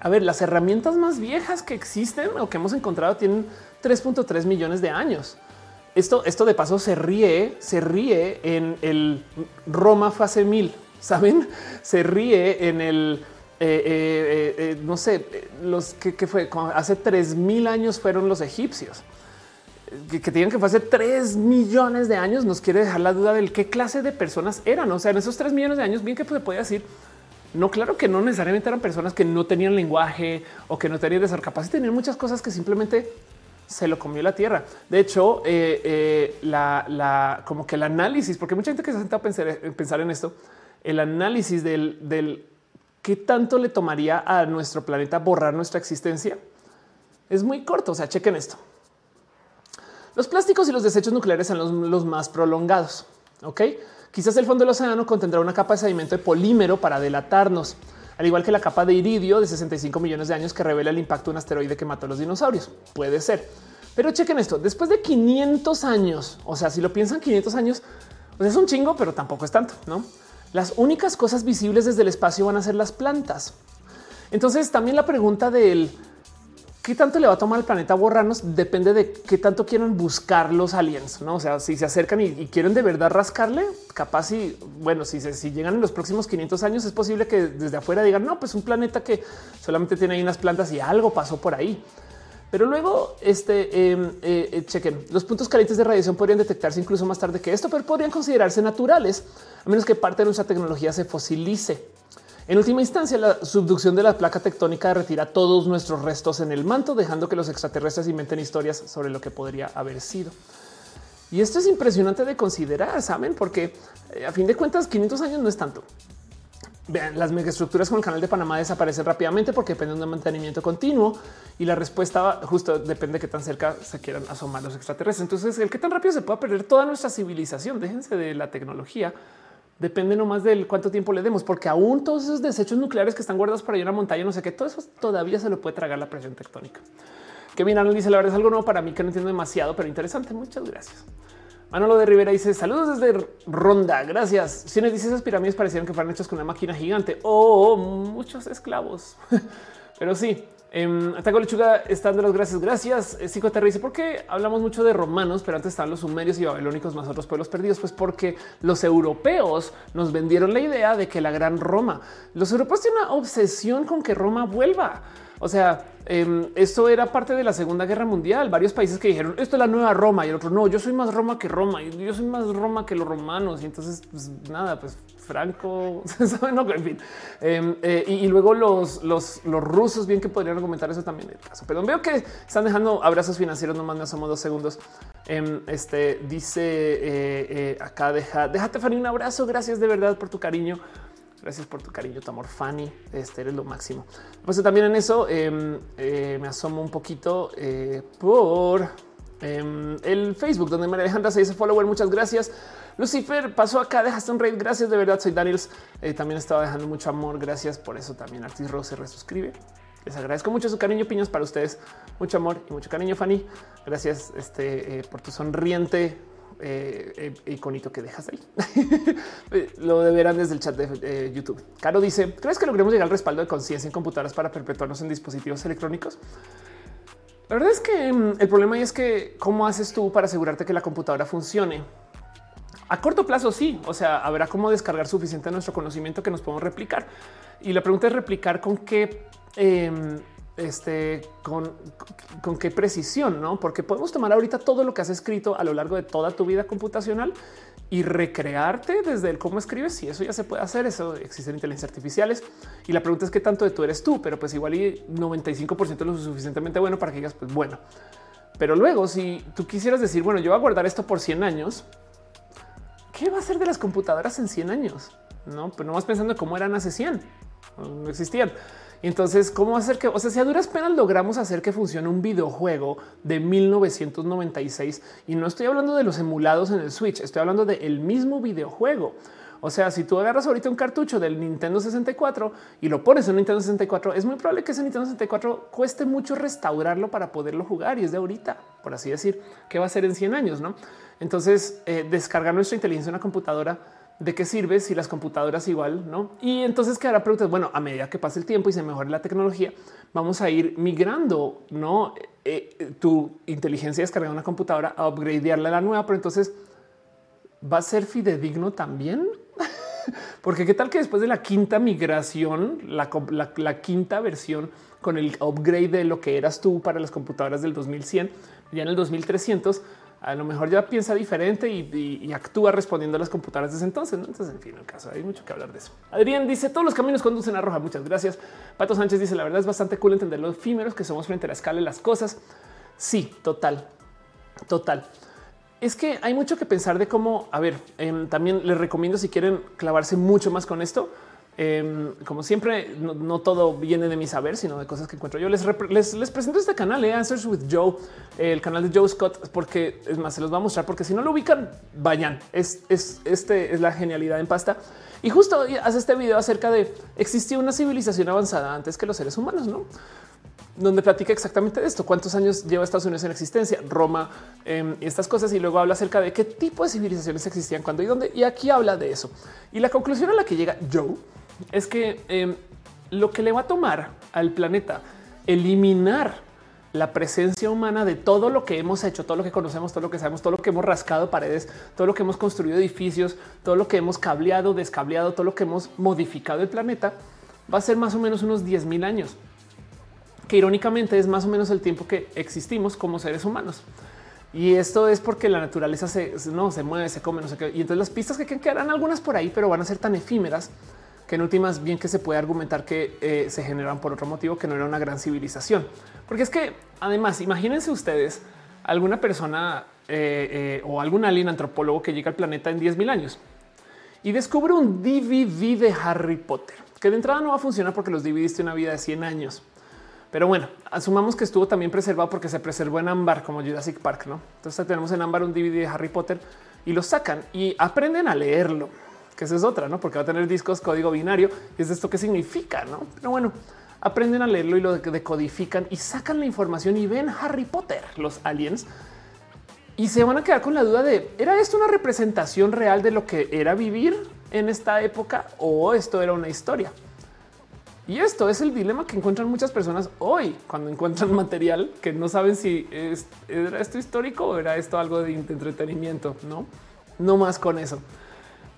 a ver, las herramientas más viejas que existen o que hemos encontrado tienen 3.3 millones de años. Esto, esto de paso se ríe, se ríe en el Roma fase mil, saben? Se ríe en el eh, eh, eh, no sé, los que, fue hace 3000 años fueron los egipcios. Que, que digan que fue hace 3 millones de años nos quiere dejar la duda del qué clase de personas eran. O sea, en esos 3 millones de años, bien que se podía decir, no, claro que no necesariamente eran personas que no tenían lenguaje o que no tenían de ser capaces, tenían muchas cosas que simplemente se lo comió la tierra. De hecho, eh, eh, la, como que el análisis, porque mucha gente que se senta a pensar, pensar en esto, el análisis del, del qué tanto le tomaría a nuestro planeta borrar nuestra existencia es muy corto. O sea, chequen esto. Los plásticos y los desechos nucleares son los, los más prolongados. Ok, Quizás el fondo del océano contendrá una capa de sedimento de polímero para delatarnos, al igual que la capa de iridio de 65 millones de años que revela el impacto de un asteroide que mató a los dinosaurios. Puede ser. Pero chequen esto, después de 500 años, o sea, si lo piensan 500 años, pues es un chingo, pero tampoco es tanto, ¿no? Las únicas cosas visibles desde el espacio van a ser las plantas. Entonces también la pregunta del qué tanto le va a tomar al planeta borrarnos depende de qué tanto quieran buscar los aliens. No, o sea, si se acercan y, quieren de verdad rascarle, capaz y bueno, si, si llegan en los próximos 500 años, es posible que desde afuera digan no, pues un planeta que solamente tiene ahí unas plantas y algo pasó por ahí. Pero luego, este em, eh, eh, chequen los puntos calientes de radiación podrían detectarse incluso más tarde que esto, pero podrían considerarse naturales a menos que parte de nuestra tecnología se fosilice. En última instancia, la subducción de la placa tectónica retira todos nuestros restos en el manto, dejando que los extraterrestres inventen historias sobre lo que podría haber sido. Y esto es impresionante de considerar, saben, porque eh, a fin de cuentas 500 años no es tanto. Vean, las megaestructuras con el canal de Panamá desaparecen rápidamente porque dependen de un mantenimiento continuo y la respuesta justo depende de qué tan cerca se quieran asomar los extraterrestres. Entonces, el qué tan rápido se puede perder toda nuestra civilización. Déjense de la tecnología Depende nomás del cuánto tiempo le demos, porque aún todos esos desechos nucleares que están guardados para la montaña, no sé qué, todo eso todavía se lo puede tragar la presión tectónica. Que mira, dice la verdad es algo nuevo para mí que no entiendo demasiado, pero interesante. Muchas gracias. Manolo de Rivera dice saludos desde Ronda. Gracias. Si nos dice esas pirámides parecieron que fueran hechas con una máquina gigante o oh, muchos esclavos, pero sí, Um, Ataco Lechuga están de los gracias. Gracias. Eh, Psicoterra dice por qué hablamos mucho de romanos, pero antes estaban los sumerios y babilónicos más otros pueblos perdidos. Pues porque los europeos nos vendieron la idea de que la gran Roma, los europeos tienen una obsesión con que Roma vuelva. O sea, eh, esto era parte de la Segunda Guerra Mundial. Varios países que dijeron esto es la nueva Roma y el otro no, yo soy más Roma que Roma y yo soy más Roma que los romanos. Y entonces, pues nada, pues Franco, no, en fin. Em, eh, y, luego los, los, los, rusos, bien que podrían argumentar eso también. Pero veo que están dejando abrazos financieros, nomás me asomo dos segundos. Em, este dice eh, eh, acá, deja, déjate Fanny un abrazo. Gracias de verdad por tu cariño. Gracias por tu cariño, tu amor, Fanny. Este eres lo máximo. Pues también en eso em, me asomo un poquito por el Facebook, donde María Alejandra se dice follower. Muchas gracias. Lucifer pasó acá, dejaste un raid. Gracias de verdad. Soy Daniels. Eh, también estaba dejando mucho amor. Gracias por eso. También Artis Rose se resuscribe. Les agradezco mucho su cariño, piños para ustedes. Mucho amor y mucho cariño, Fanny. Gracias este, eh, por tu sonriente eh, iconito que dejas ahí. Lo deberán desde el chat de YouTube. Caro dice: ¿Crees que logremos llegar al respaldo de conciencia en computadoras para perpetuarnos en dispositivos electrónicos? La verdad es que mm, el problema es que cómo haces tú para asegurarte que la computadora funcione a corto plazo sí, o sea, habrá cómo descargar suficiente nuestro conocimiento que nos podemos replicar. Y la pregunta es replicar con qué, em, este, con, con qué precisión, no? Porque podemos tomar ahorita todo lo que has escrito a lo largo de toda tu vida computacional y recrearte desde el cómo escribes. Si eso ya se puede hacer, eso existen inteligencias artificiales. Y la pregunta es qué tanto de tú eres tú, pero pues igual y 95% es lo suficientemente bueno para que digas, pues bueno. Pero luego, si tú quisieras decir, bueno, yo voy a guardar esto por 100 años, ¿qué va a ser de las computadoras en 100 años? No, pero no vas pensando cómo eran hace 100. No existían. Entonces, ¿cómo hacer que, o sea, si a duras penas logramos hacer que funcione un videojuego de 1996 y no estoy hablando de los emulados en el Switch, estoy hablando del mismo videojuego. O sea, si tú agarras ahorita un cartucho del Nintendo 64 y lo pones en Nintendo 64, es muy probable que ese Nintendo 64 cueste mucho restaurarlo para poderlo jugar y es de ahorita, por así decir, que va a ser en 100 años, ¿no? Entonces, eh, descargar nuestra inteligencia en una computadora, ¿de qué sirve si las computadoras igual, no? Y entonces quedará preguntas, bueno, a medida que pase el tiempo y se mejore la tecnología, vamos a ir migrando, ¿no? Eh, eh, tu inteligencia descargada en una computadora a upgradearla a la nueva, pero entonces va a ser fidedigno también. Porque qué tal que después de la quinta migración, la, quinta versión con el upgrade de lo que eras tú para las computadoras del 2100, ya en el 2300, a lo mejor ya piensa diferente y, actúa respondiendo a las computadoras desde entonces. Entonces, en fin, el caso hay mucho que hablar de eso. Adrián dice todos los caminos conducen a Roja. Muchas gracias. Pato Sánchez dice la verdad es bastante cool entender los efímeros que somos frente a la escala de las cosas. Sí, total, total es que hay mucho que pensar de cómo, a ver, em, también les recomiendo si quieren clavarse mucho más con esto. Em, como siempre, no, todo viene de mi saber, sino de cosas que encuentro yo. Les, les, presento este canal, eh, Answers with Joe, el canal de Joe Scott, porque es más, se los va a mostrar, porque si no lo ubican, vayan. Es, es, este es la genialidad en pasta. Y justo hace este video acerca de existía una civilización avanzada antes que los seres humanos, no? donde platica exactamente de esto, cuántos años lleva Estados Unidos en existencia, Roma em, y estas cosas, y luego habla acerca de qué tipo de civilizaciones existían, cuándo y dónde. Y aquí habla de eso. Y la conclusión a la que llega Joe es que em, lo que le va a tomar al planeta eliminar la presencia humana de todo lo que hemos hecho, todo lo que conocemos, todo lo que sabemos, todo lo que hemos rascado paredes, todo lo que hemos construido edificios, todo lo que hemos cableado, descableado, todo lo que hemos modificado el planeta, va a ser más o menos unos 10 mil años que irónicamente es más o menos el tiempo que existimos como seres humanos. Y esto es porque la naturaleza se, no, se mueve, se come, no sé qué. Y entonces las pistas que quedarán algunas por ahí, pero van a ser tan efímeras que en últimas bien que se puede argumentar que eh, se generan por otro motivo que no era una gran civilización. Porque es que además, imagínense ustedes alguna persona eh, eh, o algún alien antropólogo que llega al planeta en 10 mil años y descubre un DVD de Harry Potter, que de entrada no va a funcionar porque los DVDs tienen una vida de 100 años. Pero bueno, asumamos que estuvo también preservado porque se preservó en ámbar como Jurassic Park, ¿no? Entonces tenemos en ámbar un DVD de Harry Potter y lo sacan y aprenden a leerlo, que esa es otra, ¿no? Porque va a tener discos código binario y es esto que significa, ¿no? Pero bueno, aprenden a leerlo y lo decodifican y sacan la información y ven Harry Potter, los aliens, y se van a quedar con la duda de, ¿era esto una representación real de lo que era vivir en esta época o esto era una historia? Y esto es el dilema que encuentran muchas personas hoy cuando encuentran material que no saben si es, era esto histórico o era esto algo de entretenimiento. No, no más con eso.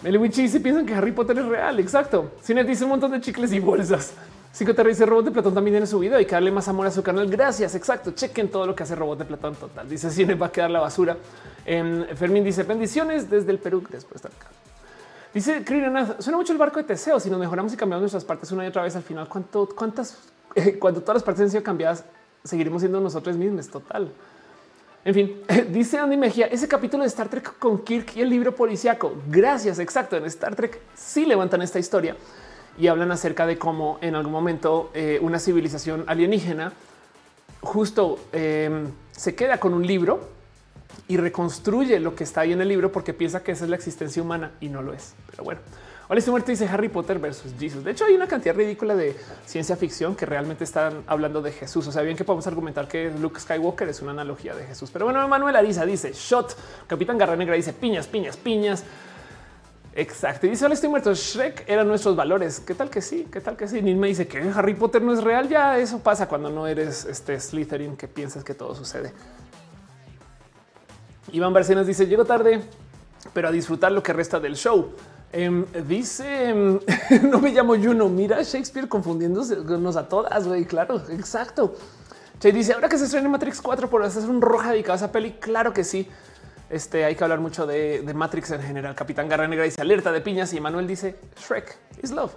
Meliwichi se piensan que Harry Potter es real. Exacto. Cine dice un montón de chicles y bolsas. Cinco te dice Robot de Platón también tiene su video. Hay que darle más amor a su canal. Gracias. Exacto. Chequen todo lo que hace Robot de Platón. Total. Dice Cine va a quedar la basura. En Fermín dice bendiciones desde el Perú. Después está acá. Dice Krina, suena mucho el barco de Teseo. Si nos mejoramos y cambiamos nuestras partes una y otra vez al final, cuánto, cuántas, cuando todas las partes han sido cambiadas, seguiremos siendo nosotros mismos. Total. En fin, dice Andy Mejía, ese capítulo de Star Trek con Kirk y el libro policiaco. Gracias. Exacto. En Star Trek sí levantan esta historia y hablan acerca de cómo en algún momento eh, una civilización alienígena justo em, se queda con un libro y reconstruye lo que está ahí en el libro porque piensa que esa es la existencia humana y no lo es. Pero bueno, Hola, este muerto dice Harry Potter versus Jesus. De hecho, hay una cantidad ridícula de ciencia ficción que realmente están hablando de Jesús. O sea, bien que podemos argumentar que Luke Skywalker es una analogía de Jesús. Pero bueno, Manuel Ariza dice shot. Capitán Garra Negra dice piñas, piñas, piñas. Exacto. Y dice: Hola, estoy muerto. Shrek eran nuestros valores. ¿Qué tal que sí? ¿Qué tal que sí? Ni me dice que Harry Potter no es real. Ya eso pasa cuando no eres este Slytherin que piensas que todo sucede. Iván Barcenas dice llego tarde, pero a disfrutar lo que resta del show. Em, dice em, no me llamo Juno. Mira Shakespeare confundiéndonos a todas. güey. Claro, exacto. Che dice ahora que se estrena Matrix 4 por hacer un roja dedicado a esa peli. Claro que sí. Este hay que hablar mucho de, Matrix en general. Capitán Garra Negra dice alerta de piñas y Manuel dice Shrek is love.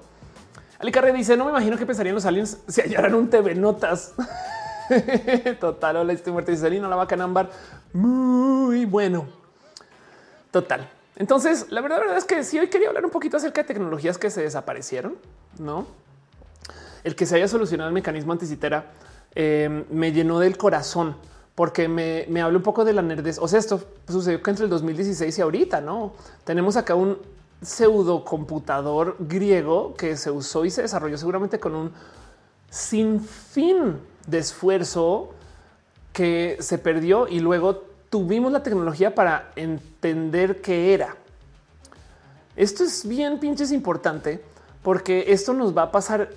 Ali Carrera dice no me imagino que pensarían los aliens si hallaran un TV Notas. Total, hola, estoy muerto. Dice la vaca en ámbar. Muy bueno. Total. Entonces, la verdad, es que sí, hoy quería hablar un poquito acerca de tecnologías que se desaparecieron, no? el que se haya solucionado el mecanismo anticitera eh, me llenó del corazón porque me, me habla un poco de la nerdez. O sea, esto sucedió que entre el 2016 y ahorita, no tenemos acá un pseudo computador griego que se usó y se desarrolló seguramente con un sinfín de esfuerzo que se perdió y luego tuvimos la tecnología para entender qué era. Esto es bien pinches importante porque esto nos va a pasar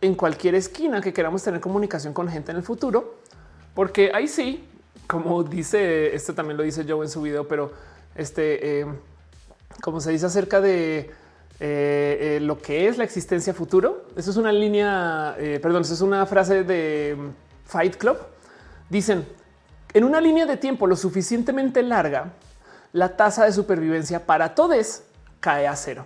en cualquier esquina que queramos tener comunicación con gente en el futuro, porque ahí sí, como dice, esto también lo dice Joe en su video, pero este, eh, como se dice acerca de eh, eh, lo que es la existencia futuro, eso es una línea, perdón, eso es una frase de Fight Club. Dicen, en una línea de tiempo lo suficientemente larga, la tasa de supervivencia para todos cae a cero.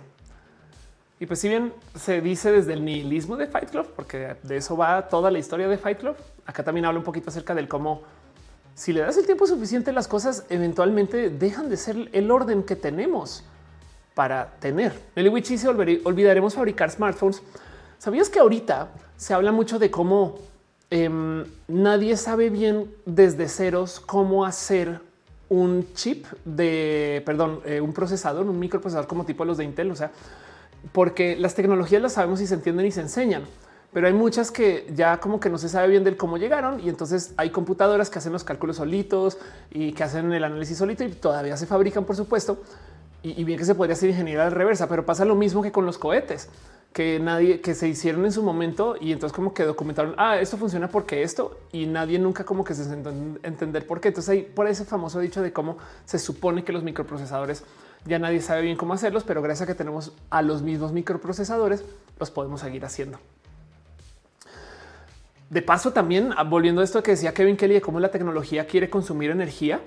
Y pues si bien se dice desde el nihilismo de Fight Club, porque de eso va toda la historia de Fight Club, acá también habla un poquito acerca del cómo si le das el tiempo suficiente las cosas eventualmente dejan de ser el orden que tenemos para tener. Nelly Witch dice olvidaremos fabricar smartphones. ¿Sabías que ahorita se habla mucho de cómo em, nadie sabe bien desde ceros cómo hacer un chip de, perdón, eh, un procesador, un microprocesador como tipo los de Intel? O sea, porque las tecnologías las sabemos y se entienden y se enseñan, pero hay muchas que ya como que no se sabe bien del cómo llegaron y entonces hay computadoras que hacen los cálculos solitos y que hacen el análisis solito y todavía se fabrican, por supuesto. Y, bien que se podría hacer ingeniería al reversa, pero pasa lo mismo que con los cohetes que nadie que se hicieron en su momento y entonces como que documentaron, ah, esto funciona porque esto y nadie nunca como que se sentó entender por qué. Entonces hay por ese famoso dicho de cómo se supone que los microprocesadores ya nadie sabe bien cómo hacerlos, pero gracias a que tenemos a los mismos microprocesadores, los podemos seguir haciendo. De paso, también ah, volviendo a esto que decía Kevin Kelly de cómo la tecnología quiere consumir energía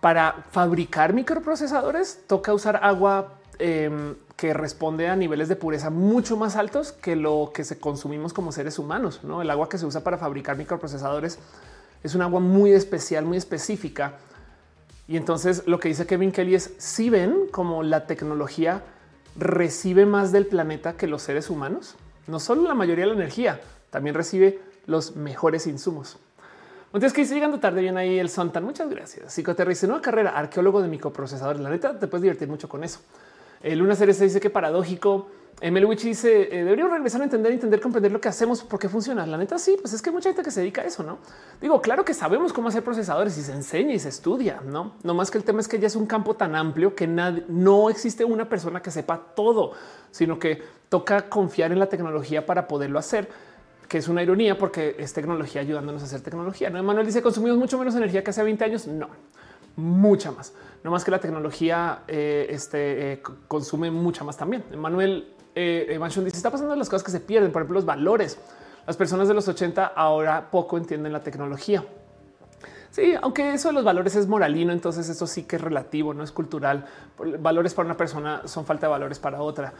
para fabricar microprocesadores, toca usar agua em, que responde a niveles de pureza mucho más altos que lo que se consumimos como seres humanos. ¿no? El agua que se usa para fabricar microprocesadores es un agua muy especial, muy específica y entonces lo que dice Kevin Kelly es si ven como la tecnología recibe más del planeta que los seres humanos, no solo la mayoría de la energía, también recibe los mejores insumos. Entonces, que llegando tarde, bien ahí el Sontan. Muchas gracias. Psicoterrice, nueva carrera, arqueólogo de microprocesadores. La neta, te puedes divertir mucho con eso. El Luna Ceres dice que paradójico Melwich dice eh, deberíamos regresar a entender, entender, comprender lo que hacemos, por qué funciona. La neta, sí, pues es que hay mucha gente que se dedica a eso, no digo, claro que sabemos cómo hacer procesadores y se enseña y se estudia, no? No más que el tema es que ya es un campo tan amplio que no existe una persona que sepa todo, sino que toca confiar en la tecnología para poderlo hacer que es una ironía porque es tecnología ayudándonos a hacer tecnología. No, Manuel dice consumimos mucho menos energía que hace 20 años. No, mucha más. No más que la tecnología eh, este, eh, consume mucha más también. Manuel eh, dice está pasando las cosas que se pierden, por ejemplo, los valores. Las personas de los 80 ahora poco entienden la tecnología. Sí, aunque eso de los valores es moralino, entonces eso sí que es relativo, no es cultural. Valores para una persona son falta de valores para otra.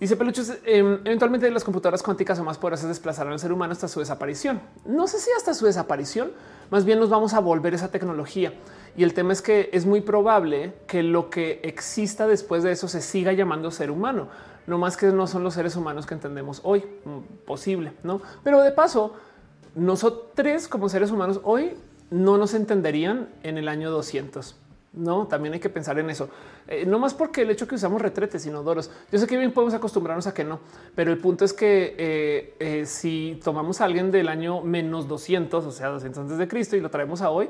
Dice Peluchos, em, eventualmente las computadoras cuánticas o más poderosas desplazarán al ser humano hasta su desaparición. No sé si hasta su desaparición, más bien nos vamos a volver esa tecnología. Y el tema es que es muy probable que lo que exista después de eso se siga llamando ser humano no más que no son los seres humanos que entendemos hoy. Mm, posible, no? Pero de paso, nosotros como seres humanos hoy no nos entenderían en el año 200. No, también hay que pensar en eso. Eh, no más porque el hecho que usamos retretes inodoros. Yo sé que bien podemos acostumbrarnos a que no, pero el punto es que eh, eh, si tomamos a alguien del año menos 200, o sea, 200 antes de Cristo y lo traemos a hoy,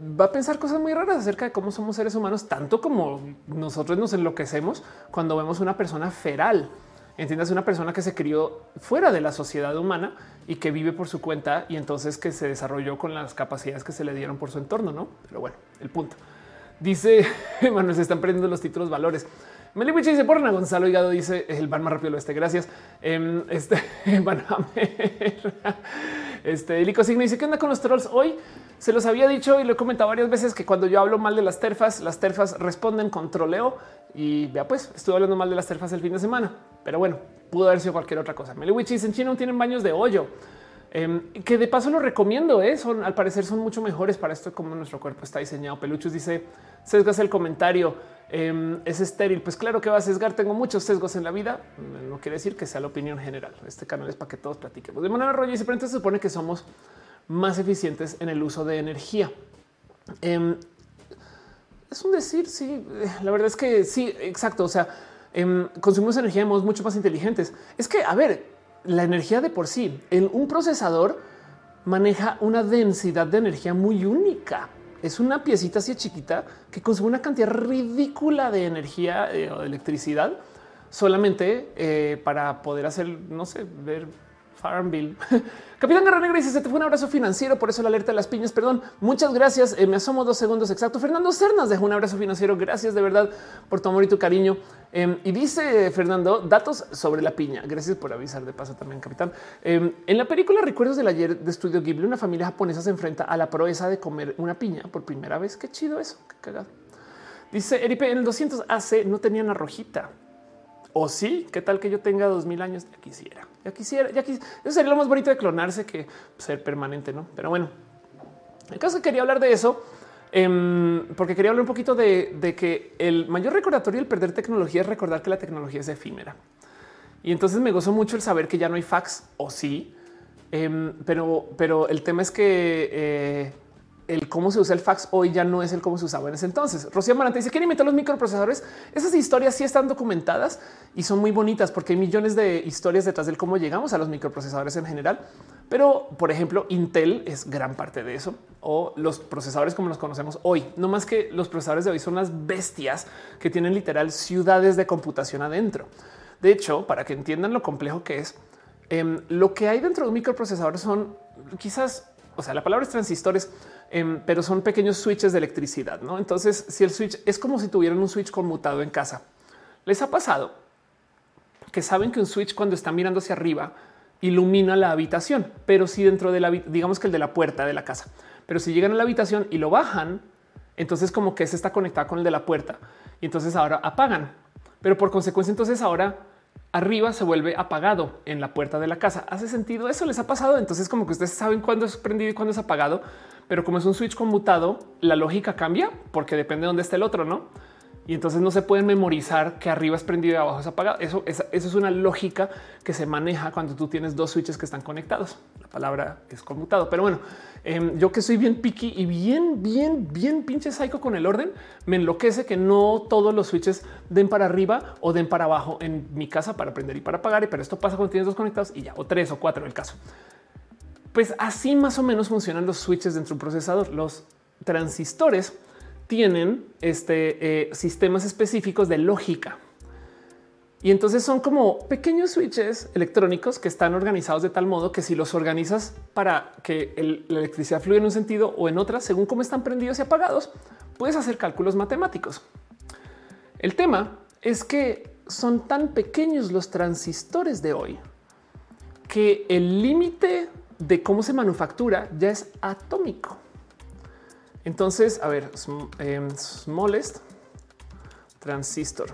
va a pensar cosas muy raras acerca de cómo somos seres humanos, tanto como nosotros nos enloquecemos cuando vemos una persona feral. Entiendas una persona que se crió fuera de la sociedad humana y que vive por su cuenta y entonces que se desarrolló con las capacidades que se le dieron por su entorno, no? Pero bueno, el punto dice Manuel, se están perdiendo los títulos valores. Meliwich dice por Gonzalo Higado dice el van más rápido del oeste. Gracias. Em, este van a ver. Este Lico Signo dice que anda con los trolls hoy. Se los había dicho y lo he comentado varias veces que cuando yo hablo mal de las terfas, las terfas responden con troleo y vea, pues estuve hablando mal de las terfas el fin de semana, pero bueno, pudo haber sido cualquier otra cosa. Meliwich dice en China no tienen baños de hoyo. Em, que de paso lo recomiendo. ¿eh? Son al parecer son mucho mejores para esto, como nuestro cuerpo está diseñado. Peluchos dice sesgas el comentario. Em, es estéril. Pues claro que va a sesgar. Tengo muchos sesgos en la vida. No quiere decir que sea la opinión general. Este canal es para que todos platiquemos. De manera rollo y se supone que somos más eficientes en el uso de energía. Em, es un decir, sí, la verdad es que sí, exacto. O sea, consumimos energía de modos mucho más inteligentes. Es que, a ver, la energía de por sí, en un procesador maneja una densidad de energía muy única. Es una piecita así chiquita que consume una cantidad ridícula de energía eh, o de electricidad solamente eh, para poder hacer, no sé, ver Farmville. Capitán Guerra Negra dice: Se te fue un abrazo financiero, por eso la alerta de las piñas. Perdón, muchas gracias. Eh, me asomo dos segundos exacto. Fernando Cernas dejó un abrazo financiero. Gracias de verdad por tu amor y tu cariño. Em, y dice Fernando datos sobre la piña. Gracias por avisar de paso también, capitán. Em, en la película Recuerdos del ayer de Estudio Ghibli, una familia japonesa se enfrenta a la proeza de comer una piña por primera vez. Qué chido eso. Qué cagado. Dice Eripe en el 200 AC no tenían arrojita. O sí, qué tal que yo tenga dos mil años. Ya quisiera, ya quisiera, ya quisiera. Sería lo más bonito de clonarse que ser permanente, no? Pero bueno, el caso que quería hablar de eso, em, porque quería hablar un poquito de, que el mayor recordatorio del perder tecnología es recordar que la tecnología es efímera. Y entonces me gozo mucho el saber que ya no hay fax o sí, em, pero, pero el tema es que eh, el cómo se usa el fax hoy ya no es el cómo se usaba en ese entonces. Rocío Marante dice quién inventó los microprocesadores. Esas historias sí están documentadas y son muy bonitas porque hay millones de historias detrás del cómo llegamos a los microprocesadores en general. Pero, por ejemplo, Intel es gran parte de eso o los procesadores como los conocemos hoy. No más que los procesadores de hoy son unas bestias que tienen literal ciudades de computación adentro. De hecho, para que entiendan lo complejo que es, em, lo que hay dentro de un microprocesador son quizás, o sea, la palabra es transistores, Em, pero son pequeños switches de electricidad. ¿no? Entonces, si el switch es como si tuvieran un switch conmutado en casa, les ha pasado que saben que un switch cuando está mirando hacia arriba ilumina la habitación, pero si dentro de la, digamos que el de la puerta de la casa, pero si llegan a la habitación y lo bajan, entonces como que se está conectado con el de la puerta y entonces ahora apagan, pero por consecuencia entonces ahora arriba se vuelve apagado en la puerta de la casa. ¿Hace sentido? Eso les ha pasado. Entonces como que ustedes saben cuándo es prendido y cuándo es apagado, pero como es un switch conmutado, la lógica cambia porque depende de dónde esté el otro, ¿no? Y entonces no se pueden memorizar que arriba es prendido y abajo es apagado. Eso, es una lógica que se maneja cuando tú tienes dos switches que están conectados. La palabra es conmutado. Pero bueno, em, yo que soy bien picky y bien, bien, bien pinche psycho con el orden, me enloquece que no todos los switches den para arriba o den para abajo en mi casa para prender y para apagar. Pero esto pasa cuando tienes dos conectados y ya, o tres o cuatro en el caso. Pues así más o menos funcionan los switches dentro de un procesador. Los transistores tienen este, eh, sistemas específicos de lógica. Y entonces son como pequeños switches electrónicos que están organizados de tal modo que si los organizas para que la electricidad fluya en un sentido o en otra, según cómo están prendidos y apagados, puedes hacer cálculos matemáticos. El tema es que son tan pequeños los transistores de hoy que el límite de cómo se manufactura ya es atómico. Entonces, a ver, em, smallest transistor.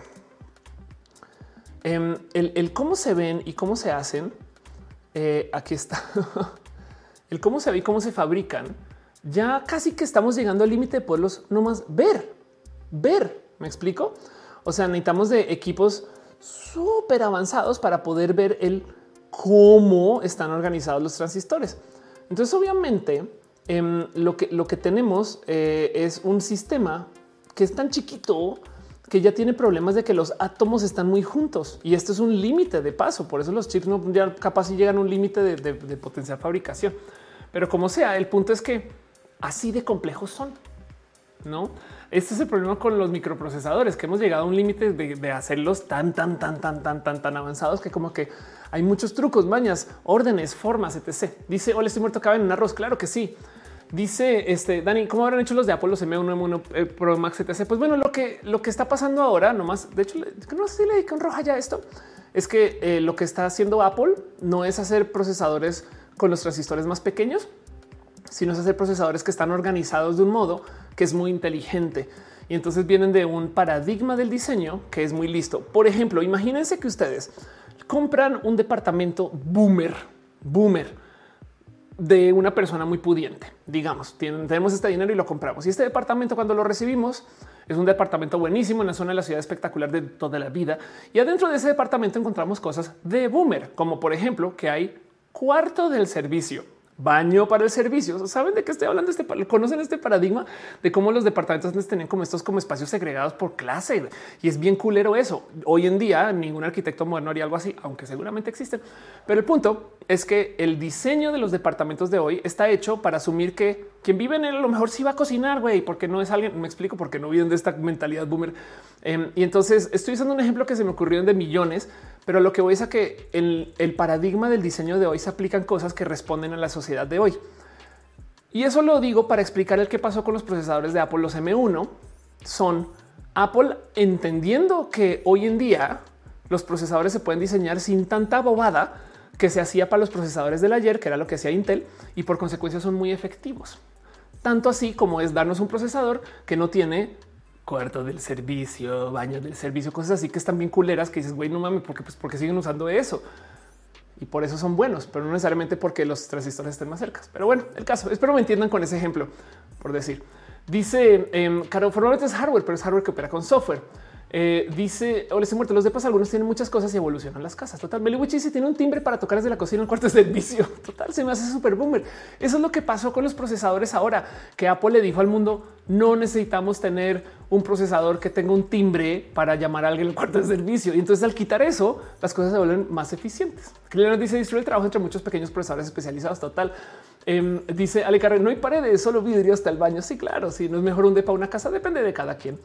Em, el, cómo se ven y cómo se hacen, eh, aquí está. el cómo se ve y cómo se fabrican, ya casi que estamos llegando al límite de poderlos nomás ver, ver. ¿Me explico? O sea, necesitamos de equipos súper avanzados para poder ver el cómo están organizados los transistores. Entonces, obviamente, em, lo, que, lo que tenemos eh, es un sistema que es tan chiquito que ya tiene problemas de que los átomos están muy juntos y esto es un límite de paso. Por eso los chips no ya capaz si llegan a un límite de, de potencial fabricación. Pero como sea, el punto es que así de complejos son. No, este es el problema con los microprocesadores, que hemos llegado a un límite de, hacerlos tan, tan, tan, tan, tan, tan, tan avanzados que como que hay muchos trucos, mañas, órdenes, formas, etc. Dice, hola, estoy muerto, caben en arroz. Claro que sí. Dice este Dani, ¿cómo habrán hecho los de Apple, los M1, M1 eh, Pro Max etc? Pues bueno, lo que, lo que está pasando ahora, nomás, de hecho, no sé si le roja ya esto, es que eh, lo que está haciendo Apple no es hacer procesadores con los transistores más pequeños, sino es hacer procesadores que están organizados de un modo que es muy inteligente. Y entonces vienen de un paradigma del diseño que es muy listo. Por ejemplo, imagínense que ustedes compran un departamento boomer, boomer, de una persona muy pudiente. Digamos, tenemos este dinero y lo compramos. Y este departamento, cuando lo recibimos, es un departamento buenísimo en la zona de la ciudad espectacular de toda la vida. Y adentro de ese departamento encontramos cosas de boomer, como por ejemplo que hay cuarto del servicio baño para el servicio. ¿Saben de qué estoy hablando? Este conocen este paradigma de cómo los departamentos antes tenían como estos como espacios segregados por clase y es bien culero eso. Hoy en día ningún arquitecto moderno haría algo así, aunque seguramente existen. Pero el punto es que el diseño de los departamentos de hoy está hecho para asumir que quien vive en él a lo mejor sí va a cocinar, güey, porque no es alguien. Me explico porque no viven de esta mentalidad boomer. Em, y entonces estoy usando un ejemplo que se me ocurrió de millones, pero lo que voy es a que el, el paradigma del diseño de hoy se aplican cosas que responden a la sociedad de hoy. Y eso lo digo para explicar el qué pasó con los procesadores de Apple. Los M1 son Apple entendiendo que hoy en día los procesadores se pueden diseñar sin tanta bobada que se hacía para los procesadores del ayer, que era lo que hacía Intel, y por consecuencia son muy efectivos. Tanto así como es darnos un procesador que no tiene cuarto del servicio, baño del servicio, cosas así que están bien culeras que dices, güey, no mames, porque, pues, porque siguen usando eso. Y por eso son buenos, pero no necesariamente porque los transistores estén más cerca. Pero bueno, el caso, espero me entiendan con ese ejemplo, por decir. Dice, eh, Caro, formalmente es hardware, pero es hardware que opera con software. Eh, dice, hola, se muerto. Los depas algunos tienen muchas cosas y evolucionan las casas. Total, Meliwichi si tiene un timbre para tocar desde la cocina en cuarto de servicio. Total, se me hace súper boomer. Eso es lo que pasó con los procesadores ahora, que Apple le dijo al mundo, no necesitamos tener un procesador que tenga un timbre para llamar a alguien en cuarto de servicio. Y entonces al quitar eso, las cosas se vuelven más eficientes. nos dice, distribuye el trabajo entre muchos pequeños procesadores especializados. Total. Em, dice Ale Carrera, no hay paredes, solo vidrio hasta el baño. Sí, claro, si no es mejor un depa una casa, depende de cada quien.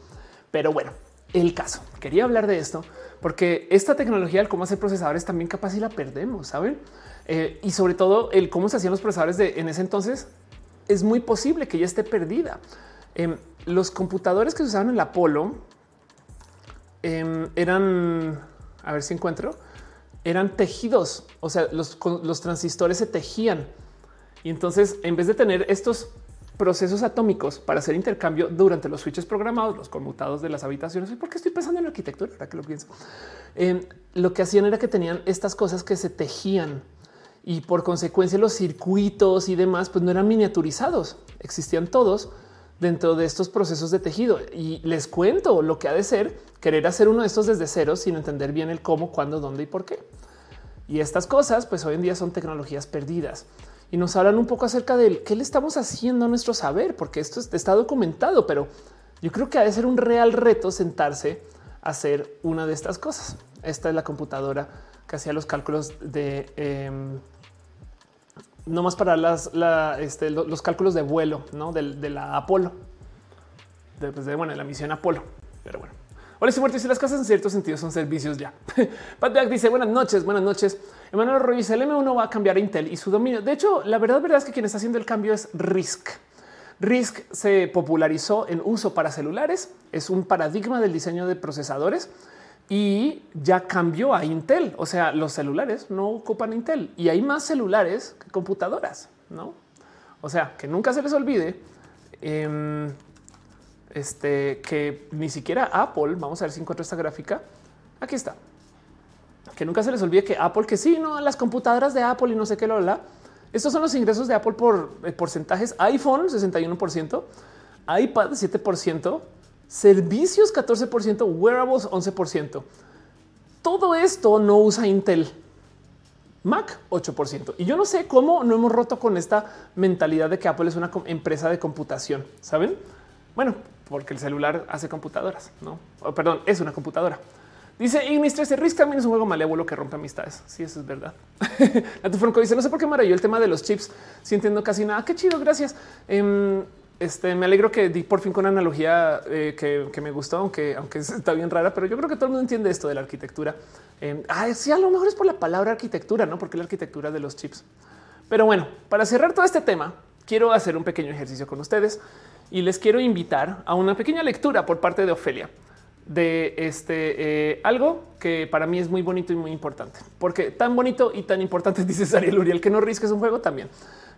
Pero bueno, el caso. Quería hablar de esto porque esta tecnología, el cómo hacer procesadores, también capaz y la perdemos, saben? Eh, y sobre todo el cómo se hacían los procesadores de en ese entonces es muy posible que ya esté perdida. Em, los computadores que se usaban en el Apolo em, eran, a ver si encuentro, eran tejidos, o sea, los, los transistores se tejían. Y entonces, en vez de tener estos procesos atómicos para hacer intercambio durante los switches programados, los conmutados de las habitaciones. ¿Y por qué estoy pensando en arquitectura? Ahora que lo pienso, eh, lo que hacían era que tenían estas cosas que se tejían y por consecuencia los circuitos y demás pues no eran miniaturizados, existían todos dentro de estos procesos de tejido. Y les cuento lo que ha de ser querer hacer uno de estos desde cero sin entender bien el cómo, cuándo, dónde y por qué. Y estas cosas pues hoy en día son tecnologías perdidas y nos hablan un poco acerca de qué le estamos haciendo a nuestro saber, porque esto está documentado, pero yo creo que ha de ser un real reto sentarse a hacer una de estas cosas. Esta es la computadora que hacía los cálculos de em, no más para las, este, los cálculos de vuelo ¿no? de, la Apolo, de, pues, de, bueno, la misión Apolo. Pero bueno, Hola, muerto. Si las casas en cierto sentido son servicios ya. Pat dice buenas noches, buenas noches. Emanuel dice el M1 va a cambiar a Intel y su dominio. De hecho, la verdad, verdad es que quien está haciendo el cambio es RISC. RISC se popularizó en uso para celulares. Es un paradigma del diseño de procesadores y ya cambió a Intel. O sea, los celulares no ocupan Intel y hay más celulares que computadoras, no? O sea, que nunca se les olvide. Em, este que ni siquiera Apple, vamos a ver si encuentro esta gráfica. Aquí está. Que nunca se les olvide que Apple, que sí, no, las computadoras de Apple y no sé qué, lo la. Estos son los ingresos de Apple por eh, porcentajes. iPhone 61%, iPad 7%, servicios 14%, wearables 11%. Todo esto no usa Intel. Mac 8%. Y yo no sé cómo no hemos roto con esta mentalidad de que Apple es una empresa de computación. Saben? Bueno, porque el celular hace computadoras, no? perdón, es una computadora. Dice Ignis 13 Risk también es un juego malévolo que rompe amistades. Sí, eso es verdad. La Franco dice: No sé por qué maravilló el tema de los chips. Si entiendo casi nada. Qué chido. Gracias. Em, este me alegro que di por fin con una analogía eh, que, me gustó, aunque, aunque está bien rara, pero yo creo que todo el mundo entiende esto de la arquitectura. Eh, sí, a lo mejor es por la palabra arquitectura, no porque la arquitectura de los chips. Pero bueno, para cerrar todo este tema, quiero hacer un pequeño ejercicio con ustedes y les quiero invitar a una pequeña lectura por parte de Ofelia de este eh, algo que para mí es muy bonito y muy importante, porque tan bonito y tan importante dice Sariel Uriel que no risques un juego también,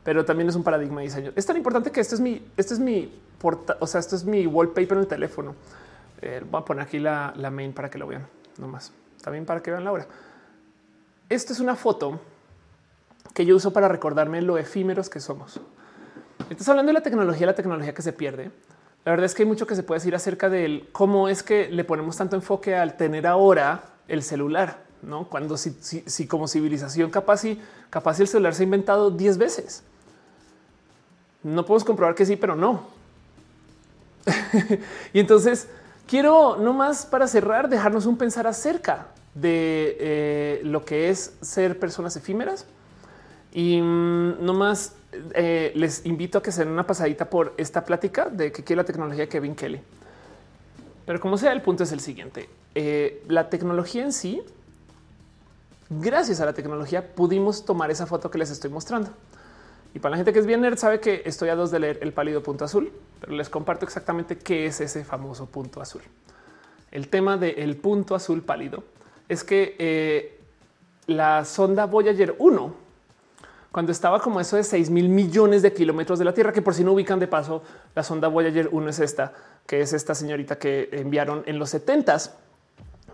pero también es un paradigma de diseño. Es tan importante que este es mi, este es mi porta, o sea, esto es mi wallpaper en el teléfono. Eh, voy a poner aquí la, la main para que lo vean nomás, también para que vean la hora. Esta es una foto que yo uso para recordarme lo efímeros que somos. Estás hablando de la tecnología, la tecnología que se pierde. La verdad es que hay mucho que se puede decir acerca de cómo es que le ponemos tanto enfoque al tener ahora el celular, no cuando si, como civilización capaz y capaz el celular se ha inventado 10 veces. No podemos comprobar que sí, pero no. y entonces quiero no más para cerrar, dejarnos un pensar acerca de eh, lo que es ser personas efímeras y mm, no más eh, les invito a que se den una pasadita por esta plática de que quiere la tecnología Kevin Kelly. Pero como sea, el punto es el siguiente. Eh, la tecnología en sí, gracias a la tecnología, pudimos tomar esa foto que les estoy mostrando. Y para la gente que es bien nerd, sabe que estoy a dos de leer el pálido punto azul, pero les comparto exactamente qué es ese famoso punto azul. El tema del punto azul pálido es que eh, la sonda Voyager 1 cuando estaba como eso de 6 mil millones de kilómetros de la Tierra, que por si no ubican de paso, la sonda Voyager 1 es esta, que es esta señorita que enviaron en los 70s.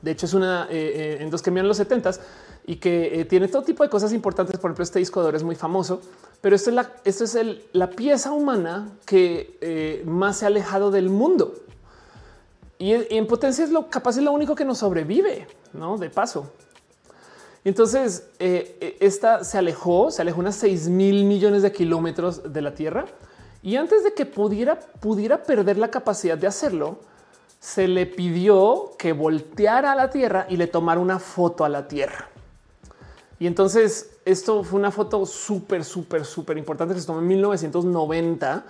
De hecho, es una eh, eh, en dos que enviaron en los 70s y que eh, tiene todo tipo de cosas importantes. Por ejemplo, este disco de oro es muy famoso, pero esto es la, esto es la pieza humana que más se ha alejado del mundo. Y, en potencia es lo capaz es lo único que nos sobrevive, no de paso. Entonces, eh, eh, esta se alejó, se alejó unas 6 mil millones de kilómetros de la Tierra y antes de que pudiera, pudiera perder la capacidad de hacerlo, se le pidió que volteara a la Tierra y le tomara una foto a la Tierra. Y entonces esto fue una foto súper, súper, súper importante que se tomó en 1990.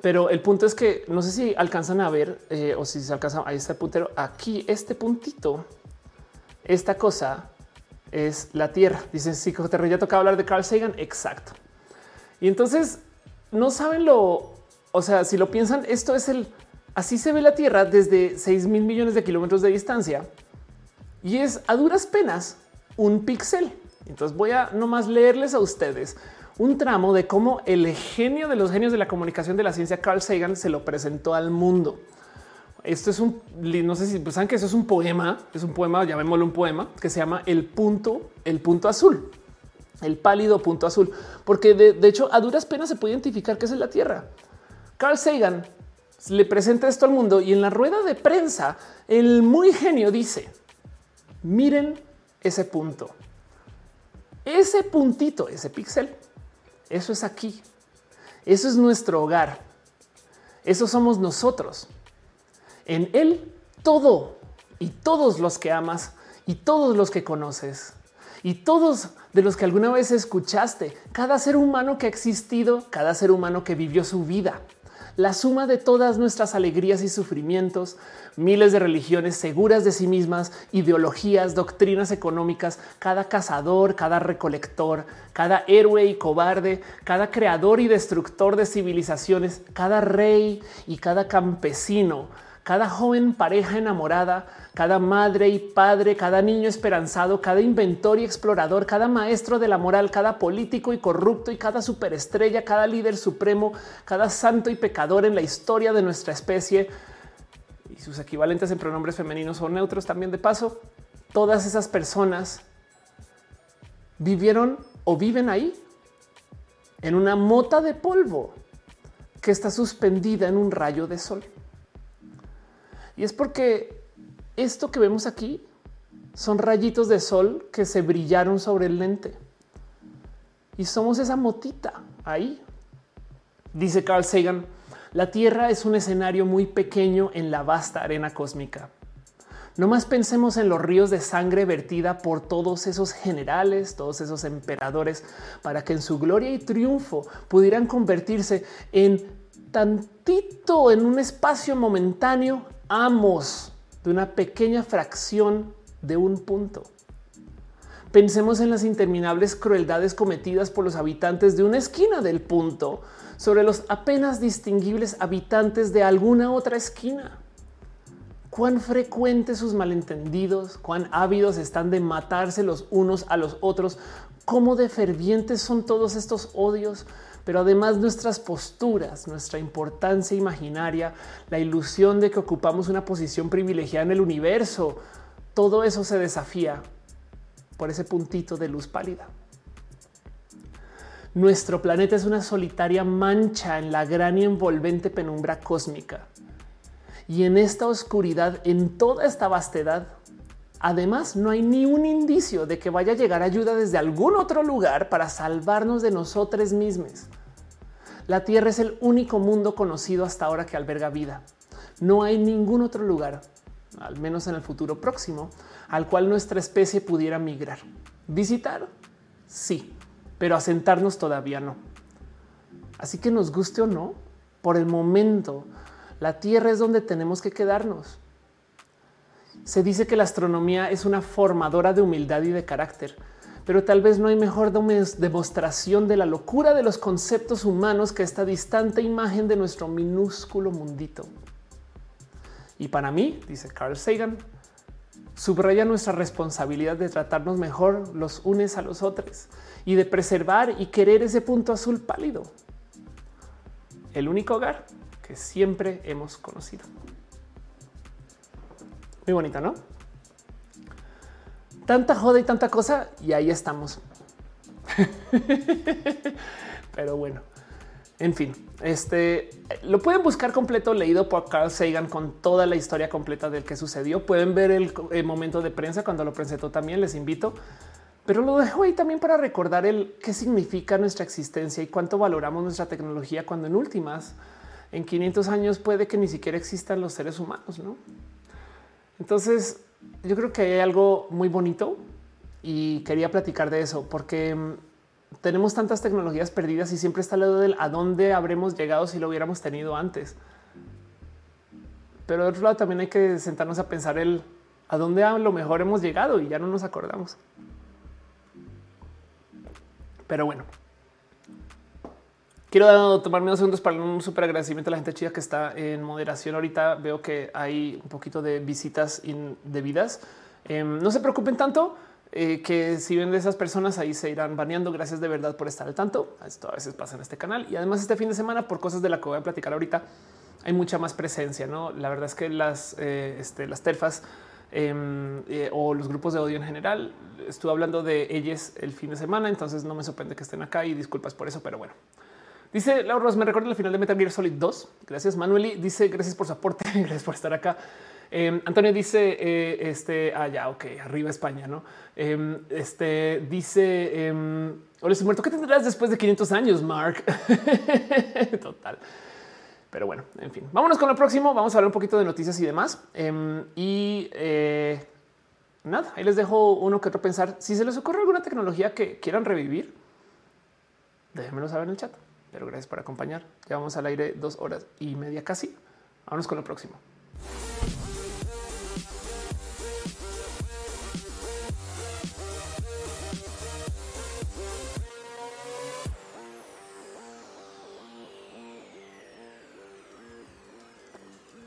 Pero el punto es que no sé si alcanzan a ver eh, o si se alcanza a este puntero aquí, este puntito, esta cosa es la Tierra. Dicen si te ya tocaba hablar de Carl Sagan. Exacto. Y entonces no saben lo, o sea, si lo piensan, esto es el así se ve la Tierra desde 6 mil millones de kilómetros de distancia y es a duras penas un píxel. Entonces voy a nomás leerles a ustedes un tramo de cómo el genio de los genios de la comunicación de la ciencia, Carl Sagan, se lo presentó al mundo. Esto es un, no sé si pues, saben que eso es un poema, es un poema, llamémoslo un poema, que se llama El punto, el punto azul, el pálido punto azul, porque de, hecho a duras penas se puede identificar que es la Tierra. Carl Sagan le presenta esto al mundo y en la rueda de prensa el muy genio dice, miren ese punto, ese puntito, ese píxel, eso es aquí, eso es nuestro hogar, eso somos nosotros. En Él todo y todos los que amas y todos los que conoces y todos de los que alguna vez escuchaste, cada ser humano que ha existido, cada ser humano que vivió su vida, la suma de todas nuestras alegrías y sufrimientos, miles de religiones seguras de sí mismas, ideologías, doctrinas económicas, cada cazador, cada recolector, cada héroe y cobarde, cada creador y destructor de civilizaciones, cada rey y cada campesino cada joven pareja enamorada, cada madre y padre, cada niño esperanzado, cada inventor y explorador, cada maestro de la moral, cada político y corrupto y cada superestrella, cada líder supremo, cada santo y pecador en la historia de nuestra especie y sus equivalentes en pronombres femeninos o neutros también de paso, todas esas personas vivieron o viven ahí en una mota de polvo que está suspendida en un rayo de sol. Y es porque esto que vemos aquí son rayitos de sol que se brillaron sobre el lente. Y somos esa motita ahí. Dice Carl Sagan, la Tierra es un escenario muy pequeño en la vasta arena cósmica. No más pensemos en los ríos de sangre vertida por todos esos generales, todos esos emperadores, para que en su gloria y triunfo pudieran convertirse en tantito, en un espacio momentáneo, amos de una pequeña fracción de un punto. Pensemos en las interminables crueldades cometidas por los habitantes de una esquina del punto sobre los apenas distinguibles habitantes de alguna otra esquina. Cuán frecuentes sus malentendidos, cuán ávidos están de matarse los unos a los otros, cómo de fervientes son todos estos odios, pero además nuestras posturas, nuestra importancia imaginaria, la ilusión de que ocupamos una posición privilegiada en el universo, todo eso se desafía por ese puntito de luz pálida. Nuestro planeta es una solitaria mancha en la gran y envolvente penumbra cósmica. Y en esta oscuridad, en toda esta vastedad, además no hay ni un indicio de que vaya a llegar ayuda desde algún otro lugar para salvarnos de nosotros mismos. La Tierra es el único mundo conocido hasta ahora que alberga vida. No hay ningún otro lugar, al menos en el futuro próximo, al cual nuestra especie pudiera migrar. Visitar, sí, pero asentarnos todavía no. Así que nos guste o no, por el momento, la Tierra es donde tenemos que quedarnos. Se dice que la astronomía es una formadora de humildad y de carácter, pero tal vez no hay mejor demostración de la locura de los conceptos humanos que esta distante imagen de nuestro minúsculo mundito. Y para mí, dice Carl Sagan, subraya nuestra responsabilidad de tratarnos mejor los unes a los otros y de preservar y querer ese punto azul pálido. El único hogar que siempre hemos conocido. Muy bonita, ¿no? Tanta joda y tanta cosa y ahí estamos. Pero bueno, en fin, este lo pueden buscar completo leído por Carl Sagan con toda la historia completa del que sucedió. Pueden ver el, momento de prensa cuando lo presentó también. Les invito, pero lo dejo ahí también para recordar el qué significa nuestra existencia y cuánto valoramos nuestra tecnología cuando en últimas en 500 años puede que ni siquiera existan los seres humanos, ¿no? Entonces, yo creo que hay algo muy bonito y quería platicar de eso porque tenemos tantas tecnologías perdidas y siempre está el lado del a dónde habremos llegado si lo hubiéramos tenido antes. Pero de otro lado también hay que sentarnos a pensar el a dónde a lo mejor hemos llegado y ya no nos acordamos. Pero bueno, quiero tomarme unos segundos para un súper agradecimiento a la gente chida que está en moderación. Ahorita veo que hay un poquito de visitas indebidas. Em, no se preocupen tanto eh, que si ven de esas personas ahí se irán baneando. Gracias de verdad por estar al tanto. Esto a veces pasa en este canal y además este fin de semana por cosas de la que voy a platicar ahorita hay mucha más presencia. No, la verdad es que las, eh, este, las terfas em, eh, o los grupos de odio en general. Estuve hablando de ellas el fin de semana, entonces no me sorprende que estén acá y disculpas por eso, pero bueno. Dice Laura, me recuerda el final de Metal Gear Solid 2. Gracias, Manueli. Dice gracias por su aporte, gracias por estar acá. Em, Antonio dice eh, este allá, ah, ok, arriba España, no? Em, este dice hola, estoy muerto. ¿Qué tendrás después de 500 años, Mark? Total. Pero bueno, en fin, vámonos con el próximo. Vamos a hablar un poquito de noticias y demás. Em, y eh, nada, ahí les dejo uno que otro pensar. Si se les ocurre alguna tecnología que quieran revivir, déjenmelo saber en el chat. Pero gracias por acompañar. Ya vamos al aire dos horas y media casi. Vámonos con el próximo.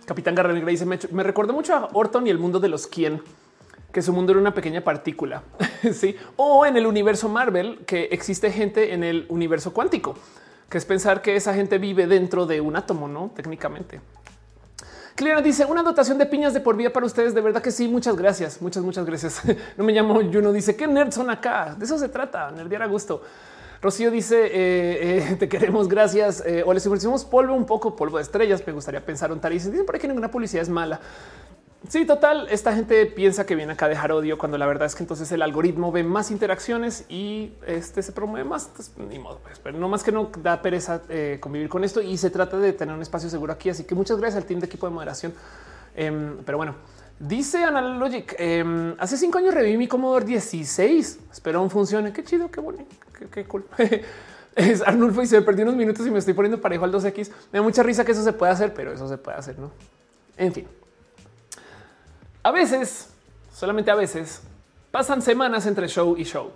Capitán Garra dice: me, me recuerda mucho a Orton y el mundo de los quién, que su mundo era una pequeña partícula. sí, o en el universo Marvel, que existe gente en el universo cuántico, que es pensar que esa gente vive dentro de un átomo, no técnicamente. Clear dice una dotación de piñas de por vida para ustedes. De verdad que sí. Muchas gracias. Muchas, muchas gracias. No me llamo Juno. Dice qué nerds son acá. De eso se trata. Nerdear a gusto. Rocío dice eh, eh, te queremos, gracias. Eh, o les ofrecemos polvo, un poco polvo de estrellas. Me gustaría pensar un tal y por ahí que ninguna publicidad es mala. Sí, total. Esta gente piensa que viene acá a dejar odio cuando la verdad es que entonces el algoritmo ve más interacciones y este se promueve más. Pues, ni modo, pues, no más que no da pereza convivir con esto y se trata de tener un espacio seguro aquí. Así que muchas gracias al team de equipo de moderación. Em, pero bueno, Dice Analogic, eh, hace cinco años reviví mi Commodore 16. Espero aún funcione. Qué chido, qué bonito, qué, cool. es Arnulfo y se perdió unos minutos y me estoy poniendo parejo al 2X. Me da mucha risa que eso se puede hacer, pero eso se puede hacer, ¿no? En fin. A veces, solamente a veces, pasan semanas entre show y show.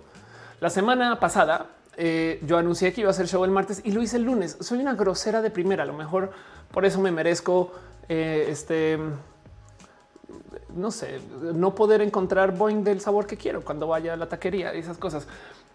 La semana pasada eh, yo anuncié que iba a hacer show el martes y lo hice el lunes. Soy una grosera de primera. A lo mejor por eso me merezco eh, este no sé, no poder encontrar Boeing del sabor que quiero cuando vaya a la taquería y esas cosas.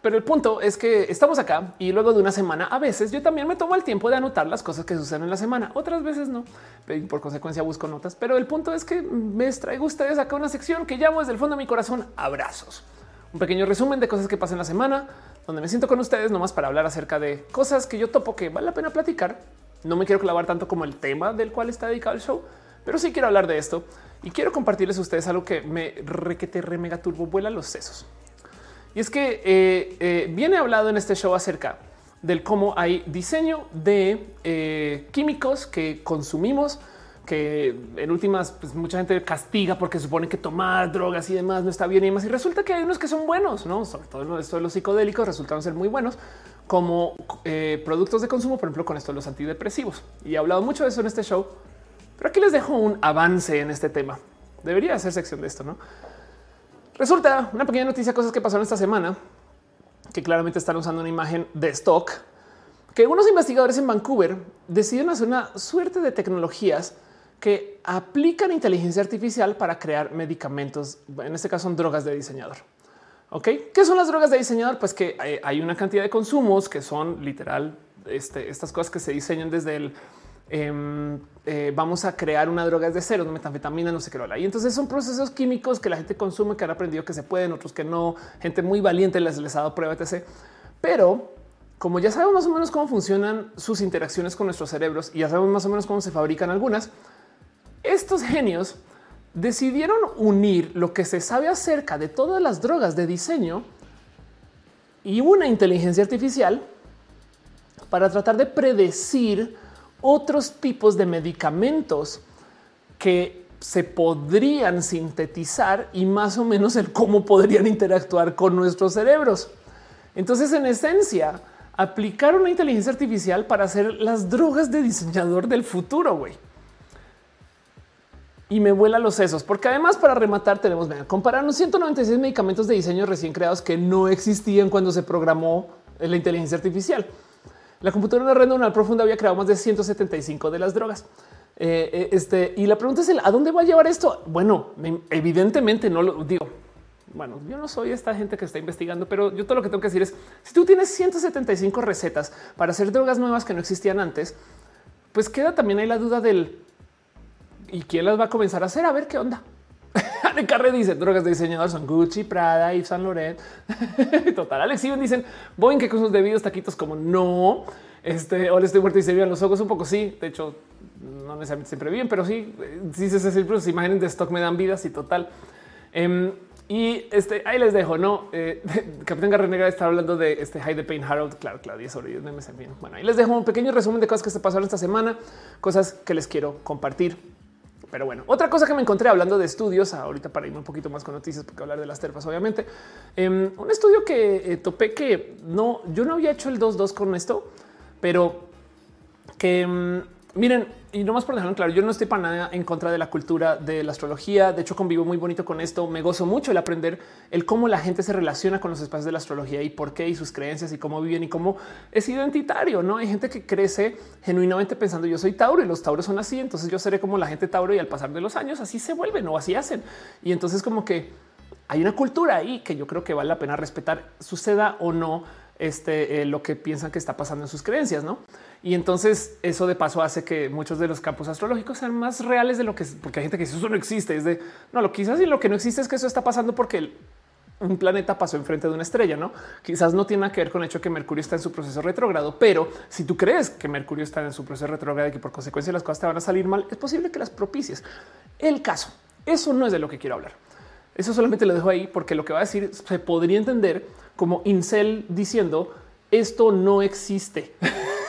Pero el punto es que estamos acá y luego de una semana, a veces yo también me tomo el tiempo de anotar las cosas que suceden en la semana. Otras veces no. Y por consecuencia busco notas. Pero el punto es que me traigo ustedes acá una sección que llamo desde el fondo de mi corazón abrazos. Un pequeño resumen de cosas que pasan la semana, donde me siento con ustedes nomás para hablar acerca de cosas que yo topo que vale la pena platicar. No me quiero clavar tanto como el tema del cual está dedicado el show, pero sí quiero hablar de esto y quiero compartirles a ustedes algo que me requete re mega turbo vuela los sesos. Y es que eh, eh, viene hablado en este show acerca del cómo hay diseño de eh, químicos que consumimos que en últimas pues mucha gente castiga porque supone que tomar drogas y demás no está bien y demás. Y resulta que hay unos que son buenos, no sobre todo esto de los psicodélicos resultaron ser muy buenos como productos de consumo, por ejemplo, con esto de los antidepresivos. Y he hablado mucho de eso en este show, pero aquí les dejo un avance en este tema. Debería hacer sección de esto, no? Resulta una pequeña noticia, cosas que pasaron esta semana, que claramente están usando una imagen de stock, que unos investigadores en Vancouver decidieron hacer una suerte de tecnologías que aplican inteligencia artificial para crear medicamentos. En este caso son drogas de diseñador. Ok, ¿qué son las drogas de diseñador? Pues que hay una cantidad de consumos que son literal este, estas cosas que se diseñan desde el em, eh, vamos a crear una droga desde cero, no metanfetamina, no sé qué lo Y entonces son procesos químicos que la gente consume, que han aprendido que se pueden, otros que no. Gente muy valiente les, les ha dado prueba, etc. Pero como ya sabemos más o menos cómo funcionan sus interacciones con nuestros cerebros y ya sabemos más o menos cómo se fabrican algunas, estos genios decidieron unir lo que se sabe acerca de todas las drogas de diseño y una inteligencia artificial para tratar de predecir otros tipos de medicamentos que se podrían sintetizar y más o menos el cómo podrían interactuar con nuestros cerebros. Entonces, en esencia, aplicar una inteligencia artificial para hacer las drogas de diseñador del futuro, güey y me vuela los sesos, porque además para rematar tenemos vean, compararnos 196 medicamentos de diseño recién creados que no existían cuando se programó la inteligencia artificial. La computadora neuronal profunda había creado más de 175 de las drogas. Eh, eh, este, y la pregunta es el, a dónde va a llevar esto? Bueno, evidentemente no lo digo. Bueno, yo no soy esta gente que está investigando, pero yo todo lo que tengo que decir es si tú tienes 175 recetas para hacer drogas nuevas que no existían antes, pues queda también ahí la duda del y quién las va a comenzar a hacer. A ver qué onda. De Carre dice drogas de diseñador son Gucci, Prada y San Laurent. Total. Alex Steven dicen Boeing que con sus debidos taquitos como no. Este o estoy muerto y se los ojos un poco. Sí, de hecho, no necesariamente siempre bien, pero sí, sí se hace Las imágenes de stock me dan vidas y total. Em, y este ahí les dejo, no? Eh, Capitán Garrenega está hablando de este High the Pain Harold. Claro, 10 sobre 10 memes. Bien. Bueno, ahí les dejo un pequeño resumen de cosas que se pasaron esta semana, cosas que les quiero compartir. Pero bueno, otra cosa que me encontré hablando de estudios, ahorita para irme un poquito más con noticias, porque hablar de las terpas, obviamente, em, un estudio que eh, topé que no, yo no había hecho el 2-2 con esto, pero que em, Miren, y no más por dejarlo claro, yo no estoy para nada en contra de la cultura de la astrología. De hecho, convivo muy bonito con esto. Me gozo mucho el aprender el cómo la gente se relaciona con los espacios de la astrología y por qué y sus creencias y cómo viven y cómo es identitario. No hay gente que crece genuinamente pensando yo soy Tauro y los Tauros son así. Entonces yo seré como la gente Tauro y al pasar de los años así se vuelven o así hacen. Y entonces, como que hay una cultura ahí que yo creo que vale la pena respetar, suceda o no este, eh, lo que piensan que está pasando en sus creencias, no? Y entonces eso de paso hace que muchos de los campos astrológicos sean más reales de lo que es, porque hay gente que dice eso no existe. Es de no, lo quizás y lo que no existe es que eso está pasando porque un planeta pasó enfrente de una estrella, no? Quizás no tiene que ver con el hecho que Mercurio está en su proceso retrógrado, pero si tú crees que Mercurio está en su proceso retrógrado y que por consecuencia las cosas te van a salir mal, es posible que las propicies. El caso, eso no es de lo que quiero hablar. Eso solamente lo dejo ahí porque lo que va a decir se podría entender como Incel diciendo esto no existe.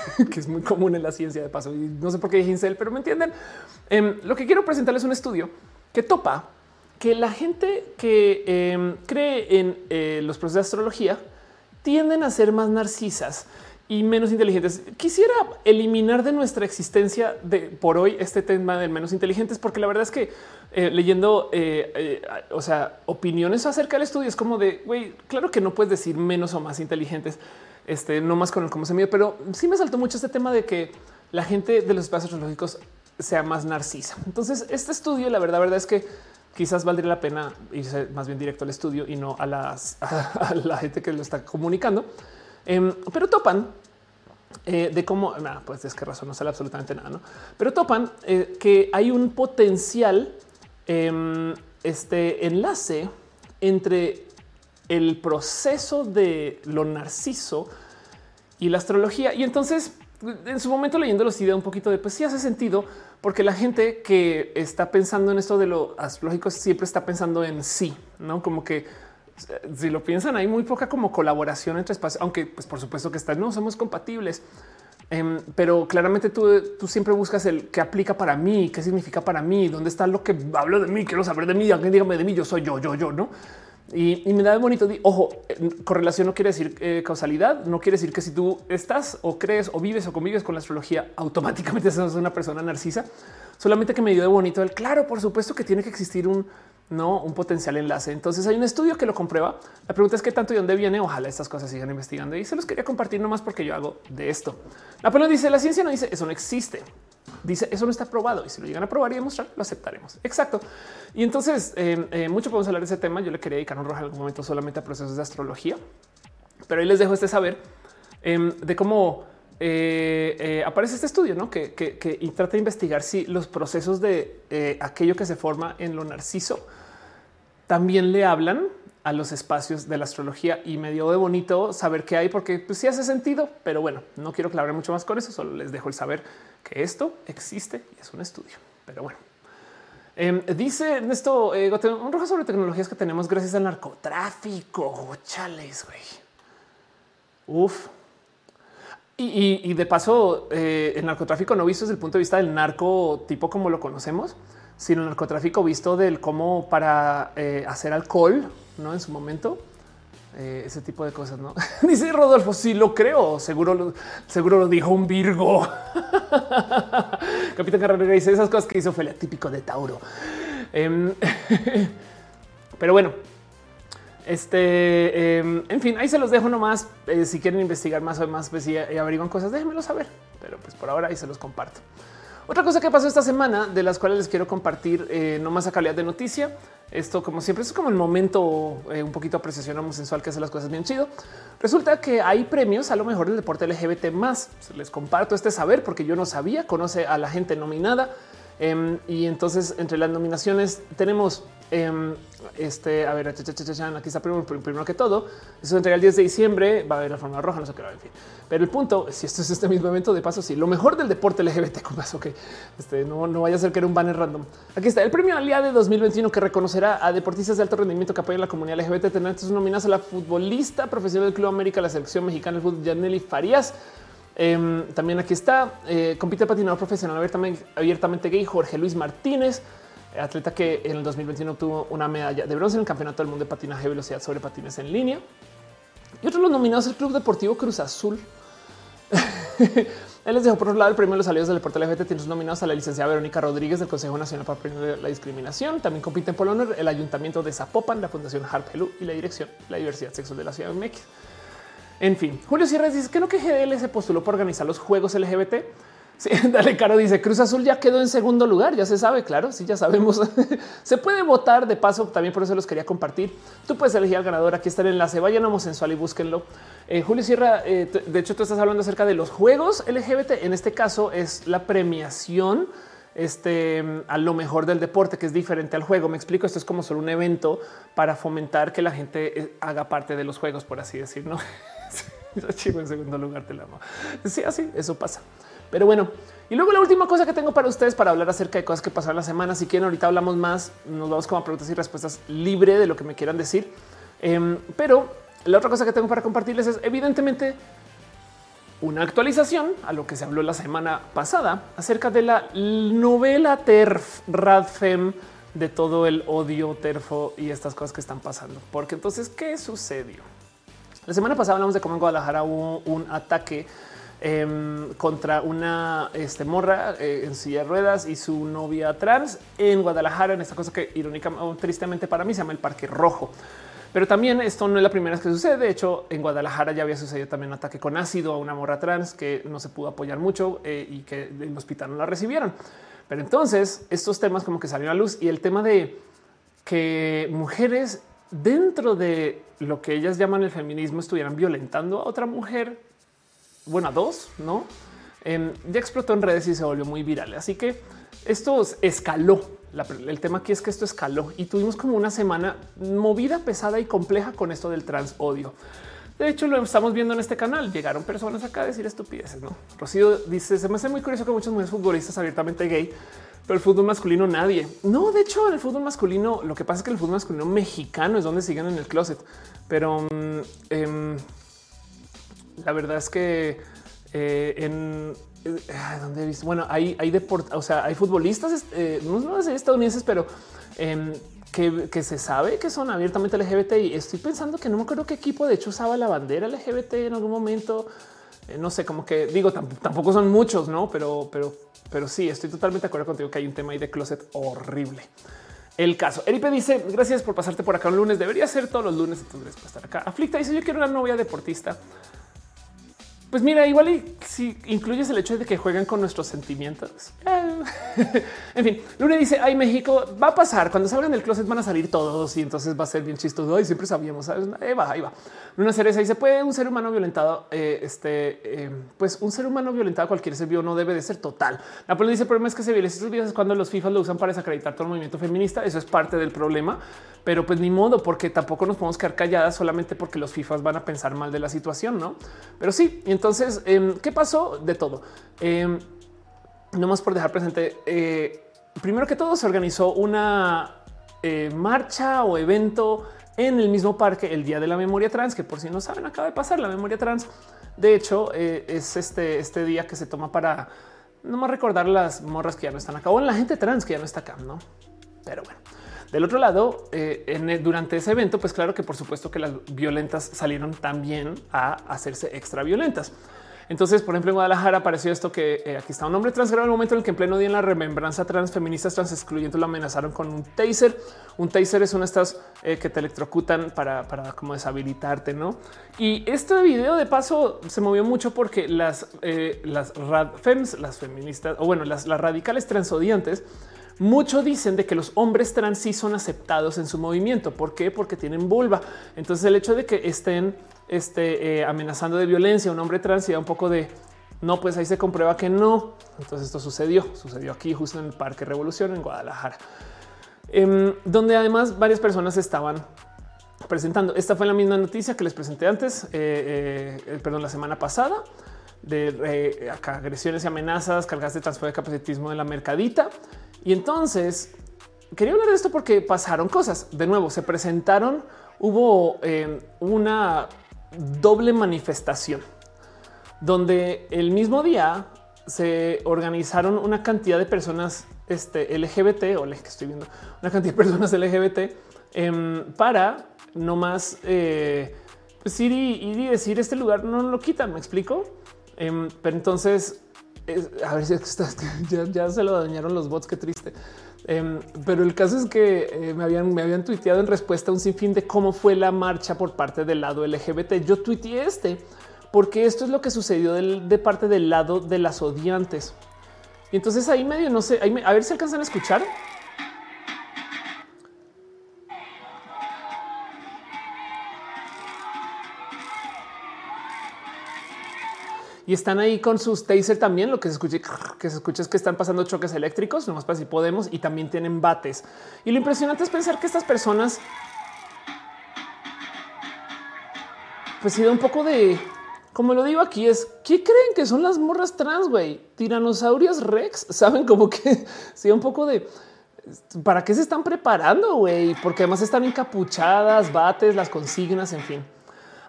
que es muy común en la ciencia de paso. Y no sé por qué dije incel, pero me entienden. Em, lo que quiero presentarles es un estudio que topa que la gente que em, cree en eh, los procesos de astrología tienden a ser más narcisas y menos inteligentes. Quisiera eliminar de nuestra existencia de por hoy este tema de menos inteligentes, porque la verdad es que eh, leyendo, eh, o sea, opiniones acerca del estudio es como de, güey, claro que no puedes decir menos o más inteligentes este, no más con el cómo se mide, pero sí me saltó mucho este tema de que la gente de los espacios astrológicos sea más narcisa. Entonces, este estudio, la verdad, verdad es que quizás valdría la pena irse más bien directo al estudio y no a, las, la gente que lo está comunicando. Em, pero topan eh, de cómo, pues es que razón no sale absolutamente nada, ¿no? pero topan eh, que hay un potencial em, este enlace entre el proceso de lo narciso y la astrología. Y entonces, en su momento leyendo los ideas un poquito de pues sí hace sentido, porque la gente que está pensando en esto de lo astrológico siempre está pensando en sí, no como que si lo piensan, hay muy poca como colaboración entre espacios, aunque pues por supuesto que están, no somos compatibles. Em, pero claramente tú, tú, siempre buscas el que aplica para mí, qué significa para mí, dónde está lo que hablo de mí, quiero saber de mí, alguien dígame de mí, yo soy yo, yo, yo, no? Y, me da bonito. Ojo, correlación no quiere decir eh, causalidad, no quiere decir que si tú estás o crees o vives o convives con la astrología, automáticamente sos una persona narcisa. Solamente que me dio de bonito el claro, por supuesto que tiene que existir un no un potencial enlace. Entonces hay un estudio que lo comprueba. La pregunta es qué tanto y dónde viene. Ojalá estas cosas sigan investigando y se los quería compartir nomás porque yo hago de esto. La Napoleón dice la ciencia no dice eso no existe. Dice eso no está probado y si lo llegan a probar y demostrar, lo aceptaremos. Exacto. Y entonces eh, eh, mucho podemos hablar de ese tema. Yo le quería dedicar un rojo en algún momento solamente a procesos de astrología, pero ahí les dejo este saber em, de cómo eh, aparece este estudio ¿no? que, trata de investigar si los procesos de aquello que se forma en lo narciso también le hablan a los espacios de la astrología y me dio de bonito saber qué hay porque pues, sí hace sentido, pero bueno, no quiero clavar mucho más con eso, solo les dejo el saber que esto existe y es un estudio. Pero bueno, em, dice esto eh, un rojo sobre tecnologías que tenemos gracias al narcotráfico. Chales, güey. Uf. Y, de paso, eh, el narcotráfico no visto desde el punto de vista del narco tipo como lo conocemos, sino el narcotráfico visto del cómo para eh, hacer alcohol, no en su momento, eh, ese tipo de cosas. No dice Rodolfo, sí lo creo. Seguro, lo, seguro lo dijo un Virgo. Capitán Carrera dice esas cosas que hizo fue típico de Tauro. Em, pero bueno, este, em, en fin, ahí se los dejo nomás. Eh, si quieren investigar más o más pues, y, y averiguan cosas, déjenmelo saber. Pero pues por ahora ahí se los comparto. Otra cosa que pasó esta semana, de las cuales les quiero compartir, eh, no más a calidad de noticia. Esto, como siempre, es como el momento eh, un poquito apreciación sensual que hace las cosas bien chido. Resulta que hay premios a lo mejor del deporte LGBT más. Les comparto este saber porque yo no sabía. Conoce a la gente nominada em, y entonces entre las nominaciones tenemos Em, este, a ver, aquí está primero, primero que todo. Eso entrega el 10 de diciembre. Va a haber la forma roja, no sé qué, en fin. Pero el punto, si esto es este mismo evento, de paso, sí, lo mejor del deporte LGBT, paso que este, no, no vaya a ser que era un banner random. Aquí está el premio Aliade de 2021 que reconocerá a deportistas de alto rendimiento que apoyan la comunidad LGBT. Tendrán estos nominados a la futbolista profesional del Club América, la selección mexicana de fútbol, Janely Farías. Em, también aquí está, eh, compite patinador profesional abiertamente, gay Jorge Luis Martínez atleta que en el 2021 obtuvo una medalla de bronce en el Campeonato del Mundo de Patinaje de Velocidad sobre Patines en línea. Y otros los nominados el Club Deportivo Cruz Azul. Él les dejó por otro lado el premio de los aliados del deporte LGBT. Tiene sus nominados a la licenciada Verónica Rodríguez del Consejo Nacional para Prevenir la Discriminación. También compiten por honor el Ayuntamiento de Zapopan, la Fundación Harp Helú y la Dirección de la Diversidad Sexual de la Ciudad de México. En fin, Julio Sierra dice que no que GDL se postuló por organizar los Juegos LGBT. Sí, dale, Caro dice Cruz Azul ya quedó en segundo lugar. Ya se sabe, claro. Sí, ya sabemos. se puede votar de paso. También por eso los quería compartir. Tú puedes elegir al ganador. Aquí está el enlace. Vayan a homosexual y búsquenlo. Eh, Julio Sierra, eh, de hecho, tú estás hablando acerca de los juegos LGBT. En este caso es la premiación este, a lo mejor del deporte, que es diferente al juego. Me explico. Esto es como solo un evento para fomentar que la gente eh, haga parte de los juegos, por así decirlo. Chivo en segundo lugar, te la amo. Sí, así eso pasa. Pero bueno, y luego la última cosa que tengo para ustedes para hablar acerca de cosas que pasaron la semana. Si quieren, ahorita hablamos más, nos vamos como preguntas y respuestas libre de lo que me quieran decir. Em, pero la otra cosa que tengo para compartirles es evidentemente una actualización a lo que se habló la semana pasada acerca de la novela TERF Radfem de todo el odio terfo y estas cosas que están pasando. Porque entonces, ¿qué sucedió? La semana pasada hablamos de cómo en Guadalajara hubo un ataque Em, contra una este, morra eh, en silla de ruedas y su novia trans en Guadalajara, en esta cosa que irónica o tristemente para mí se llama el Parque Rojo. Pero también esto no es la primera vez que sucede. De hecho, en Guadalajara ya había sucedido también un ataque con ácido a una morra trans que no se pudo apoyar mucho eh, y que el hospital no la recibieron. Pero entonces estos temas como que salieron a luz y el tema de que mujeres dentro de lo que ellas llaman el feminismo estuvieran violentando a otra mujer bueno, a dos, no? ya explotó en redes y se volvió muy viral. Así que esto escaló el tema aquí es que esto escaló y tuvimos como una semana movida, pesada y compleja con esto del trans odio. De hecho, lo estamos viendo en este canal. Llegaron personas acá a decir estupideces. No, Rocío dice: Se me hace muy curioso que muchos mujeres futbolistas abiertamente gay, pero el fútbol masculino nadie. No, de hecho, el fútbol masculino, lo que pasa es que el fútbol masculino mexicano es donde siguen en el closet, pero mm, em, la verdad es que eh, en eh, donde he visto, bueno, hay, hay deport, o sea, hay futbolistas, eh, no, sé estadounidenses, pero em, que, se sabe que son abiertamente LGBT y estoy pensando que no me acuerdo qué equipo de hecho usaba la bandera LGBT en algún momento. Eh, no sé, como que digo, tampoco son muchos, no, pero, pero, pero sí, estoy totalmente de acuerdo contigo que hay un tema ahí de closet horrible. El caso. Eripe dice gracias por pasarte por acá un lunes. Debería ser todos los lunes. Entonces, para estar acá. Aflicta dice yo quiero una novia deportista. Pues mira, igual y si incluyes el hecho de que juegan con nuestros sentimientos. en fin, Luna dice, ay, México va a pasar. Cuando salgan del closet van a salir todos y entonces va a ser bien chistoso. Y siempre sabíamos. Ahí va, ahí va. Luna Cereza dice, puede un ser humano violentado, eh, este, eh, pues un ser humano violentado, cualquier ser vivo no debe de ser total. La dice, el problema es que se violencia estos videos cuando los FIFA lo usan para desacreditar todo el movimiento feminista. Eso es parte del problema pero pues ni modo, porque tampoco nos podemos quedar calladas solamente porque los FIFAs van a pensar mal de la situación, no? Pero sí, em, ¿qué pasó de todo? Eh, no más por dejar presente. Eh, primero que todo, se organizó una eh, marcha o evento en el mismo parque el día de la memoria trans, que por si no saben, acaba de pasar la memoria trans. De hecho, es este, este día que se toma para no más recordar las morras que ya no están acá o la gente trans que ya no está acá, no? Pero bueno. Del otro lado, eh, durante ese evento, pues claro que por supuesto que las violentas salieron también a hacerse extra violentas. Entonces, por ejemplo, en Guadalajara apareció esto que eh, aquí está un hombre trans en el momento en el que en pleno día en la remembranza trans feministas trans excluyentes lo amenazaron con un taser. Un taser es una de estas eh, que te electrocutan para, para como deshabilitarte, no? Y este video de paso se movió mucho porque las, las fems, las feministas o bueno, las, las radicales transodiantes mucho dicen de que los hombres trans sí son aceptados en su movimiento. ¿Por qué? Porque tienen vulva. Entonces el hecho de que estén este, eh, amenazando de violencia a un hombre trans y da un poco de no, pues ahí se comprueba que no. Entonces esto sucedió, sucedió aquí justo en el Parque Revolución en Guadalajara, em, donde además varias personas estaban presentando. Esta fue la misma noticia que les presenté antes, eh, eh, perdón, la semana pasada de agresiones y amenazas, cargas de transporte de capacitismo de la mercadita. Y entonces quería hablar de esto porque pasaron cosas. De nuevo, se presentaron, hubo eh, una doble manifestación donde el mismo día se organizaron una cantidad de personas este, LGBT o que estoy viendo una cantidad de personas LGBT em, para no más eh, pues ir, y, decir este lugar no lo quitan. Me explico. Em, pero entonces a ver si ya, se lo dañaron los bots, qué triste. Em, pero el caso es que eh, me habían, me habían tuiteado en respuesta a un sinfín de cómo fue la marcha por parte del lado LGBT. Yo tuiteé este porque esto es lo que sucedió de parte del lado de las odiantes. Y entonces ahí medio no sé, a ver si alcanzan a escuchar. Y están ahí con sus taser también. Lo que se escucha, que se escucha es que están pasando choques eléctricos, nomás para si podemos, y también tienen bates. Y lo impresionante es pensar que estas personas, pues si da un poco de, como lo digo aquí, es qué creen que son las morras trans, güey, tiranosaurios Rex. Saben como que si un poco de para qué se están preparando, güey, porque además están encapuchadas, bates, las consignas, en fin.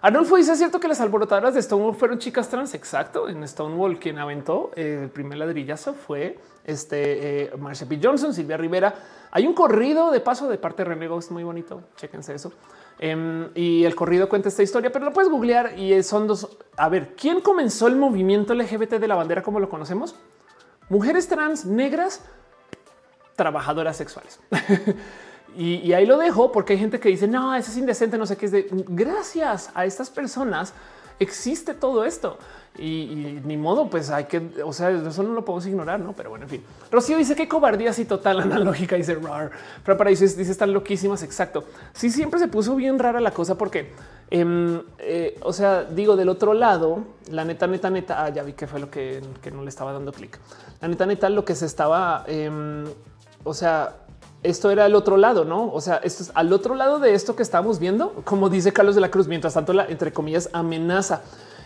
Arnulfo dice: ¿Es cierto que las alborotadoras de Stonewall fueron chicas trans? Exacto. En Stonewall, quien aventó el primer ladrillazo fue este eh, P. Johnson, Silvia Rivera. Hay un corrido de paso de parte de René es muy bonito. Chéquense eso. Em, y el corrido cuenta esta historia, pero lo puedes googlear y son dos. A ver, ¿quién comenzó el movimiento LGBT de la bandera como lo conocemos? Mujeres trans negras, trabajadoras sexuales. Y, ahí lo dejo porque hay gente que dice no, eso es indecente, no sé qué es de gracias a estas personas existe todo esto y, ni modo, pues hay que, o sea, eso no lo podemos ignorar, no? Pero bueno, en fin. Rocío dice que cobardía así total analógica, dice rar, pero para dice, dice están loquísimas. Exacto. Sí, siempre se puso bien rara la cosa porque, em, eh, o sea, digo del otro lado, la neta, neta, neta, ah, ya vi que fue lo que, no le estaba dando clic. La neta, neta, lo que se estaba, em, o sea, esto era el otro lado, no? O sea, esto es al otro lado de esto que estamos viendo, como dice Carlos de la Cruz. Mientras tanto, la entre comillas amenaza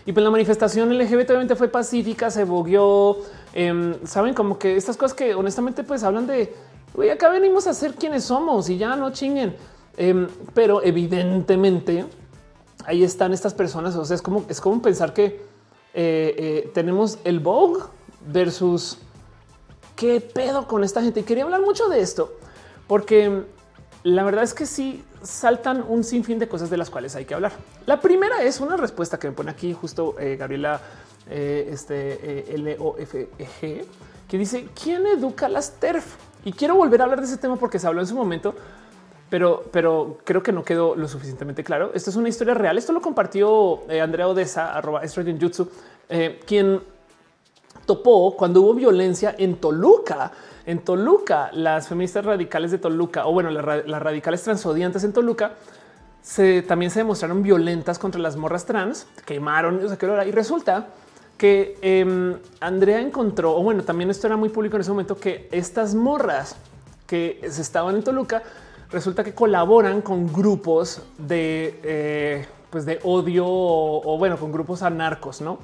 y pues la manifestación LGBT obviamente fue pacífica, se bogueó. Em, saben como que estas cosas que honestamente pues hablan de Güey, acá venimos a ser quienes somos y ya no chinguen. Em, pero evidentemente ahí están estas personas. O sea, es como es como pensar que eh, eh, tenemos el Vogue versus qué pedo con esta gente. Y quería hablar mucho de esto porque la verdad es que sí saltan un sinfín de cosas de las cuales hay que hablar. La primera es una respuesta que me pone aquí justo eh, Gabriela este, L O F e que dice quién educa las TERF y quiero volver a hablar de ese tema porque se habló en su momento, pero, pero creo que no quedó lo suficientemente claro. Esto es una historia real. Esto lo compartió eh, Andrea Odessa, arroba Jutsu, eh, quien topó cuando hubo violencia en Toluca. En Toluca, las feministas radicales de Toluca, o bueno, las, radicales transodiantes en Toluca, se, también se demostraron violentas contra las morras trans, quemaron, o sea, y resulta que em, Andrea encontró, o bueno, también esto era muy público en ese momento, que estas morras que se estaban en Toluca, resulta que colaboran con grupos de, eh, pues de odio o, bueno, con grupos anarcos, ¿no?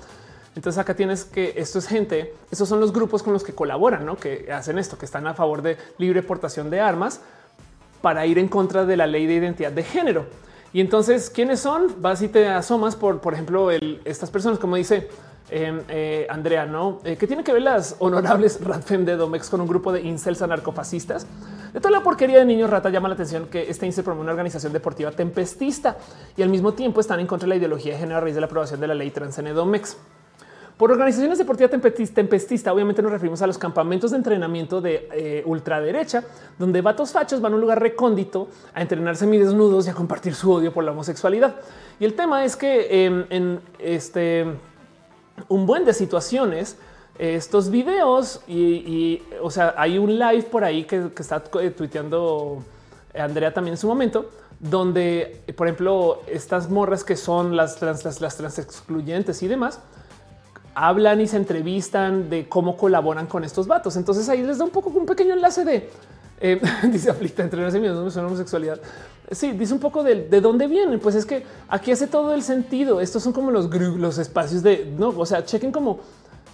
Entonces acá tienes que esto es gente, esos son los grupos con los que colaboran, ¿no? Que hacen esto, que están a favor de libre portación de armas para ir en contra de la ley de identidad de género. Y entonces, ¿quiénes son? Vas y te asomas por, por ejemplo, estas personas, como dice Em, eh, Andrea, ¿no? Eh, ¿Qué tiene que ver las honorables Radfem de Domex con un grupo de incels anarcofascistas? De toda la porquería de niños rata llama la atención que este incel promueve una organización deportiva tempestista y al mismo tiempo están en contra de la ideología de género a raíz de la aprobación de la ley trans en Domex. Por organizaciones deportivas tempestista, obviamente nos referimos a los campamentos de entrenamiento de eh, ultraderecha, donde vatos fachos van a un lugar recóndito a entrenarse desnudos y a compartir su odio por la homosexualidad. Y el tema es que em, en este un buen de situaciones estos videos y, o sea, hay un live por ahí que, está tuiteando Andrea también en su momento, donde, por ejemplo, estas morras que son las trans, las, trans excluyentes y demás, hablan y se entrevistan de cómo colaboran con estos vatos. Entonces ahí les da un poco un pequeño enlace de eh, dice aflicta entre las no me suena homosexualidad. Sí, dice un poco de, de, dónde vienen. Pues es que aquí hace todo el sentido. Estos son como los, los espacios de no, o sea, chequen como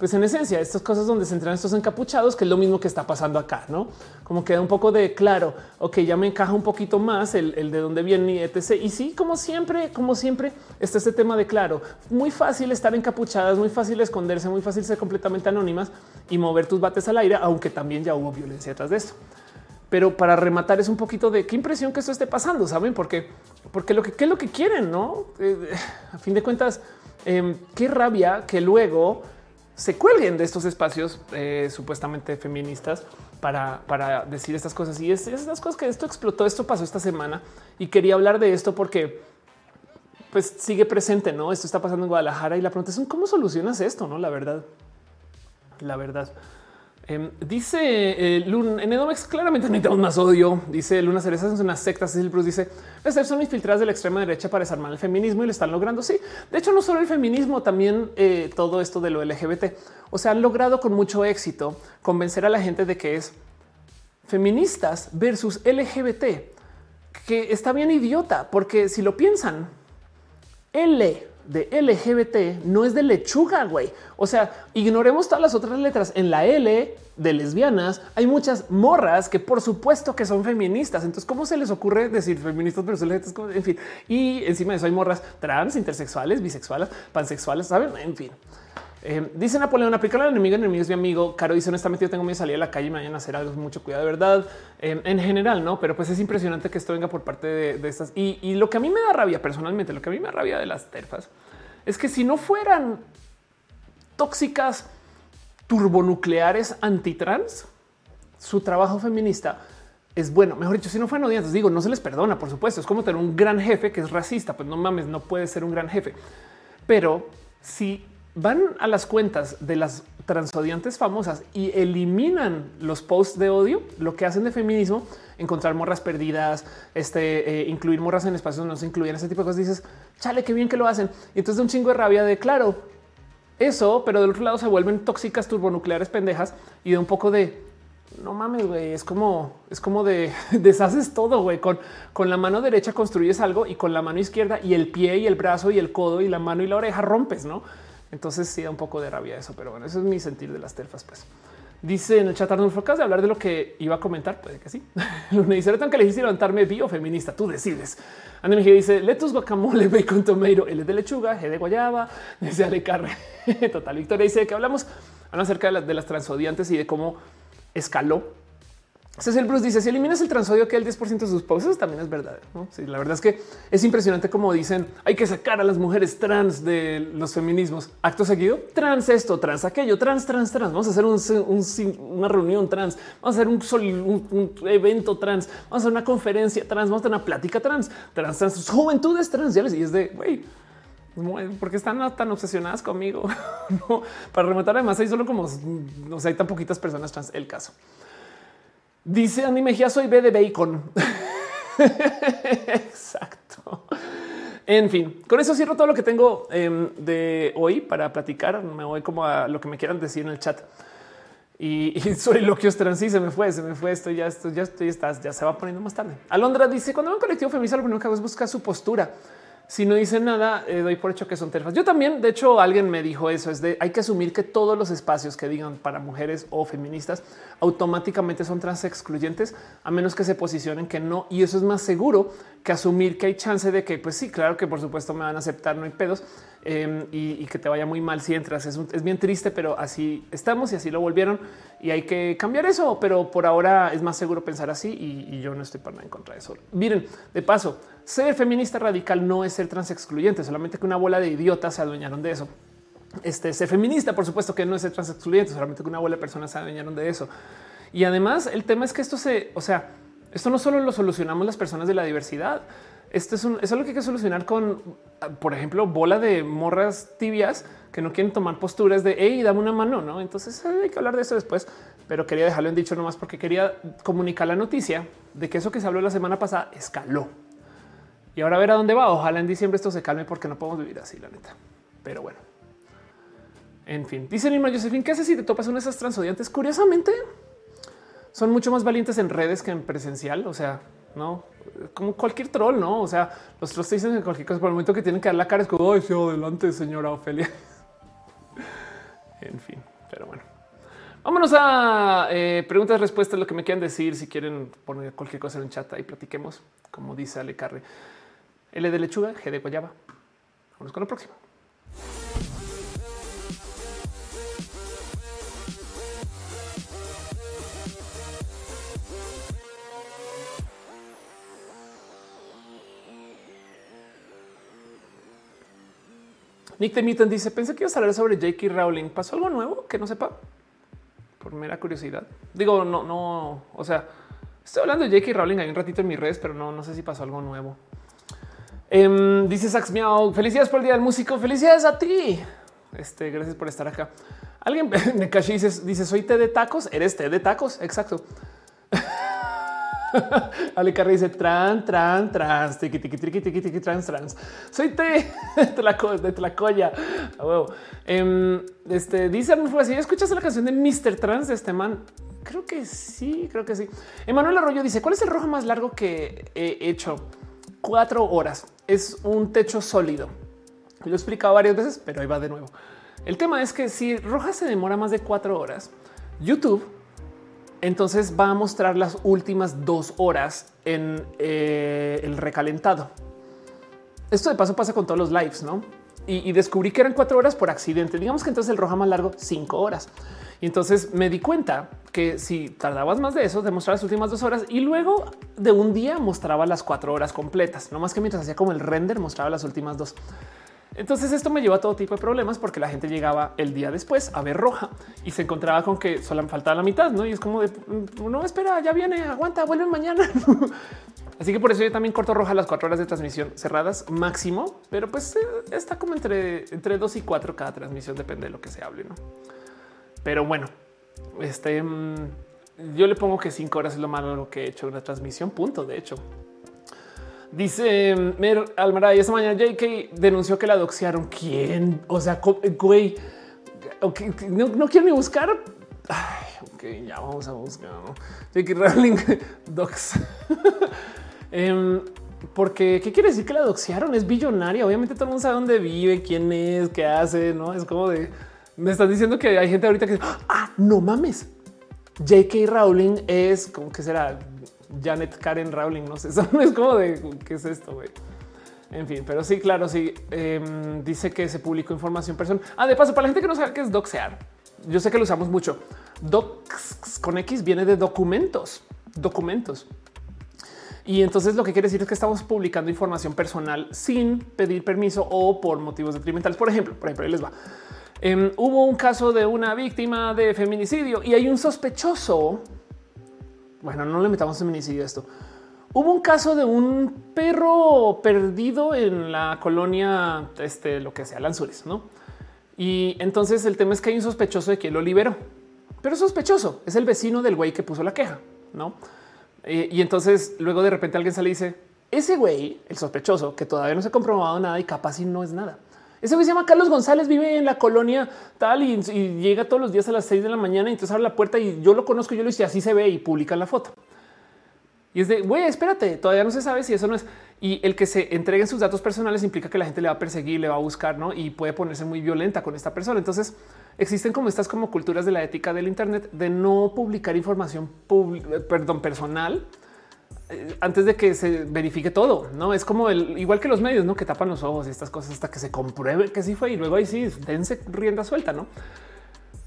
pues en esencia, estas cosas donde se entran estos encapuchados, que es lo mismo que está pasando acá, no como queda un poco de claro. Ok, ya me encaja un poquito más el, el de dónde viene y etc. Y sí, como siempre, como siempre, está este tema de claro, muy fácil estar encapuchadas, muy fácil esconderse, muy fácil ser completamente anónimas y mover tus bates al aire, aunque también ya hubo violencia detrás de esto. Pero para rematar es un poquito de qué impresión que esto esté pasando, saben? Porque, porque lo que ¿qué es lo que quieren, no? Eh, a fin de cuentas, em, qué rabia que luego se cuelguen de estos espacios eh, supuestamente feministas para, para, decir estas cosas. Y es, estas cosas que esto explotó, esto pasó esta semana y quería hablar de esto porque pues sigue presente, no? Esto está pasando en Guadalajara y la pregunta es cómo solucionas esto, no? La verdad, la verdad. Em, dice eh, Luna en Edomex claramente necesitamos más odio. Dice Luna Cereza es una secta. Cecil Bruce dice estas son infiltradas de la extrema derecha para desarmar el feminismo y lo están logrando. Sí, de hecho, no solo el feminismo, también eh, todo esto de lo LGBT. O sea, han logrado con mucho éxito convencer a la gente de que es feministas versus LGBT, que está bien idiota, porque si lo piensan, L de LGBT no es de lechuga, güey. O sea, ignoremos todas las otras letras. En la L de lesbianas hay muchas morras que por supuesto que son feministas. Entonces, ¿cómo se les ocurre decir feministas pero? En fin, y encima de eso hay morras trans, intersexuales, bisexuales, pansexuales, saben? En fin. Eh, dice Napoleón, aplicar al enemigo, enemigo es mi amigo. Caro dice, honestamente, yo tengo de salir a la calle y mañana hacer algo, mucho cuidado, de verdad. Eh, en general, no, pero pues es impresionante que esto venga por parte de, estas. Y, y, lo que a mí me da rabia personalmente, lo que a mí me da rabia de las terfas es que si no fueran tóxicas turbonucleares antitrans, su trabajo feminista es bueno. Mejor dicho, si no fueran odiantes, digo, no se les perdona, por supuesto. Es como tener un gran jefe que es racista. Pues no mames, no puede ser un gran jefe. Pero si van a las cuentas de las transodiantes famosas y eliminan los posts de odio, lo que hacen de feminismo, encontrar morras perdidas, este, eh, incluir morras en espacios donde no se incluyen ese tipo de cosas, dices, chale, qué bien que lo hacen. Y entonces un chingo de rabia de claro, eso, pero del otro lado se vuelven tóxicas turbonucleares pendejas y de un poco de no mames, güey. Es como, es como de deshaces todo, güey. Con, con la mano derecha construyes algo y con la mano izquierda y el pie y el brazo y el codo y la mano y la oreja rompes, no? Entonces sí da un poco de rabia eso, pero bueno, eso es mi sentir de las terfas, pues. Dice en el chat Arnulfo, acabas de hablar de lo que iba a comentar. Puede que sí. Luna dice, tan que le dijiste levantarme bio feminista. Tú decides. Ana Mejía dice, letus guacamole, bacon tomato, L de lechuga, G de guayaba, dice Ale Carre. Total. Victoria dice que hablamos acerca de las, de las transodiantes y de cómo escaló el Bruce dice: Si eliminas el transodio que el 10% de sus posts, también es verdad. Sí, la verdad es que es impresionante como dicen hay que sacar a las mujeres trans de los feminismos. Acto seguido, trans esto, trans aquello, trans, trans, trans. Vamos a hacer una reunión trans, vamos a hacer un, evento trans, vamos a hacer una conferencia trans, vamos a hacer una plática trans, trans, trans, juventudes trans. Y es de güey. ¿Por qué están tan obsesionadas conmigo? para rematar, además hay solo como no hay tan poquitas personas trans. El caso. Dice Andy Mejía, soy B de bacon. Exacto. En fin, con eso cierro todo lo que tengo em, de hoy para platicar. Me voy como a lo que me quieran decir en el chat. Y, soy Loquios Trans. Sí, se me fue, se me fue esto. Ya esto, ya estoy, estás, ya se va poniendo más tarde. Alondra dice: Cuando un colectivo feminista, lo primero que hago es buscar su postura si no dice nada, eh, doy por hecho que son terfas. Yo también, de hecho, alguien me dijo eso, es de hay que asumir que todos los espacios que digan para mujeres o feministas automáticamente son trans excluyentes, a menos que se posicionen que no. Y eso es más seguro que asumir que hay chance de que, pues sí, claro que por supuesto me van a aceptar, no hay pedos em, y, que te vaya muy mal si entras. Es, bien triste, pero así estamos y así lo volvieron y hay que cambiar eso. Pero por ahora es más seguro pensar así y, y yo no estoy para nada en contra de eso. Miren, de paso, ser feminista radical no es ser trans excluyente, solamente que una bola de idiotas se adueñaron de eso. Este ser feminista, por supuesto que no es ser trans excluyente, solamente que una bola de personas se adueñaron de eso. Y además, el tema es que esto se, o sea, esto no solo lo solucionamos las personas de la diversidad. Esto es, un, es algo que hay que solucionar con, por ejemplo, bola de morras tibias que no quieren tomar posturas de hey, dame una mano. No, entonces hay que hablar de eso después, pero quería dejarlo en dicho nomás porque quería comunicar la noticia de que eso que se habló la semana pasada escaló. Y ahora a ver a dónde va. Ojalá en diciembre esto se calme porque no podemos vivir así, la neta. Pero bueno. En fin, dice Nima Josephine, ¿qué haces si te topas una de esas transodiantes? Curiosamente, son mucho más valientes en redes que en presencial. O sea, no como cualquier troll, no? O sea, los trolls dicen que cualquier cosa por el momento que tienen que dar la cara es como ay, sí, adelante, señora Ofelia. en fin, pero bueno. Vámonos a eh, preguntas, respuestas, lo que me quieran decir. Si quieren poner cualquier cosa en el chat y platiquemos, como dice Ale Carre. L de lechuga, G de guayaba. Vamos con lo próximo. Nick de Mitten dice: Pensé que ibas a hablar sobre J.K. Rowling. ¿Pasó algo nuevo que no sepa? Por mera curiosidad. Digo, no, no, o sea, estoy hablando de J.K. Rowling hay un ratito en mis redes, pero no, no sé si pasó algo nuevo. Em, dice Sax Miau, felicidades por el día del músico. Felicidades a ti. Este, gracias por estar acá. Alguien me dice, dice, soy té de tacos. Eres té de tacos. Exacto. Ale Carri dice tran, tran, trans, tiki, tiki, tiki, tiki, tiki, trans, trans. Soy té de la de Tlacoya. A huevo. Um, este dice así. ¿Escuchaste la canción de Mr. Trans de este man? Creo que sí, creo que sí. Emanuel Arroyo dice: ¿Cuál es el rojo más largo que he hecho? Cuatro horas es un techo sólido. Lo he explicado varias veces, pero ahí va de nuevo. El tema es que si Roja se demora más de cuatro horas, YouTube entonces va a mostrar las últimas dos horas en eh, el recalentado. Esto de paso pasa con todos los lives, ¿no? Y, descubrí que eran cuatro horas por accidente. Digamos que entonces el roja más largo, cinco horas. Y entonces me di cuenta que si tardabas más de eso, demostrar las últimas dos horas y luego de un día mostraba las cuatro horas completas. No más que mientras hacía como el render mostraba las últimas dos. Entonces esto me llevó a todo tipo de problemas porque la gente llegaba el día después a ver roja y se encontraba con que solo faltaba la mitad, ¿no? Y es como de, mm, no, espera, ya viene, aguanta, vuelve mañana. Así que por eso yo también corto roja las cuatro horas de transmisión cerradas máximo, pero pues eh, está como entre, entre dos y cuatro cada transmisión, depende de lo que se hable, ¿no? Pero bueno, este mm, yo le pongo que cinco horas es lo malo lo que he hecho en una transmisión, punto. De hecho, dice Mer Almaray esta mañana JK denunció que la doxearon. ¿Quién? O sea, güey, no, quiero ni buscar. ok, ya vamos a buscar. ¿no? J.K. Rowling docs. Em, porque qué quiere decir que la doxearon? Es billonaria. Obviamente todo el mundo sabe dónde vive, quién es, qué hace. No es como de me estás diciendo que hay gente ahorita que ah, no mames. J.K. Rowling es como que será Janet Karen Rowling. No sé, es como de qué es esto, güey. En fin, pero sí, claro, sí. Em, dice que se publicó información personal. Ah, de paso, para la gente que no sabe qué es doxear, yo sé que lo usamos mucho. Docs con X viene de documentos, documentos. Y entonces lo que quiere decir es que estamos publicando información personal sin pedir permiso o por motivos detrimentales. Por ejemplo, por ejemplo, ahí les va. Em, hubo un caso de una víctima de feminicidio y hay un sospechoso. Bueno, no le metamos feminicidio a esto. Hubo un caso de un perro perdido en la colonia, este, lo que sea, Lanzures, no? Y entonces el tema es que hay un sospechoso de que lo liberó, pero sospechoso es el vecino del güey que puso la queja, no? Y entonces luego de repente alguien sale y dice ese güey, el sospechoso, que todavía no se ha comprobado nada y capaz y no es nada. Ese güey se llama Carlos González, vive en la colonia tal y, llega todos los días a las seis de la mañana y entonces abre la puerta y yo lo conozco, yo lo hice así se ve y publica la foto. Y es de güey, espérate, todavía no se sabe si eso no es. Y el que se entreguen sus datos personales implica que la gente le va a perseguir, le va a buscar, no? Y puede ponerse muy violenta con esta persona. Entonces existen como estas como culturas de la ética del Internet de no publicar información, perdón, personal antes de que se verifique todo. No es como el igual que los medios, no que tapan los ojos y estas cosas hasta que se compruebe que sí fue. Y luego ahí sí dense rienda suelta, no?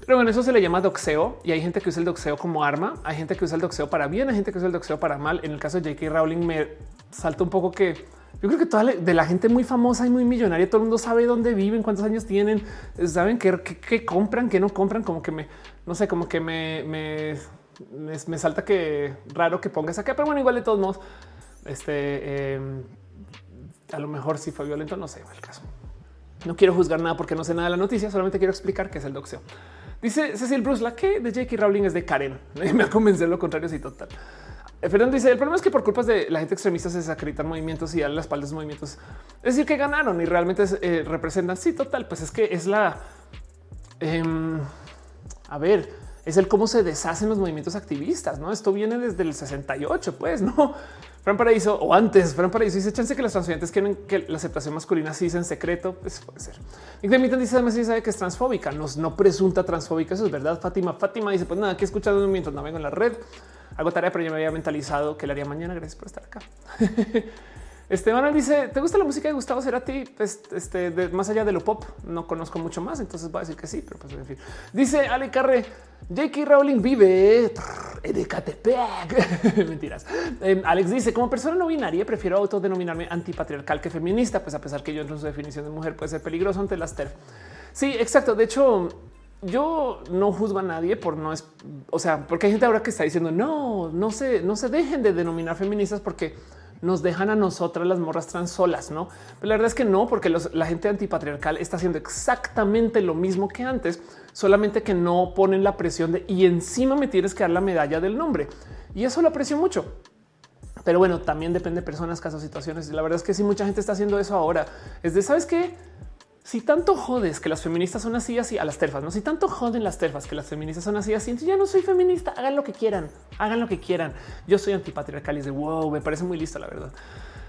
Pero bueno, eso se le llama doxeo y hay gente que usa el doxeo como arma. Hay gente que usa el doxeo para bien, hay gente que usa el doxeo para mal. En el caso de J.K. Rowling me salta un poco que yo creo que toda de la gente muy famosa y muy millonaria, todo el mundo sabe dónde viven, cuántos años tienen, saben qué, compran, qué no compran, como que me, no sé, como que me, me, me, salta que raro que pongas acá, pero bueno, igual de todos modos, este, em, a lo mejor si fue violento, no sé, el caso. No quiero juzgar nada porque no sé nada de la noticia, solamente quiero explicar qué es el doxeo. Dice Cecil Bruce, la que de J.K. Rowling es de Karen. Me ha convencido lo contrario, sí, total. Eh, Fernando dice: el problema es que por culpas de la gente extremista se desacreditan movimientos y a las espaldas movimientos. Es decir, que ganaron y realmente eh, representan. Sí, total. Pues es que es la. Em, a ver, es el cómo se deshacen los movimientos activistas. No, esto viene desde el 68, pues no. Fran Paraíso o antes, Fran Paraíso dice chance que las transferientes quieren que la aceptación masculina se hice en secreto. Pues puede ser. Y Clemita dice además sabe que es transfóbica, no, no presunta transfóbica. Eso es verdad. Fátima, Fátima dice pues nada, que he escuchado mientras navego en la red. Hago tarea, pero yo me había mentalizado que la haría mañana. Gracias por estar acá. Esteban dice: ¿Te gusta la música de Gustavo Cerati? Pues este, más allá de lo pop, no conozco mucho más, entonces voy a decir que sí, pero pues en fin. Dice Ale Carre: J.K. Rowling vive Ecatepec. Mentiras. Em, Alex dice: Como persona no binaria, prefiero autodenominarme antipatriarcal que feminista, pues a pesar que yo en su definición de mujer puede ser peligroso ante las TERF. Sí, exacto. De hecho, yo no juzgo a nadie por no es, o sea, porque hay gente ahora que está diciendo no, no se, no se dejen de denominar feministas porque nos dejan a nosotras las morras trans solas, no? Pero la verdad es que no, porque la gente antipatriarcal está haciendo exactamente lo mismo que antes, solamente que no ponen la presión de y encima me tienes que dar la medalla del nombre y eso lo aprecio mucho. Pero bueno, también depende de personas, casos, situaciones. La verdad es que si mucha gente está haciendo eso ahora, es de sabes qué? Si tanto jodes que las feministas son así, así a las terfas, no si tanto joden las terfas que las feministas son así, así, entonces ya no soy feminista, hagan lo que quieran, hagan lo que quieran. Yo soy antipatriarcal y de wow, me parece muy listo, la verdad.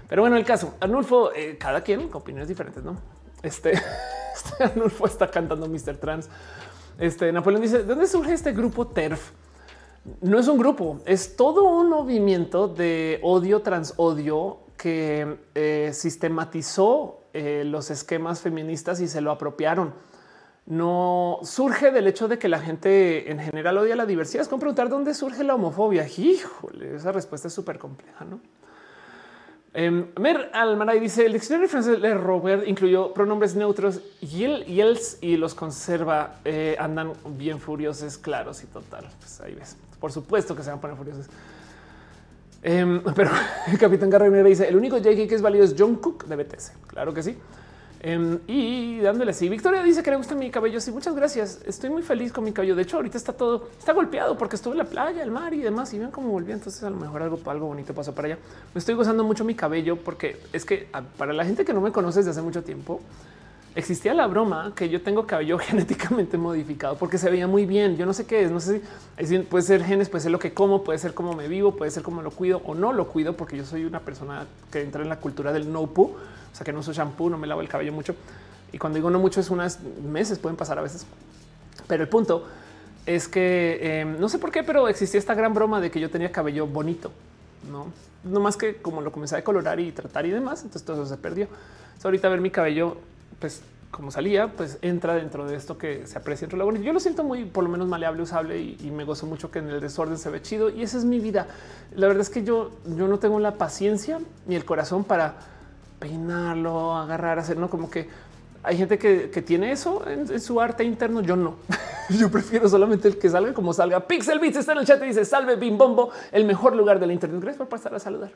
Pero bueno, el caso, Arnulfo, eh, cada quien con opiniones diferentes, no? Este, este Arnulfo está cantando Mr. Trans. Este Napoleón dice: ¿De dónde surge este grupo TERF? No es un grupo, es todo un movimiento de odio trans odio que eh, sistematizó eh, los esquemas feministas y se lo apropiaron. No surge del hecho de que la gente en general odia la diversidad. Es como preguntar dónde surge la homofobia. Híjole, esa respuesta es súper compleja, ¿no? Eh, Mer Almaray dice el diccionario francés de Robert incluyó pronombres neutros y él y y los conserva. Eh, andan bien furiosos, claros y total. Pues ahí ves. Por supuesto que se van a poner furiosos. Em, pero el Capitán Carrera dice el único JK que es válido es John Cook de BTS. Claro que sí. Em, y dándole así. Victoria dice que le gusta mi cabello. Sí, muchas gracias. Estoy muy feliz con mi cabello. De hecho, ahorita está todo, está golpeado porque estuve en la playa, el mar y demás. Y ven cómo volví. Entonces, a lo mejor algo, algo bonito pasó para allá. Me estoy gozando mucho mi cabello porque es que para la gente que no me conoce desde hace mucho tiempo, existía la broma que yo tengo cabello genéticamente modificado porque se veía muy bien. Yo no sé qué es, no sé si puede ser genes, puede ser lo que como, puede ser cómo me vivo, puede ser cómo lo cuido o no lo cuido, porque yo soy una persona que entra en la cultura del no poo, o sea que no uso shampoo, no me lavo el cabello mucho. Y cuando digo no mucho es unas meses, pueden pasar a veces. Pero el punto es que em, no sé por qué, pero existía esta gran broma de que yo tenía cabello bonito, no, no más que como lo comencé a colorar y tratar y demás. Entonces todo eso se perdió. ahorita ver mi cabello, pues como salía, pues entra dentro de esto que se aprecia entre lo bonito. Yo lo siento muy, por lo menos maleable, usable y, me gozo mucho que en el desorden se ve chido y esa es mi vida. La verdad es que yo, yo no tengo la paciencia ni el corazón para peinarlo, agarrar, hacer, no como que hay gente que, tiene eso en, su arte interno. Yo no. Yo prefiero solamente el que salga como salga. Pixel Beats está en el chat y dice salve Bim Bombo, el mejor lugar del Internet. Gracias por pasar a saludar.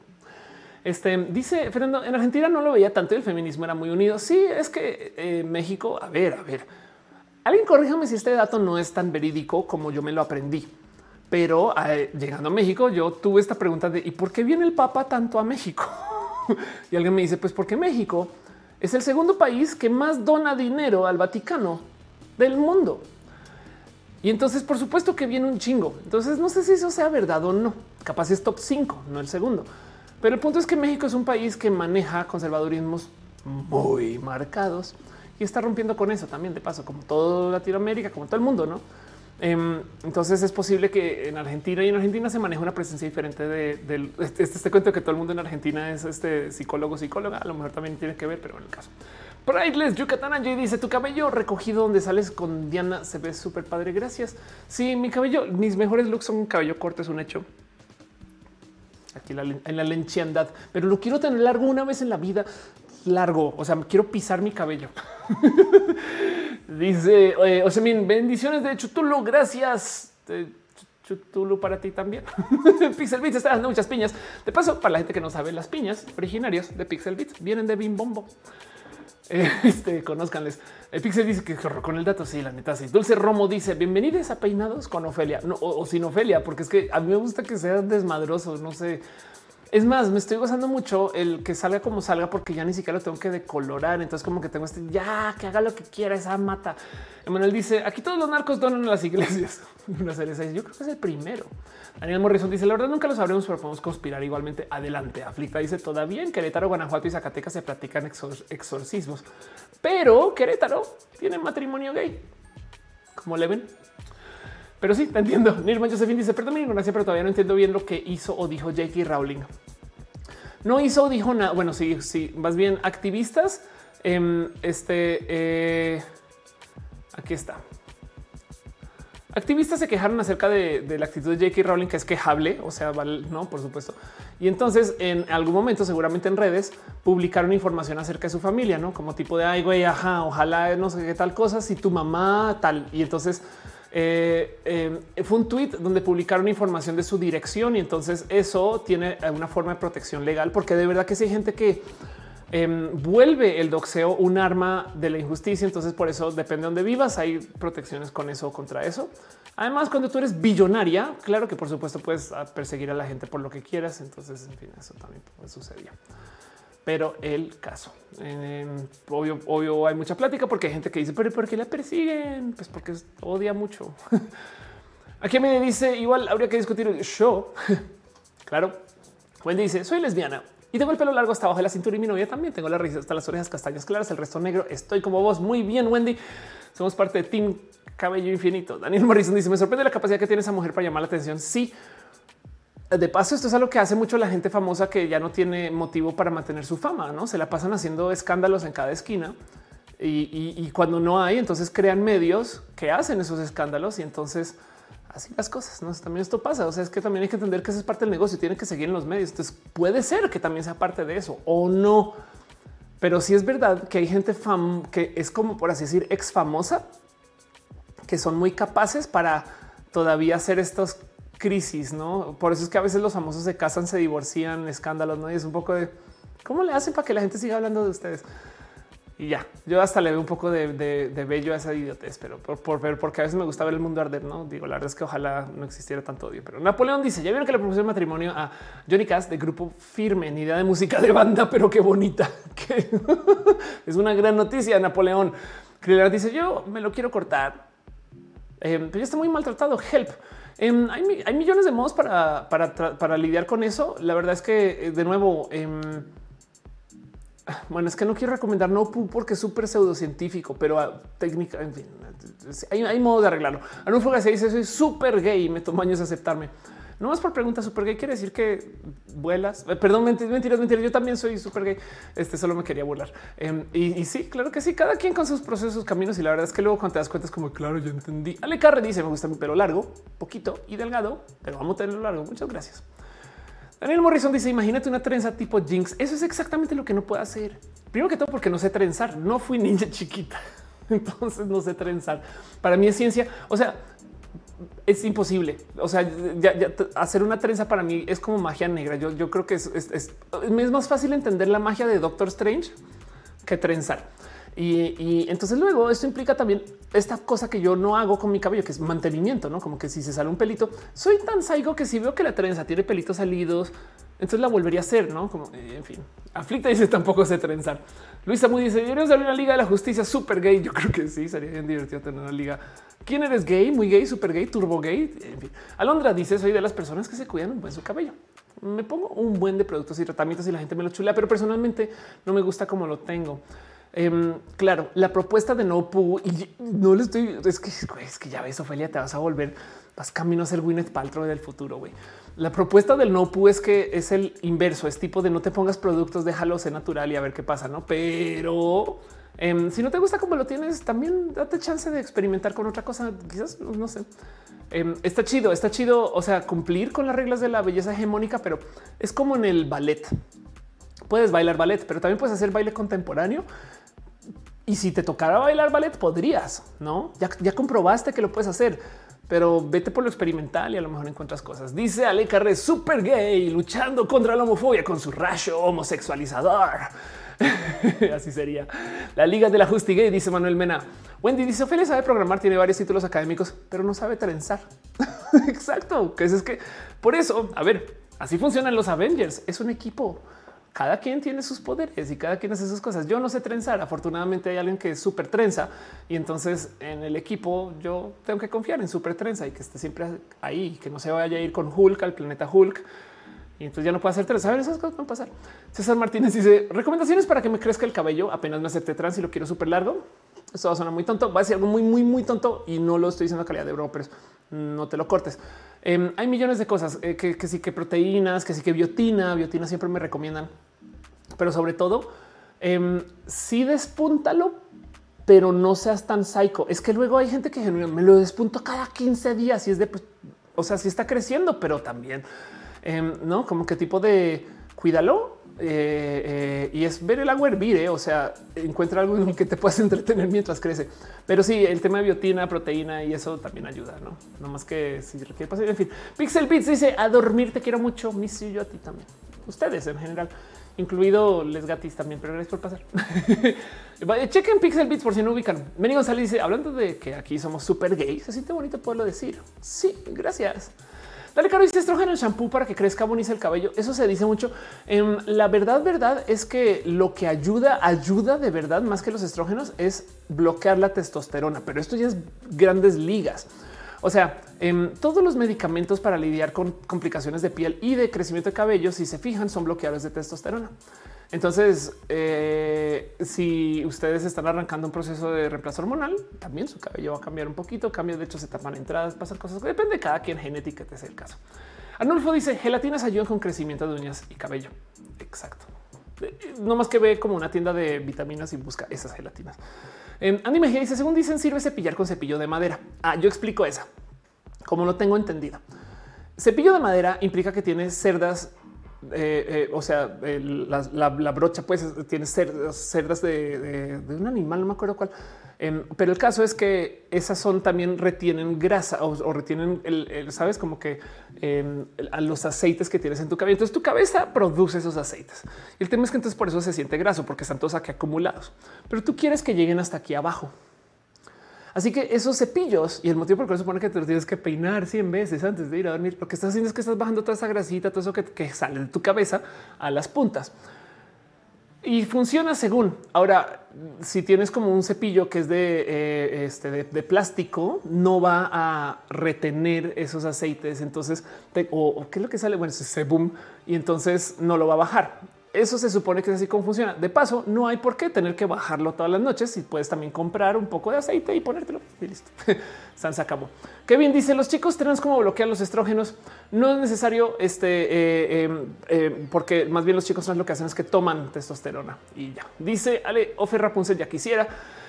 Este dice Fernando en Argentina no lo veía tanto. El feminismo era muy unido. Sí, es que eh, México, a ver, a ver, alguien corríjame si este dato no es tan verídico como yo me lo aprendí. Pero eh, llegando a México, yo tuve esta pregunta de ¿y por qué viene el Papa tanto a México? y alguien me dice, pues porque México es el segundo país que más dona dinero al Vaticano del mundo. Y entonces, por supuesto que viene un chingo. Entonces, no sé si eso sea verdad o no. Capaz es top 5, no el segundo. Pero el punto es que México es un país que maneja conservadurismos muy marcados y está rompiendo con eso también, de paso, como todo Latinoamérica, como todo el mundo, ¿no? Em, entonces es posible que en Argentina y en Argentina se maneja una presencia diferente de, este, este, cuento que todo el mundo en Argentina es este psicólogo, psicóloga. A lo mejor también tiene que ver, pero en el caso. Prideless Yucatán Angie dice tu cabello recogido donde sales con Diana se ve súper padre. Gracias. Sí, mi cabello, mis mejores looks son cabello corto, es un hecho. Aquí en la lenchiandad, pero lo quiero tener largo una vez en la vida largo. O sea, quiero pisar mi cabello. Dice, o sea, bendiciones de Chutulo. Gracias. Chutulo para ti también. Pixel Beats está dando muchas piñas. De paso, para la gente que no sabe, las piñas originarias de Pixel Beats vienen de Bim Bombo. Este conozcanles. El Pixel dice que con el dato. Sí, la neta, sí. Dulce Romo dice bienvenidos a peinados con Ofelia no, o, o, sin Ofelia, porque es que a mí me gusta que sean desmadrosos. No sé, es más, me estoy gozando mucho el que salga como salga porque ya ni siquiera lo tengo que decolorar. Entonces como que tengo este ya que haga lo que quiera esa mata. Emanuel dice aquí todos los narcos donan a las iglesias. Una serie Yo creo que es el primero. Daniel Morrison dice la verdad nunca lo sabremos, pero podemos conspirar igualmente. Adelante. Aflicta dice todavía en Querétaro, Guanajuato y Zacatecas se practican exorcismos, pero Querétaro tiene matrimonio gay. Como le ven? Pero sí, te entiendo. Nirma Josephine dice, perdón mi ignorancia, pero todavía no entiendo bien lo que hizo o dijo J.K. Rowling. No hizo o dijo nada. Bueno, sí, sí, más bien activistas. Em, este, eh, aquí está. Activistas se quejaron acerca de, la actitud de J.K. Rowling, que es quejable, o sea, vale, no, por supuesto. Y entonces en algún momento, seguramente en redes, publicaron información acerca de su familia, no como tipo de ay, güey, ajá, ojalá no sé qué tal cosa, si tu mamá tal. Y entonces eh, eh, fue un tweet donde publicaron información de su dirección y entonces eso tiene una forma de protección legal, porque de verdad que si hay gente que em, vuelve el doxeo un arma de la injusticia. Entonces, por eso depende de dónde vivas, hay protecciones con eso contra eso. Además, cuando tú eres billonaria, claro que por supuesto puedes perseguir a la gente por lo que quieras. Entonces, en fin, eso también sucedía pero el caso. obvio, obvio, hay mucha plática porque hay gente que dice, pero ¿por qué la persiguen? Pues porque odia mucho. Aquí me dice, igual habría que discutir el show. claro. Wendy dice, soy lesbiana y tengo el pelo largo hasta abajo de la cintura y mi novia también. Tengo la risa hasta las orejas castañas claras, el resto negro. Estoy como vos. Muy bien, Wendy. Somos parte de Team Cabello Infinito. Daniel Morrison dice, me sorprende la capacidad que tiene esa mujer para llamar la atención. Sí, de paso, esto es algo que hace mucho la gente famosa que ya no tiene motivo para mantener su fama, no se la pasan haciendo escándalos en cada esquina. Y, cuando no hay, entonces crean medios que hacen esos escándalos y entonces así las cosas. ¿no? También esto pasa. O sea, es que también hay que entender que eso es parte del negocio. Tienen que seguir en los medios. Entonces puede ser que también sea parte de eso o no. Pero sí es verdad que hay gente que es como por así decir ex famosa que son muy capaces para todavía hacer estos crisis, ¿no? Por eso es que a veces los famosos se casan, se divorcian, escándalos, ¿no? Y es un poco de cómo le hacen para que la gente siga hablando de ustedes. y ya. Yo hasta le veo un poco de, bello a esa idiotez, pero por, ver, porque a veces me gusta ver el mundo arder. No digo, la verdad es que ojalá no existiera tanto odio, pero Napoleón dice: Ya vieron que le propuso matrimonio a Johnny Cass de grupo firme, ni idea de música de banda, pero qué bonita. Que es una gran noticia. Napoleón dice: Yo me lo quiero cortar, eh, pero ya está muy maltratado. Help. Em, hay, millones de modos para, para, lidiar con eso. La verdad es que, eh, de nuevo, em, bueno, es que no quiero recomendar no porque es súper pseudocientífico, pero ah, técnica, en fin, hay, hay modo de arreglarlo. Anunfo se dice soy súper gay y me tomo años aceptarme. No más por pregunta súper gay quiere decir que vuelas. Eh, perdón, mentiras, mentiras. Yo también soy súper gay. Este solo me quería burlar. Em, y, sí, claro que sí. Cada quien con sus procesos, caminos. Y la verdad es que luego cuando te das cuenta es como claro, yo entendí. Ale Carre dice me gusta mi pelo largo, poquito y delgado, pero vamos a tenerlo largo. Muchas gracias. Daniel Morrison dice: Imagínate una trenza tipo Jinx. Eso es exactamente lo que no puedo hacer. Primero que todo, porque no sé trenzar. No fui niña chiquita, entonces no sé trenzar. Para mí es ciencia. O sea, es imposible. O sea, hacer una trenza para mí es como magia negra. Yo, yo creo que es, es, es, más fácil entender la magia de Doctor Strange que trenzar. Y, entonces luego esto implica también esta cosa que yo no hago con mi cabello, que es mantenimiento, no como que si se sale un pelito, soy tan saigo que si veo que la trenza tiene pelitos salidos, entonces la volvería a hacer, no como eh, en fin. Aflicta dice tampoco sé trenzar. Luisa muy dice deberíamos dar una liga de la justicia súper gay. Yo creo que sí, sería bien divertido tener una liga. ¿Quién eres gay? Muy gay, súper gay, turbo gay. En fin. Alondra dice soy de las personas que se cuidan un buen su cabello. Me pongo un buen de productos y tratamientos y la gente me lo chulea, pero personalmente no me gusta como lo tengo. Em, claro, la propuesta de no pu y no le estoy. Es que es que ya ves, Ofelia, te vas a volver, vas camino a ser Gwyneth Paltrow del futuro. güey. La propuesta del no pu es que es el inverso, es tipo de no te pongas productos, déjalo ser natural y a ver qué pasa, no? Pero em, si no te gusta como lo tienes, también date chance de experimentar con otra cosa. Quizás no sé. Em, está chido, está chido. O sea, cumplir con las reglas de la belleza hegemónica, pero es como en el ballet. Puedes bailar ballet, pero también puedes hacer baile contemporáneo y si te tocara bailar ballet, podrías, no? Ya, ya comprobaste que lo puedes hacer, pero vete por lo experimental y a lo mejor encuentras cosas. Dice Ale Carre, súper gay, luchando contra la homofobia con su rayo homosexualizador. Así sería. La Liga de la Justi Gay, dice Manuel Mena. Wendy dice, Ophelia sabe programar, tiene varios títulos académicos, pero no sabe trenzar. Exacto, que es que por eso, a ver, así funcionan los Avengers. Es un equipo cada quien tiene sus poderes y cada quien hace sus cosas. Yo no sé trenzar. Afortunadamente hay alguien que es súper trenza y entonces en el equipo yo tengo que confiar en súper trenza y que esté siempre ahí, que no se vaya a ir con Hulk al planeta Hulk. Y entonces ya no puedo hacer trenza. A ver, esas cosas van a pasar. César Martínez dice recomendaciones para que me crezca el cabello. Apenas me acepte trans y lo quiero súper largo. Esto va a sonar muy tonto. Va a ser algo muy, muy, muy tonto y no lo estoy diciendo a calidad de broma, pero no te lo cortes. Em, hay millones de cosas eh, que, sí que proteínas, que sí que biotina, biotina siempre me recomiendan, pero sobre todo eh, sí despúntalo, pero no seas tan psycho. Es que luego hay gente que me lo despunto cada 15 días y es de, pues, o sea, sí está creciendo, pero también em, no como qué tipo de cuídalo, eh, y es ver el agua hervir. Eh, o sea, encuentra algo en que te puedas entretener mientras crece. Pero sí, el tema de biotina, proteína y eso también ayuda, no? No más que si requiere pasar. En fin, Pixel Beats dice a dormir. Te quiero mucho. Miss yo a ti también. Ustedes en general, incluido les gatis también. Pero gracias por pasar. Chequen Pixel Beats por si no ubican. Benny González dice hablando de que aquí somos súper gays. Se siente bonito poderlo decir. Sí, gracias. Dale caro dice estrógeno el shampoo para que crezca bonito el cabello. Eso se dice mucho. En em, la verdad, verdad es que lo que ayuda, ayuda de verdad más que los estrógenos es bloquear la testosterona, pero esto ya es grandes ligas. O sea, en em, todos los medicamentos para lidiar con complicaciones de piel y de crecimiento de cabello, si se fijan, son bloqueadores de testosterona. Entonces, eh, si ustedes están arrancando un proceso de reemplazo hormonal, también su cabello va a cambiar un poquito. Cambio, de hecho, se tapan entradas, pasan cosas. Depende de cada quien, genética, es el caso. Arnulfo dice gelatinas ayudan con crecimiento de uñas y cabello. Exacto. Eh, no más que ve como una tienda de vitaminas y busca esas gelatinas. Eh, Andy Mejía dice: según dicen, sirve cepillar con cepillo de madera. Ah, yo explico esa como lo tengo entendido. Cepillo de madera implica que tiene cerdas eh, eh, o sea, la, brocha pues tiene cerdas, de, un animal, no me acuerdo cuál. Pero el caso es que esas son también retienen grasa o, retienen el, sabes, como que em, a los aceites que tienes en tu cabeza. Entonces tu cabeza produce esos aceites. Y el tema es que entonces por eso se siente graso, porque están todos aquí acumulados. Pero tú quieres que lleguen hasta aquí abajo. Así que esos cepillos y el motivo por el cual se supone que te los tienes que peinar 100 veces antes de ir a dormir, lo que estás haciendo es que estás bajando toda esa grasita, todo eso que, sale de tu cabeza a las puntas. Y funciona según. Ahora, si tienes como un cepillo que es de, eh, este, de, plástico, no va a retener esos aceites. Entonces, o, qué es lo que sale? Bueno, ese boom y entonces no lo va a bajar. Eso se supone que es así como funciona. De paso, no hay por qué tener que bajarlo todas las noches. Si puedes también comprar un poco de aceite y ponértelo y listo. San se acabó. Kevin dice los chicos tenemos como bloquear los estrógenos. No es necesario este eh, em, eh, porque más bien los chicos lo que hacen es que toman testosterona y ya dice Ale Ofer Rapunzel ya quisiera.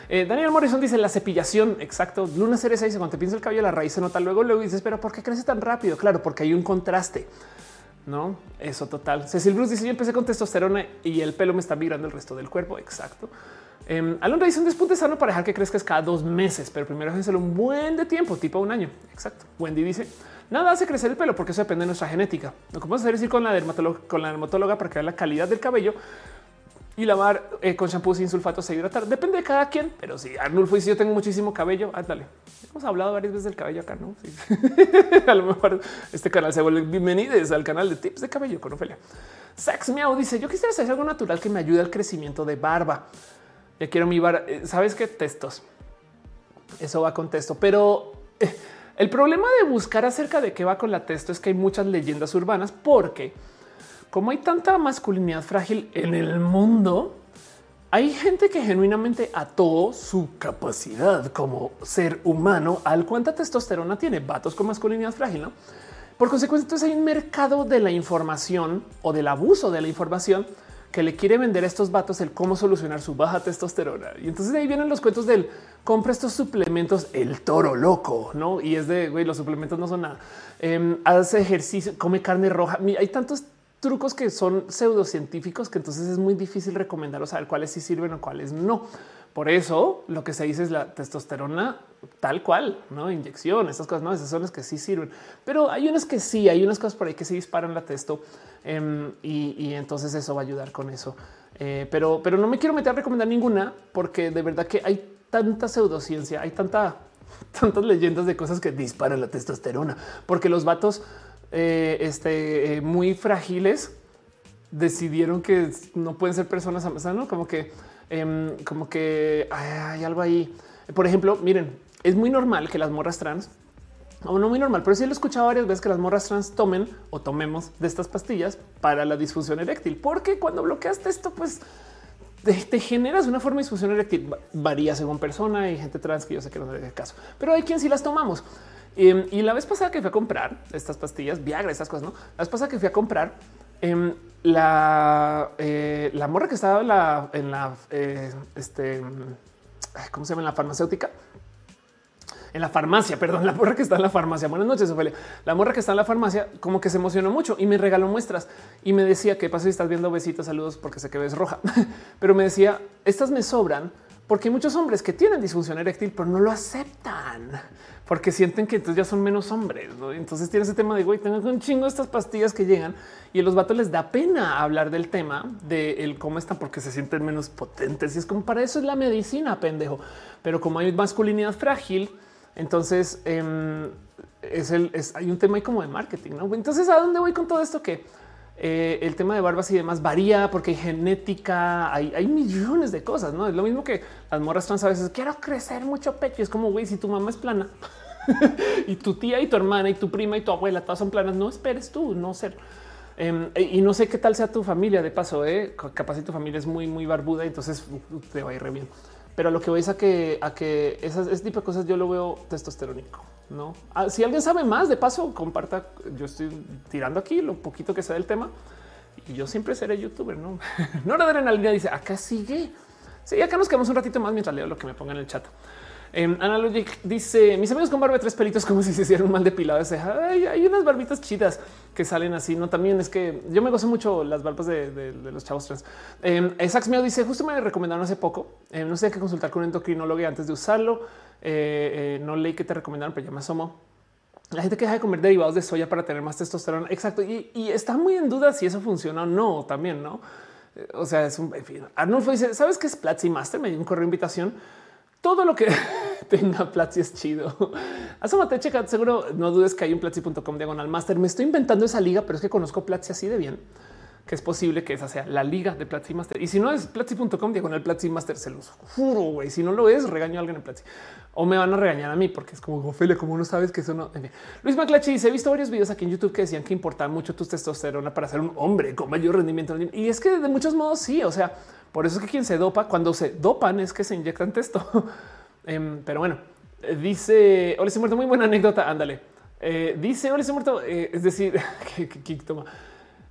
Eh, Daniel Morrison dice la cepillación. Exacto. Luna Cereza dice cuando te piensas el cabello, la raíz se nota luego. Luego dices, pero ¿por qué crece tan rápido? Claro, porque hay un contraste. No, eso total. Cecil Bruce dice: Yo empecé con testosterona y el pelo me está migrando el resto del cuerpo. Exacto. Um, Alondra dice un despunte sano para dejar que crezcas cada dos meses, pero primero déjenselo un buen de tiempo, tipo un año. Exacto. Wendy dice: Nada hace crecer el pelo porque eso depende de nuestra genética. Lo que podemos hacer es ir con la dermatóloga, con la dermatóloga para que vea la calidad del cabello y lavar eh, con shampoo sin sulfato se hidratar. Depende de cada quien, pero si Arnulfo dice yo tengo muchísimo cabello, ah, dale. Hemos hablado varias veces del cabello acá, ¿no? a lo mejor este canal se vuelve bienvenidos al canal de tips de cabello con Ofelia. Sax Miau dice yo quisiera hacer algo natural que me ayude al crecimiento de barba. Ya quiero mi barba. Eh, ¿Sabes qué? Testos. Eso va con testo, pero... Eh, el problema de buscar acerca de qué va con la testo es que hay muchas leyendas urbanas porque como hay tanta masculinidad frágil en el mundo, hay gente que genuinamente ató su capacidad como ser humano al cuánta testosterona tiene vatos con masculinidad frágil. ¿no? Por consecuencia, entonces hay un mercado de la información o del abuso de la información que le quiere vender a estos vatos el cómo solucionar su baja testosterona. Y entonces ahí vienen los cuentos del compra estos suplementos, el toro loco, no? Y es de güey, los suplementos no son nada. Em, hace ejercicio, come carne roja. Hay tantos trucos que son pseudocientíficos que entonces es muy difícil recomendar o saber cuáles sí sirven o cuáles no. Por eso lo que se dice es la testosterona tal cual, no inyección, estas cosas, no, esas son las que sí sirven, pero hay unas que sí, hay unas cosas por ahí que se disparan la testo em, y, entonces eso va a ayudar con eso. Eh, pero, pero no me quiero meter a recomendar ninguna porque de verdad que hay tanta pseudociencia, hay tanta, tantas leyendas de cosas que disparan la testosterona, porque los vatos eh, este, eh, muy frágiles decidieron que no pueden ser personas ¿no? Como que, em, como que hay algo ahí. Por ejemplo, miren, es muy normal que las morras trans, o no muy normal, pero sí lo he escuchado varias veces que las morras trans tomen o tomemos de estas pastillas para la disfunción eréctil, porque cuando bloqueaste esto, pues te, generas una forma de disfunción eréctil. Varía según persona y gente trans que yo sé que no es el caso, pero hay quien sí las tomamos. Em, y la vez pasada que fui a comprar estas pastillas, Viagra, estas cosas, no? La vez pasada que fui a comprar em, la, eh, la morra que estaba en la, en la eh, este, ¿cómo se llama? En la farmacéutica. En la farmacia, perdón, la morra que está en la farmacia. Buenas noches, Ophelia. La morra que está en la farmacia como que se emocionó mucho y me regaló muestras y me decía que pasa si estás viendo besitos, saludos porque sé que ves roja, pero me decía estas me sobran porque hay muchos hombres que tienen disfunción eréctil, pero no lo aceptan porque sienten que entonces ya son menos hombres. Entonces tiene ese tema de güey, tengo un chingo de estas pastillas que llegan y a los vatos les da pena hablar del tema de el cómo están porque se sienten menos potentes. Y es como para eso es la medicina, pendejo. Pero como hay masculinidad frágil, entonces em, es el, hay un tema ahí como de marketing. Entonces, ¿a dónde voy con todo esto? Que eh, el tema de barbas y demás varía porque hay genética, hay, millones de cosas, no es lo mismo que las morras trans a veces quiero crecer mucho pecho. Es como güey, si tu mamá es plana y tu tía y tu hermana y tu prima y tu abuela todas son planas, no esperes tú no ser. Em, y no sé qué tal sea tu familia de paso, eh? capaz si tu familia es muy, muy barbuda, entonces te va a ir re bien. Pero lo que voy es a que, a que esas, ese tipo de cosas yo lo veo testosterónico. No, ah, si alguien sabe más, de paso, comparta. Yo estoy tirando aquí lo poquito que sea del tema y yo siempre seré youtuber. No, no adrenalina dice acá sigue. Sí, acá nos quedamos un ratito más mientras leo lo que me ponga en el chat. Eh, Analogic dice mis amigos con barba de tres pelitos como si se hicieran un mal depilado de ceja. hay unas barbitas chidas que salen así. No, también es que yo me gozo mucho las barbas de, los chavos trans. Eh, Sax Meo dice justo me recomendaron hace poco. Eh, no sé qué consultar con un endocrinólogo antes de usarlo. Eh, no leí que te recomendaron, pero ya me asomo. La gente que deja de comer derivados de soya para tener más testosterona. Exacto. Y, y está muy en duda si eso funciona o no también, no? O sea, es un en. Arnulfo dice: ¿Sabes qué es Platzi Master? Me dio un correo de invitación todo lo que tenga Platzi es chido. Asómate, checa. Seguro no dudes que hay un platzi.com diagonal master. Me estoy inventando esa liga, pero es que conozco Platzi así de bien que es posible que esa sea la liga de Platzi Master. Y si no es platzi.com diagonal Platzi Master, se los juro. güey. Si no lo es, regaño a alguien en Platzi o me van a regañar a mí porque es como Ophelia, como no sabes que eso no. Luis Maclachi dice: He visto varios videos aquí en YouTube que decían que importaba mucho tu testosterona para ser un hombre con mayor rendimiento. Y es que de muchos modos sí. O sea, por eso es que quien se dopa, cuando se dopan es que se inyectan testo. Em, pero bueno, dice, hola, se muerto, muy buena anécdota, ándale. Eh, dice, hola, se muerto, eh, es decir, que, toma.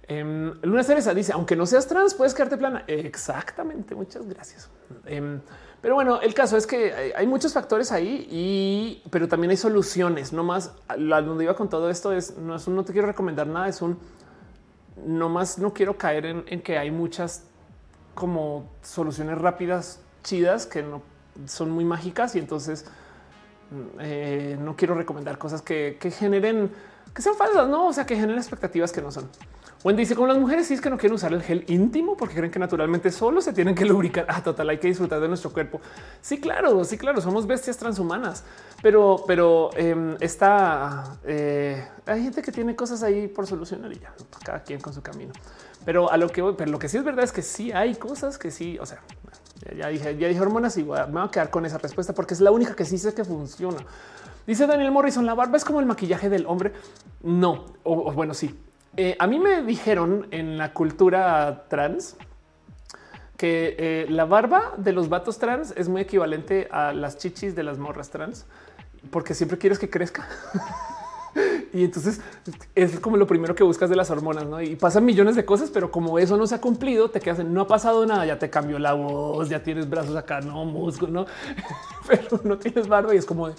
Em, Luna Cereza dice, aunque no seas trans, puedes quedarte plana. Exactamente, muchas gracias. Em, pero bueno, el caso es que hay, muchos factores ahí, y, pero también hay soluciones. No más, la donde iba con todo esto es, no es un, no te quiero recomendar nada, es un, no más no quiero caer en que hay muchas como soluciones rápidas, chidas, que no son muy mágicas y entonces mm, eh, no quiero recomendar cosas que, generen, que sean falsas, no, o sea, que generen expectativas que no son. Wendy dice con las mujeres sí es que no quieren usar el gel íntimo porque creen que naturalmente solo se tienen que lubricar. Ah, total, hay que disfrutar de nuestro cuerpo. Sí, claro, sí, claro, somos bestias transhumanas, pero, pero eh, está, eh, hay gente que tiene cosas ahí por solucionar y ya, cada quien con su camino. Pero a lo que pero lo que sí es verdad es que sí hay cosas que sí, o sea, ya dije, ya dije hormonas y me voy a quedar con esa respuesta porque es la única que sí sé que funciona. Dice Daniel Morrison, la barba es como el maquillaje del hombre. No, o, bueno, sí. Eh, a mí me dijeron en la cultura trans que eh, la barba de los vatos trans es muy equivalente a las chichis de las morras trans, porque siempre quieres que crezca. Y entonces es como lo primero que buscas de las hormonas, ¿no? Y pasan millones de cosas, pero como eso no se ha cumplido, te quedas en no ha pasado nada, ya te cambió la voz, ya tienes brazos acá, no músculo, no, pero no tienes barba y es como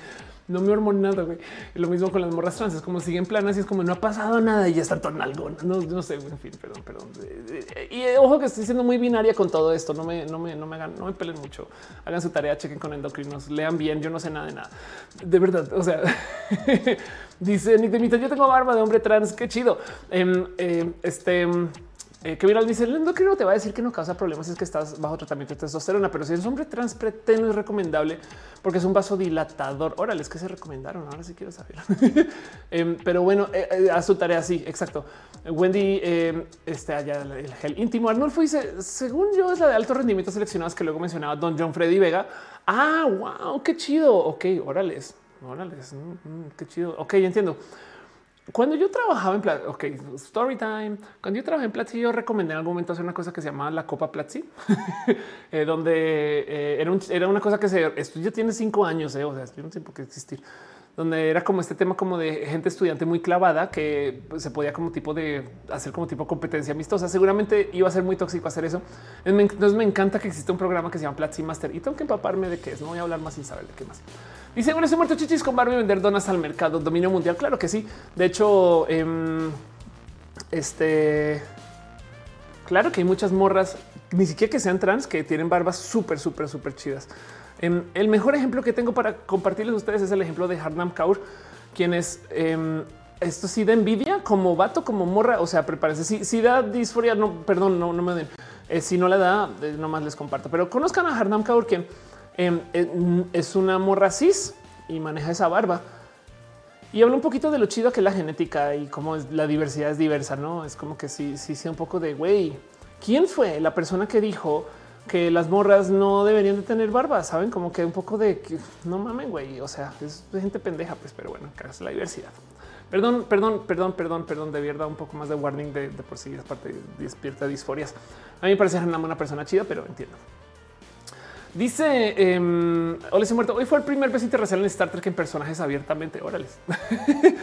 no me hormona nada. Güey. lo mismo con las morras trans, es como siguen planas y es como no ha pasado nada y ya está todo en algo. No, no sé, en fin, perdón, perdón. Y ojo que estoy siendo muy binaria con todo esto. No me, no me, no me hagan, no me peleen mucho. Hagan su tarea, chequen con endocrinos, lean bien. Yo no sé nada de nada. De verdad. O sea, Dice Nick de yo tengo barba de hombre trans, qué chido. Em, em, este eh, que viral dice el endocrino te va a decir que no causa problemas es que estás bajo tratamiento de testosterona, pero si eres hombre trans preteno es recomendable porque es un vasodilatador. Órale, es que se recomendaron. Ahora sí quiero saber. Em, pero bueno, eh, eh, a su tarea. Sí, exacto. Wendy, este allá el gel íntimo. Arnulfo dice, según yo, es la de alto rendimiento seleccionados que luego mencionaba Don John Freddy Vega. Ah, wow, qué chido. Ok, órales. Órale, mm, mm, qué chido. Ok, entiendo. Cuando yo trabajaba en Platzi, ok, story time. Cuando yo trabajé en Platzi, yo recomendé en algún momento hacer una cosa que se llamaba la Copa Platzi, eh, donde eh, era, era, una cosa que se esto ya tiene cinco años, eh, o sea, tiene un tiempo que existir donde era como este tema como de gente estudiante muy clavada que pues, se podía como tipo de hacer como tipo competencia amistosa. Seguramente iba a ser muy tóxico hacer eso. Entonces me encanta que exista un programa que se llama Platzi Master y tengo que empaparme de qué es. No voy a hablar más sin saber de qué más. Dice, bueno, ese muerto chichis con Barbie vender donas al mercado, dominio mundial. Claro que sí. De hecho, em, este, claro que hay muchas morras, ni siquiera que sean trans, que tienen barbas súper, súper, súper chidas. Em, el mejor ejemplo que tengo para compartirles a ustedes es el ejemplo de Harnam Kaur, quien es em, esto sí da envidia como vato, como morra. O sea, prepárense. Si, si da disforia, no, perdón, no, no me den. Eh, si no la da, eh, nomás les comparto. Pero conozcan a Harnam Kaur, quien eh, es una morra cis y maneja esa barba. Y habla un poquito de lo chido que es la genética y cómo la diversidad es diversa, ¿no? Es como que sí, sí, sí, un poco de, güey, ¿quién fue la persona que dijo que las morras no deberían de tener barba, saben como que un poco de que no mamen, güey. O sea, es gente pendeja, pues, pero bueno, es la diversidad. Perdón, perdón, perdón, perdón, perdón. De verdad, un poco más de warning de, por si es parte de despierta disforias. A mí me parece una buena persona chida, pero entiendo. Dice eh, Hola, se muerto. Hoy fue el primer beso interracial en Star Trek en personajes abiertamente. Órales.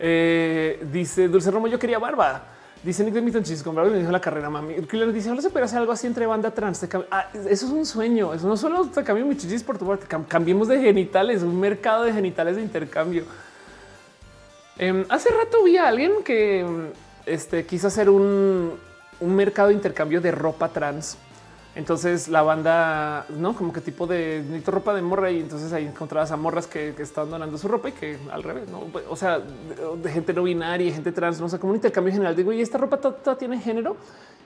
Eh, dice Dulce Romo. Yo quería barba. Dice Nick de Milton Chis, me dijo la carrera, mami. le dice, ¿no se puede hacer algo así entre banda trans? Ah, eso es un sueño. Eso no solo te cambio mi chichis por tu parte, cambiemos de genitales, un mercado de genitales de intercambio. Em, hace rato vi a alguien que este, quiso hacer un mercado de intercambio de ropa trans entonces la banda, no como que tipo de necesito ropa de morra y entonces ahí encontrabas a morras que, estaban donando su ropa y que al revés, no? o sea, de, gente no binaria, gente trans, no sé, como un intercambio general. Digo, y esta ropa toda tiene género.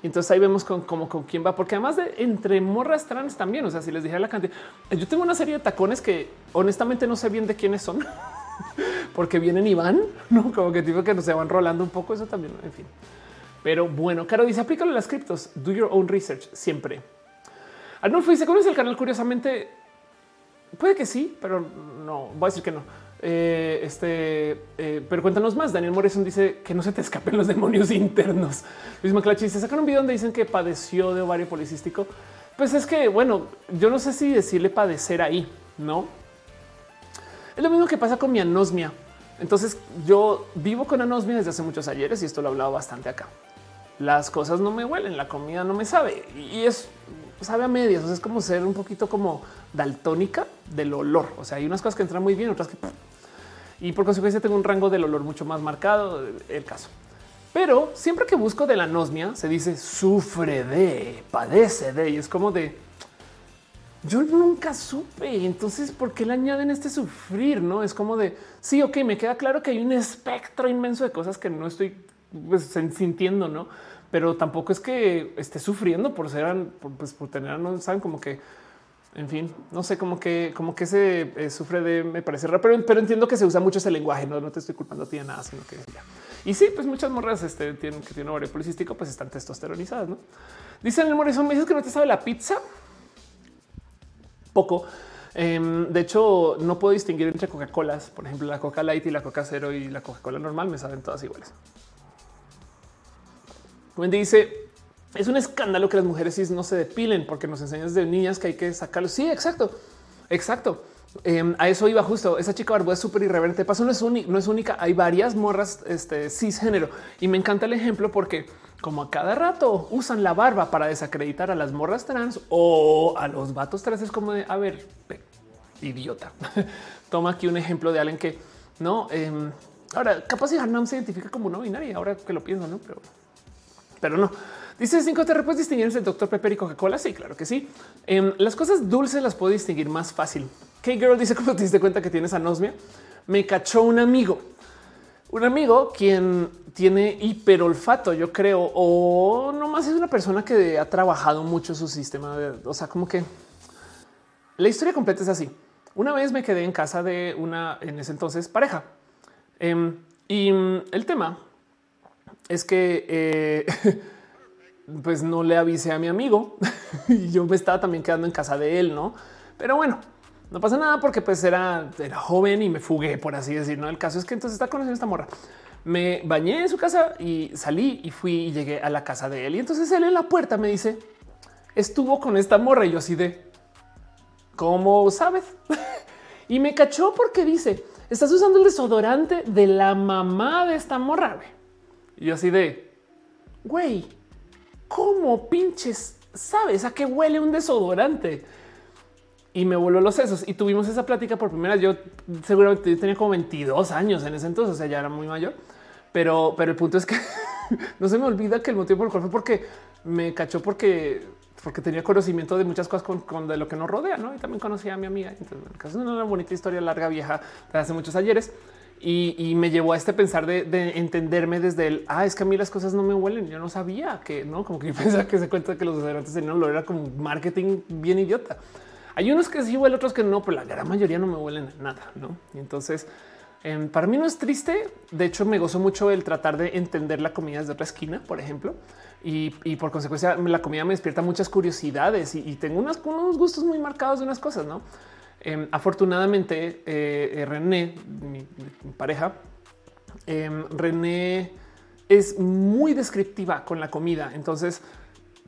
Y entonces ahí vemos con, como con quién va, porque además de entre morras trans también, o sea, si les dije la cantidad, yo tengo una serie de tacones que honestamente no sé bien de quiénes son, porque vienen y van, no como que tipo que no se van rolando un poco. Eso también, en fin. Pero bueno, Caro dice aplícalo en las criptos, do your own research siempre. Arnulfo dice, ¿conoces el canal? Curiosamente, puede que sí, pero no, voy a decir que no. Eh, este, eh, pero cuéntanos más. Daniel Morrison dice que no se te escapen los demonios internos. Luis Maclachi se sacan un video donde dicen que padeció de ovario policístico. Pues es que, bueno, yo no sé si decirle padecer ahí, no? Es lo mismo que pasa con mi anosmia. Entonces yo vivo con anosmia desde hace muchos ayeres y esto lo he hablado bastante acá. Las cosas no me huelen, la comida no me sabe y es sabe a medias. O sea, es como ser un poquito como daltónica del olor. O sea, hay unas cosas que entran muy bien, otras que y por consecuencia tengo un rango del olor mucho más marcado. El caso, pero siempre que busco de la anosmia se dice sufre de, padece de y es como de yo nunca supe. Entonces, ¿por qué le añaden este sufrir? No es como de sí, ok, me queda claro que hay un espectro inmenso de cosas que no estoy pues, sintiendo, no? Pero tampoco es que esté sufriendo por ser, por, pues, por tener, no saben como que, en fin, no sé, como que, como que se eh, sufre de, me parece raro, pero, pero, entiendo que se usa mucho ese lenguaje, no, no te estoy culpando a ti de nada, sino que ya. Y sí, pues muchas morras este, tienen que tienen ovario policístico, pues están testosteronizadas, ¿no? Dicen el Morrison, me dices que no te sabe la pizza. Poco. Em, de hecho, no puedo distinguir entre Coca-Colas, por ejemplo, la Coca Light y la Coca Cero y la Coca-Cola normal me saben todas iguales. Wendy dice es un escándalo que las mujeres no se depilen porque nos enseñas de niñas que hay que sacarlo. Sí, exacto, exacto. Em, a eso iba justo. Esa chica barbuda es súper irreverente. Paso no es, no es única. Hay varias morras este, cisgénero y me encanta el ejemplo porque como a cada rato usan la barba para desacreditar a las morras trans o a los vatos trans es como de a ver, idiota. Toma aquí un ejemplo de alguien que no. Em, ahora, capaz si se identifica como no binaria. Ahora que lo pienso, no, pero pero no. Dice 5 te puedes distinguir entre Dr. Pepper y Coca-Cola. Sí, claro que sí. Em, las cosas dulces las puedo distinguir más fácil. K-Girl dice cómo te diste cuenta que tienes anosmia. Me cachó un amigo, un amigo quien tiene hiperolfato, yo creo, o nomás es una persona que ha trabajado mucho su sistema. De, o sea, como que la historia completa es así. Una vez me quedé en casa de una en ese entonces pareja em, y el tema es que eh, pues no le avisé a mi amigo y yo me estaba también quedando en casa de él, no? Pero bueno, no pasa nada porque pues era, era joven y me fugué, por así decir. No, el caso es que entonces está conociendo esta morra. Me bañé en su casa y salí y fui y llegué a la casa de él. Y entonces él en la puerta me dice estuvo con esta morra y yo así de cómo sabes? y me cachó porque dice estás usando el desodorante de la mamá de esta morra. Y yo así de, güey, ¿cómo pinches sabes a qué huele un desodorante? Y me voló los sesos y tuvimos esa plática por primera vez. Yo seguramente tenía como 22 años en ese entonces, o sea, ya era muy mayor. Pero, pero el punto es que no se me olvida que el motivo por el cual fue porque me cachó porque, porque tenía conocimiento de muchas cosas con, de lo que nos rodea, ¿no? Y también conocía a mi amiga. Entonces, es una bonita historia larga, vieja, de hace muchos ayeres. Y, me llevó a este pensar de, entenderme desde el ah, es que a mí las cosas no me huelen. Yo no sabía que no, como que pensaba que se cuenta que los desodorantes tenían olor, era como marketing bien idiota. Hay unos que sí huelen, otros que no, pero la gran mayoría no me huelen nada. No, y entonces em, para mí no es triste. De hecho, me gozo mucho el tratar de entender la comida desde otra esquina, por ejemplo, y, por consecuencia la comida me despierta muchas curiosidades y, tengo unos gustos muy marcados de unas cosas, no? Em, afortunadamente, eh, eh, René, mi, pareja, em, René es muy descriptiva con la comida. Entonces,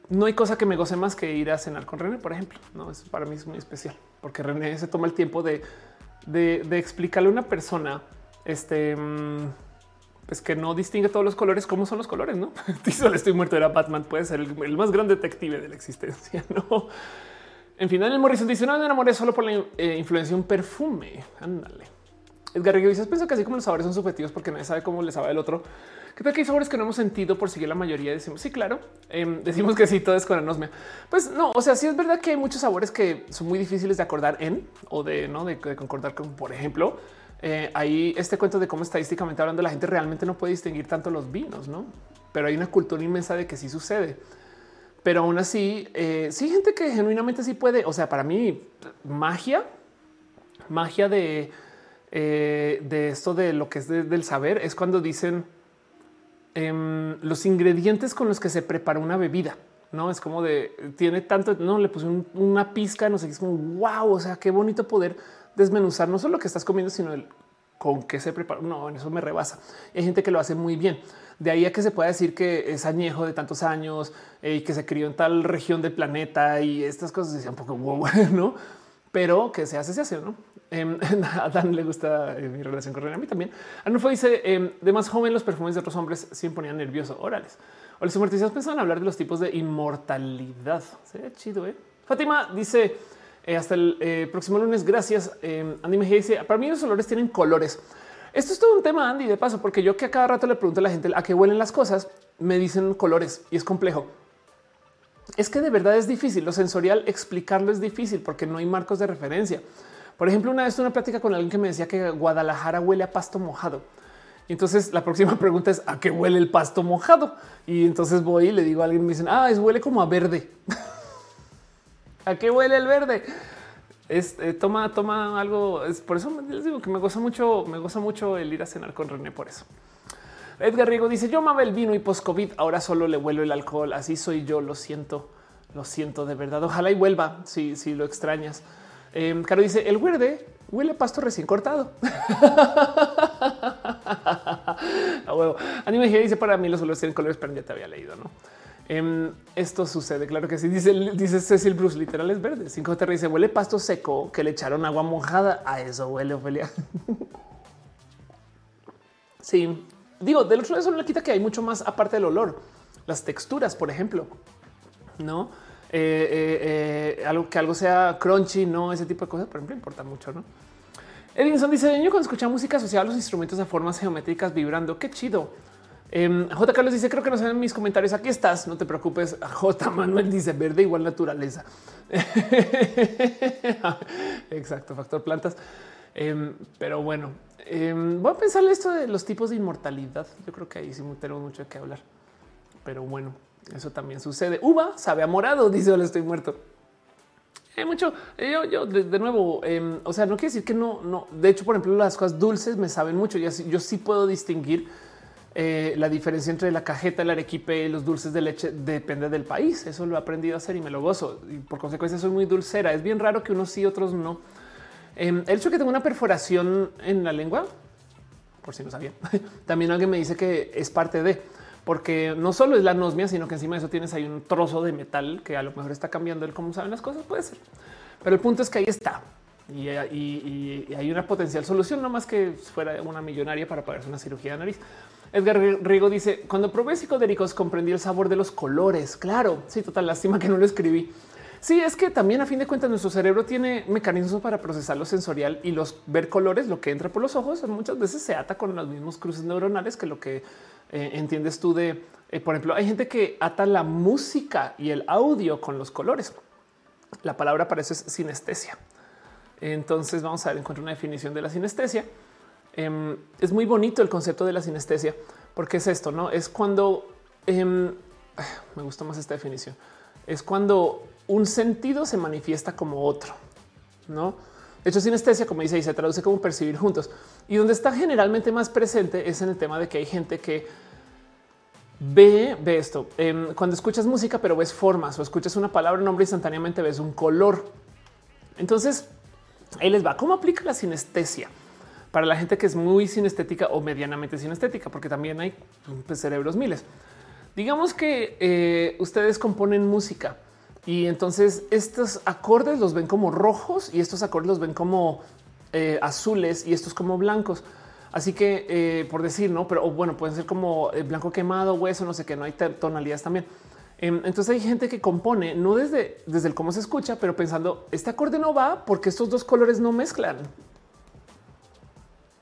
no hay cosa que me goce más que ir a cenar con René, por ejemplo. No es para mí es muy especial porque René se toma el tiempo de, explicarle a una persona este, mm, pues que no distingue todos los colores, cómo son los colores, no? solo estoy muerto, era Batman, puede ser el, más gran detective de la existencia, no? En fin, Daniel Morrison dice: No me enamoré solo por la eh, influencia de un perfume. Ándale. Edgar dice: Pienso que así como los sabores son subjetivos porque nadie sabe cómo le sabe el otro. ¿Qué tal que hay sabores que no hemos sentido por seguir la mayoría? Decimos sí, claro. Em, decimos que sí, todo es con anosmia. Pues no, o sea, sí es verdad que hay muchos sabores que son muy difíciles de acordar en o de no de, concordar con, por ejemplo, eh, hay este cuento de cómo estadísticamente hablando la gente realmente no puede distinguir tanto los vinos, no? Pero hay una cultura inmensa de que sí sucede. Pero aún así, eh, sí gente que genuinamente sí puede. O sea, para mí, magia, magia de, eh, de esto de lo que es del saber es cuando dicen em, los ingredientes con los que se prepara una bebida. No es como de tiene tanto, no le puse una pizca, no sé, es como wow. O sea, qué bonito poder desmenuzar no solo lo que estás comiendo, sino el con qué se prepara. No, en eso me rebasa. Hay gente que lo hace muy bien. De ahí a que se pueda decir que es añejo de tantos años eh, y que se crió en tal región del planeta y estas cosas decían un poco wow, no? Pero que se hace, se hace, ¿no? Em, a Dan le gusta eh, mi relación con René, a mí también. Arnulfo dice, em, de más joven los perfumes de otros hombres siempre ponían nervioso, orales. O los amortizadores pensaban hablar de los tipos de inmortalidad. Sería chido, ¿eh? Fátima dice, eh, hasta el próximo lunes, gracias. Em, Andy Mejía dice, para mí los olores tienen colores. Esto es todo un tema, Andy, de paso, porque yo que a cada rato le pregunto a la gente a qué huelen las cosas, me dicen colores y es complejo. Es que de verdad es difícil. Lo sensorial explicarlo es difícil porque no hay marcos de referencia. Por ejemplo, una vez una plática con alguien que me decía que Guadalajara huele a pasto mojado. Y entonces la próxima pregunta es a qué huele el pasto mojado. Y entonces voy y le digo a alguien, me dicen, ah, es huele como a verde. ¿A qué huele el verde? Eh, toma, toma algo. Es por eso les digo que me goza mucho, me goza mucho el ir a cenar con René por eso. Edgar Riego dice: Yo amaba el vino y post COVID, ahora solo le vuelo el alcohol. Así soy yo. Lo siento, lo siento de verdad. Ojalá y vuelva si, si lo extrañas. Eh, Caro dice: El verde huele pasto recién cortado. a huevo. Anime dice: Para mí los olores tienen colores, pero ya te había leído, no? Em, esto sucede, claro que sí. Dice, dice Cecil Bruce, literal es verde. 5 te dice huele pasto seco que le echaron agua mojada. A eso huele Ofelia. sí, digo, del otro lado eso no le quita que hay mucho más aparte del olor. Las texturas, por ejemplo, no eh, eh, eh, algo que algo sea crunchy, no ese tipo de cosas, por ejemplo, importa mucho, no? Edinson dice: Yo cuando escucha música asociada a los instrumentos de formas geométricas vibrando, qué chido. Em, J. Carlos dice: Creo que no saben mis comentarios. Aquí estás, no te preocupes. J. Manuel dice: Verde igual naturaleza. Exacto, factor plantas. Em, pero bueno, em, voy a pensar esto de los tipos de inmortalidad. Yo creo que ahí sí tenemos mucho que hablar. Pero bueno, eso también sucede. Uva sabe a morado, dice: Hola, estoy muerto. Hay mucho. Yo, yo de, nuevo, o sea, no quiere decir que no, no. De hecho, por ejemplo, las cosas dulces me saben mucho. Yo, yo sí puedo distinguir eh, la diferencia entre la cajeta, el arequipe y los dulces de leche depende del país. Eso lo he aprendido a hacer y me lo gozo. Y por consecuencia soy muy dulcera. Es bien raro que unos sí, otros no. Em, el hecho de que tengo una perforación en la lengua, por si no sabía, también alguien me dice que es parte de, porque no solo es la anosmia, sino que encima de eso tienes ahí un trozo de metal que a lo mejor está cambiando el cómo saben las cosas, puede ser. Pero el punto es que ahí está. Y, hay una potencial solución, no más que fuera una millonaria para pagarse una cirugía de nariz. Edgar Rigo dice cuando probé psicodélicos comprendí el sabor de los colores. Claro, sí, total lástima que no lo escribí. Sí, es que también a fin de cuentas nuestro cerebro tiene mecanismos para procesar lo sensorial y los ver colores, lo que entra por los ojos muchas veces se ata con los mismos cruces neuronales que lo que eh, entiendes tú de, eh, por ejemplo, hay gente que ata la música y el audio con los colores. La palabra para eso es sinestesia. Entonces vamos a ver, encuentro una definición de la sinestesia Em, es muy bonito el concepto de la sinestesia, porque es esto, no es cuando em, me gusta más esta definición. Es cuando un sentido se manifiesta como otro, no? De hecho, sinestesia, como dice, y se traduce como percibir juntos. Y donde está generalmente más presente es en el tema de que hay gente que ve, ve esto. Em, cuando escuchas música, pero ves formas o escuchas una palabra, un nombre, instantáneamente ves un color. Entonces, ahí les va. ¿Cómo aplica la sinestesia? Para la gente que es muy sinestética o medianamente sinestética, porque también hay pues, cerebros miles. Digamos que eh, ustedes componen música y entonces estos acordes los ven como rojos y estos acordes los ven como eh, azules y estos como blancos. Así que eh, por decir, no, pero bueno, pueden ser como blanco quemado, hueso, no sé qué, no hay tonalidades también. Em, entonces hay gente que compone no desde, desde el cómo se escucha, pero pensando este acorde no va porque estos dos colores no mezclan.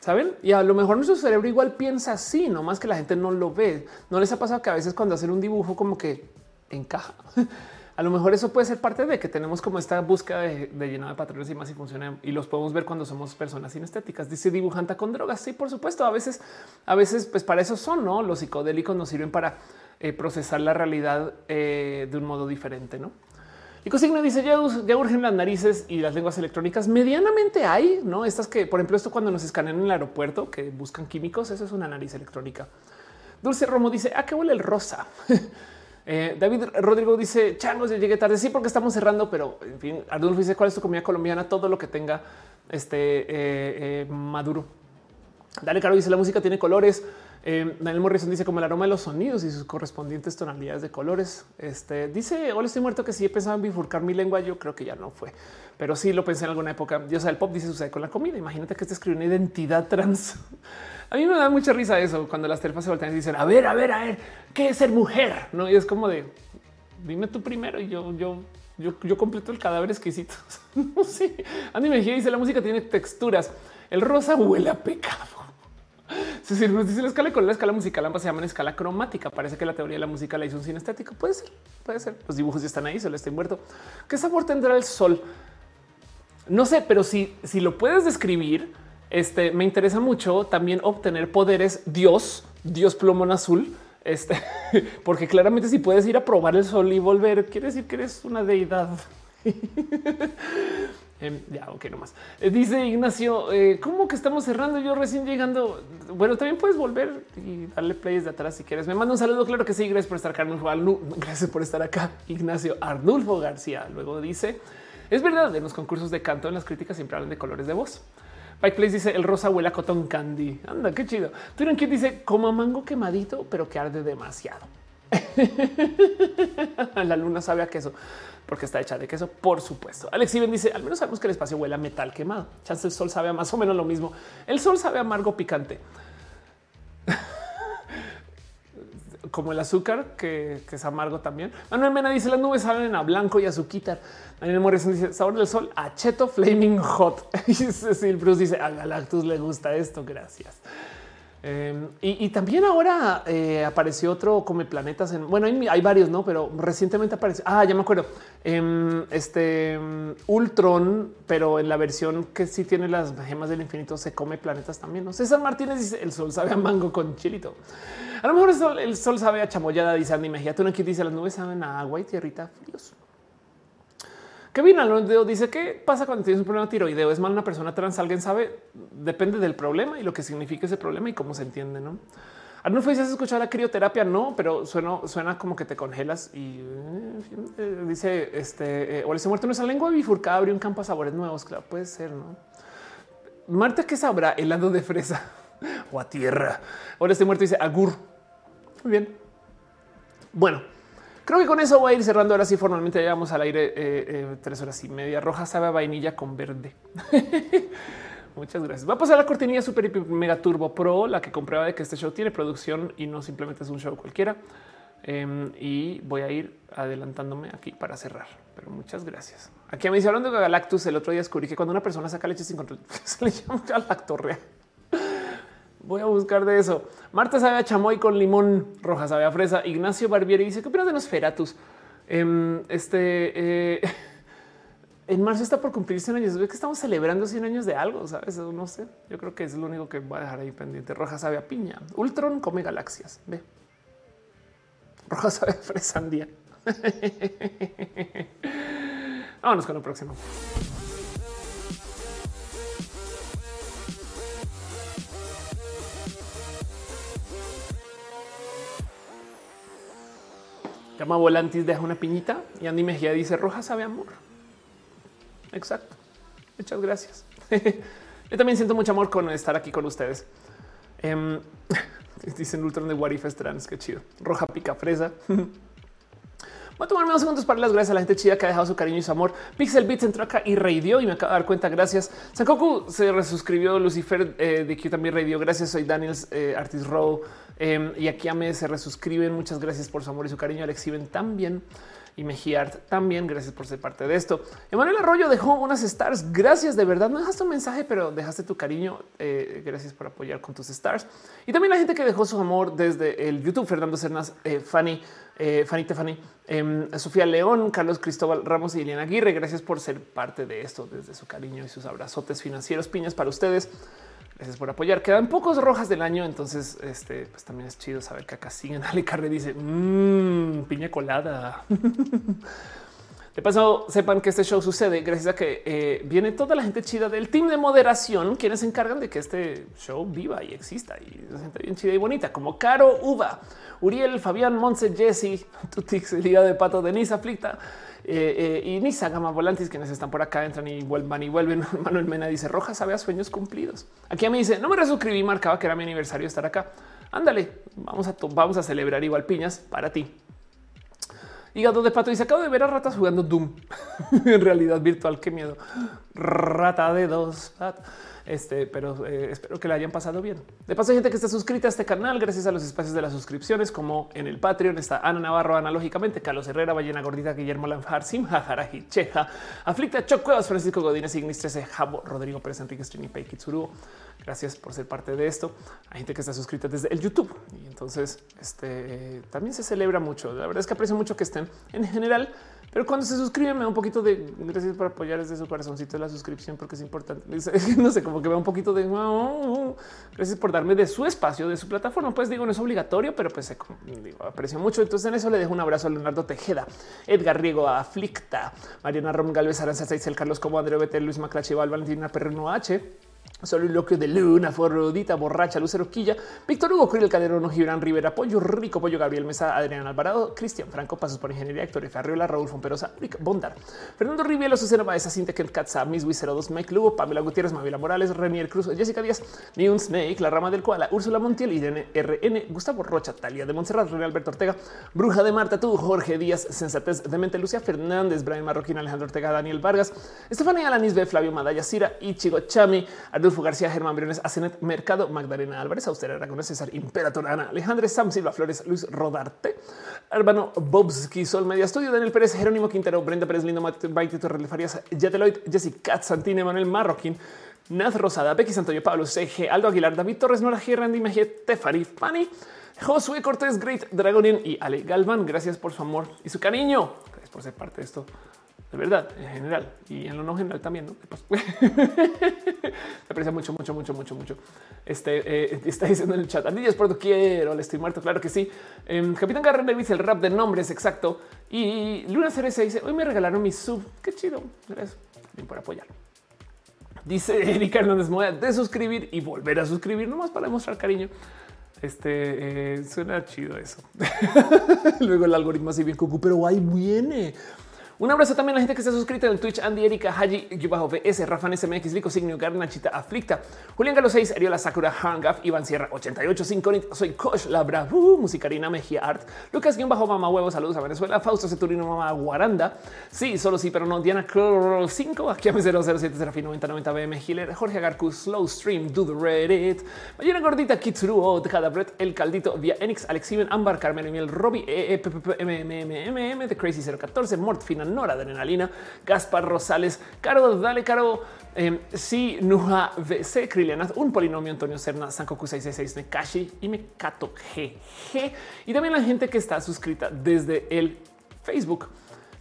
Saben? Y a lo mejor nuestro cerebro igual piensa así, no más que la gente no lo ve. No les ha pasado que a veces cuando hacen un dibujo como que encaja. A lo mejor eso puede ser parte de que tenemos como esta búsqueda de, de llenado de patrones y más y funciona y los podemos ver cuando somos personas sinestéticas. Dice dibujanta con drogas. Sí, por supuesto. A veces, a veces, pues para eso son, no? Los psicodélicos nos sirven para eh, procesar la realidad eh, de un modo diferente, no? Y Cosigno dice ya, ya, urgen las narices y las lenguas electrónicas. Medianamente hay, no estas que, por ejemplo, esto cuando nos escanean en el aeropuerto que buscan químicos, eso es una nariz electrónica. Dulce Romo dice a qué huele el rosa. Eh, David Rodrigo dice changos, ya llegué tarde. Sí, porque estamos cerrando, pero en fin, Ardulfo dice cuál es tu comida colombiana, todo lo que tenga este maduro. Dale, Caro dice la música tiene colores. Eh, Daniel Morrison dice como el aroma de los sonidos y sus correspondientes tonalidades de colores. Este dice hola, estoy muerto que si he pensado en bifurcar mi lengua, yo creo que ya no fue, pero sí lo pensé en alguna época. Yo sea, el pop dice sucede con la comida. Imagínate que te escribe una identidad trans. A mí me da mucha risa eso cuando las terfas se voltean y dicen a ver, a ver, a ver, qué es ser mujer? No, y es como de dime tú primero y yo, yo, yo, yo completo el cadáver exquisito. sé. Andy Mejía dice la música tiene texturas. El rosa huele a pecado. Si nos dice la escala con la escala musical, ambas se llaman escala cromática. Parece que la teoría de la música la hizo un sinestético. Puede ser, puede ser. Los dibujos ya están ahí, solo está muerto. ¿Qué sabor tendrá el sol? No sé, pero si, si lo puedes describir, este me interesa mucho también obtener poderes Dios, Dios plomón azul. Este, porque claramente si puedes ir a probar el sol y volver, quiere decir que eres una deidad. Em, ya, ok, nomás. Eh, dice Ignacio, eh, ¿cómo que estamos cerrando? Yo recién llegando. Bueno, también puedes volver y darle play de atrás si quieres. Me manda un saludo, claro que sí. Gracias por estar acá. Gracias por estar acá. Ignacio Arnulfo García. Luego dice, es verdad, en los concursos de canto, en las críticas siempre hablan de colores de voz. Pike Place dice el rosa huele a cotton candy. Anda, qué chido. Twitter Kid dice como mango quemadito, pero que arde demasiado. la luna sabe a queso porque está hecha de queso, por supuesto. Alex Iben dice, al menos sabemos que el espacio huele a metal quemado. Chance el sol sabe a más o menos lo mismo. El sol sabe amargo picante. Como el azúcar, que, es amargo también. Manuel Mena dice, las nubes saben a blanco y azuquitar. Daniel Morrison dice, sabor del sol, a cheto flaming hot. y Cecil Bruce dice, a Galactus le gusta esto, gracias. Em, y, también ahora eh, apareció otro come planetas en bueno, hay, varios, no, pero recientemente apareció. Ah, ya me acuerdo. Em, este em, Ultron, pero en la versión que sí tiene las gemas del infinito, se come planetas también. No César Martínez dice el sol sabe a mango con chilito. A lo mejor el sol, sabe a chamoyada, dice Andy Mejía. Tú no dice las nubes saben a agua y tierrita fríos. Kevin Alonso dice qué pasa cuando tienes un problema tiroideo. Es mal una persona trans. Alguien sabe, depende del problema y lo que significa ese problema y cómo se entiende. No Arnulfo dice: ¿Has escuchado la crioterapia? No, pero suena, suena como que te congelas y eh, dice: Este o se muerto nuestra lengua bifurcada abrió un campo a sabores nuevos. Claro, puede ser, no? Marta, ¿qué sabrá? Helado de fresa o a tierra. Ahora este muerto dice agur. Muy bien. Bueno, Creo que con eso voy a ir cerrando. Ahora sí, formalmente llegamos al aire eh, eh, tres horas y media. Roja sabe vainilla con verde. Muchas gracias. Va a pasar la cortinilla super y mega turbo pro, la que comprueba de que este show tiene producción y no simplemente es un show cualquiera. Em, y voy a ir adelantándome aquí para cerrar. Pero muchas gracias. Aquí me dice hablando de Galactus, el otro día descubrí que cuando una persona saca leche sin control, se le llama lactorrea. Voy a buscar de eso. Marta sabe a chamoy con limón, roja sabe a fresa. Ignacio Barbieri dice: ¿Qué opinas de los feratus? Em, este eh, en marzo está por cumplir 100 años. Ve que estamos celebrando 100 años de algo, sabes? No sé. Yo creo que es lo único que voy a dejar ahí pendiente. Roja sabe a piña. Ultron come galaxias. Ve. Roja sabe a fresandía. Vámonos con lo próximo. Llama Volantis, deja una piñita y Andy Mejía dice roja sabe amor. Exacto. Muchas gracias. Yo también siento mucho amor con estar aquí con ustedes. Um, dicen Ultron de Warif trans. Qué chido. Roja pica fresa. Voy a tomarme unos segundos para las gracias a la gente chida que ha dejado su cariño y su amor. Pixel Beats entró acá y reidió y me acabo de dar cuenta. Gracias. Sankoku se resuscribió. Lucifer eh, de Q también reidió. Gracias. Soy Daniels eh, Artis Row. Eh, y aquí a me se resuscriben. Muchas gracias por su amor y su cariño. Alex Iben también y Mejiart también. Gracias por ser parte de esto. Emanuel Arroyo dejó unas stars. Gracias de verdad. No dejaste un mensaje, pero dejaste tu cariño. Eh, gracias por apoyar con tus stars y también la gente que dejó su amor desde el YouTube. Fernando Cernas, eh, Fanny, eh, Fanny Tefani, eh, Sofía León, Carlos Cristóbal Ramos y Liliana Aguirre. Gracias por ser parte de esto desde su cariño y sus abrazotes financieros. Piñas para ustedes. Gracias por apoyar. Quedan pocos rojas del año, entonces este pues también es chido saber que acá siguen. Ale Carre dice mmm, piña colada. De paso, sepan que este show sucede gracias a que eh, viene toda la gente chida del team de moderación, quienes se encargan de que este show viva y exista y se siente bien chida y bonita, como Caro Uva, Uriel, Fabián, Monse, Jesse, Tutix, Liga de Pato, Denise Aflicta, eh, eh, y Nisa Gama Volantis, quienes están por acá, entran y vuelvan y vuelven. Manuel Mena dice Roja sabe a sueños cumplidos. Aquí me dice no me resuscribí, marcaba que era mi aniversario estar acá. Ándale, vamos a, vamos a celebrar igual piñas para ti. Hígado de pato dice acabo de ver a ratas jugando Doom en realidad virtual. Qué miedo. Rata de dos. Este, pero eh, espero que la hayan pasado bien. De paso, hay gente que está suscrita a este canal gracias a los espacios de las suscripciones, como en el Patreon está Ana Navarro, analógicamente, Carlos Herrera, Ballena Gordita, Guillermo Lanfar, Simha Jaraji, Cheja, Aflicta, Chocuevas, Francisco Godínez, Ignis 13, Jabo, Rodrigo Pérez, Enrique Pay, Kitsuru. Gracias por ser parte de esto. Hay gente que está suscrita desde el YouTube y entonces este también se celebra mucho. La verdad es que aprecio mucho que estén en general pero cuando se suscriben me da un poquito de gracias por apoyar desde su corazoncito la suscripción porque es importante. No sé, como que me un poquito de gracias por darme de su espacio, de su plataforma. Pues digo, no es obligatorio, pero pues digo, aprecio mucho. Entonces en eso le dejo un abrazo a Leonardo Tejeda, Edgar Riego, Aflicta, Mariana Rom Galvez, Aranza el Carlos Como, André Betel, Luis Maclache, Valentina Perreno H. Soliloquio de Luna, Forrodita, Borracha, Lucero Quilla, Víctor Hugo, Curiel Calderón, Gibran Rivera, Pollo Rico, Pollo Gabriel Mesa, Adrián Alvarado, Cristian Franco, Pasos por Ingeniería, Héctor F. Arriola, Raúl Fomperosa, Rick Bondar, Fernando Rivielo, Susana Baeza, Kent Katza, Miss 02, Mike Lugo, Pamela Gutiérrez, Mavila Morales, Renier Cruz, Jessica Díaz, Niun Snake, La Rama del Koala, Úrsula Montiel, Irene RN, Gustavo Rocha, Talia de Montserrat, René Alberto Ortega, Bruja de Marta, tú, Jorge Díaz, Sensatez de Mente, Lucia Fernández, Brian Marroquín, Alejandro Ortega, Daniel Vargas, Estefanía Alanis B, Flavio Madaya, Cira, Ichigo Chami, García, Germán Briones, Asenet Mercado, Magdalena Álvarez, Austera Aragones, César Imperator, Ana Alejandra, Sam Silva Flores, Luis Rodarte, Arbano Bobski, Sol Media Estudio, Daniel Pérez, Jerónimo Quintero, Brenda Pérez, Lindo Baiti, Torres Farias, Yateloid, Jessica Santine, Manuel Marroquín, Naz Rosada, Becky Santoyo, Pablo CG, Aldo Aguilar, David Torres, Nora G, Randy Mejía, Tefari, Pani, Josué Cortés, Great Dragonian y Ale Galván. Gracias por su amor y su cariño. Gracias por ser parte de esto de verdad, en general y en lo no general también. ¿no? Pues, aprecia mucho, mucho, mucho, mucho, mucho. Este eh, está diciendo en el chat: Anillas por quiero, le estoy muerto. Claro que sí. Eh, Capitán Garrett dice el rap de nombres exacto. Y Luna Cereza dice: Hoy me regalaron mi sub. Qué chido. Gracias por apoyar. Dice Erika Hernández Moya de suscribir y volver a suscribir nomás para demostrar cariño. Este eh, suena chido eso. Luego el algoritmo así bien cucu, pero ahí viene. Un abrazo también a la gente que está suscrita en el Twitch, Andy, Erika, Haji, VS, Rafa SMX, Vico, Signio, Garnachita, Aflicta, Julián Galo 6, Ariola Sakura, Hangaf, Iván Sierra, 88, 5, soy Kosh, Labra, uh, Musicarina, Mejía Art, Lucas, guion bajo, Mamá Huevo, saludos a Venezuela, Fausto Ceturino, Mamá Guaranda, sí, solo sí, pero no, Diana 5, aquí a 007, Serafín 90, 90, BM, Hiller, Jorge Agarcu, Slow Stream, Do the Reddit, Mayena Gordita, Kitsuru, Cadabret, El Caldito, Via Enix, Alex Iben, Ámbar, Carmen Miel, Robbie, MMMM, The Crazy 014, Mort, Final, Nora, Adrenalina, Gaspar Rosales, Caro, dale Caro, eh, sí, Nuja VC, Krilianaz, un polinomio, Antonio Serna, Sankoku 666, Nekashi y Mekato GG. Y también la gente que está suscrita desde el Facebook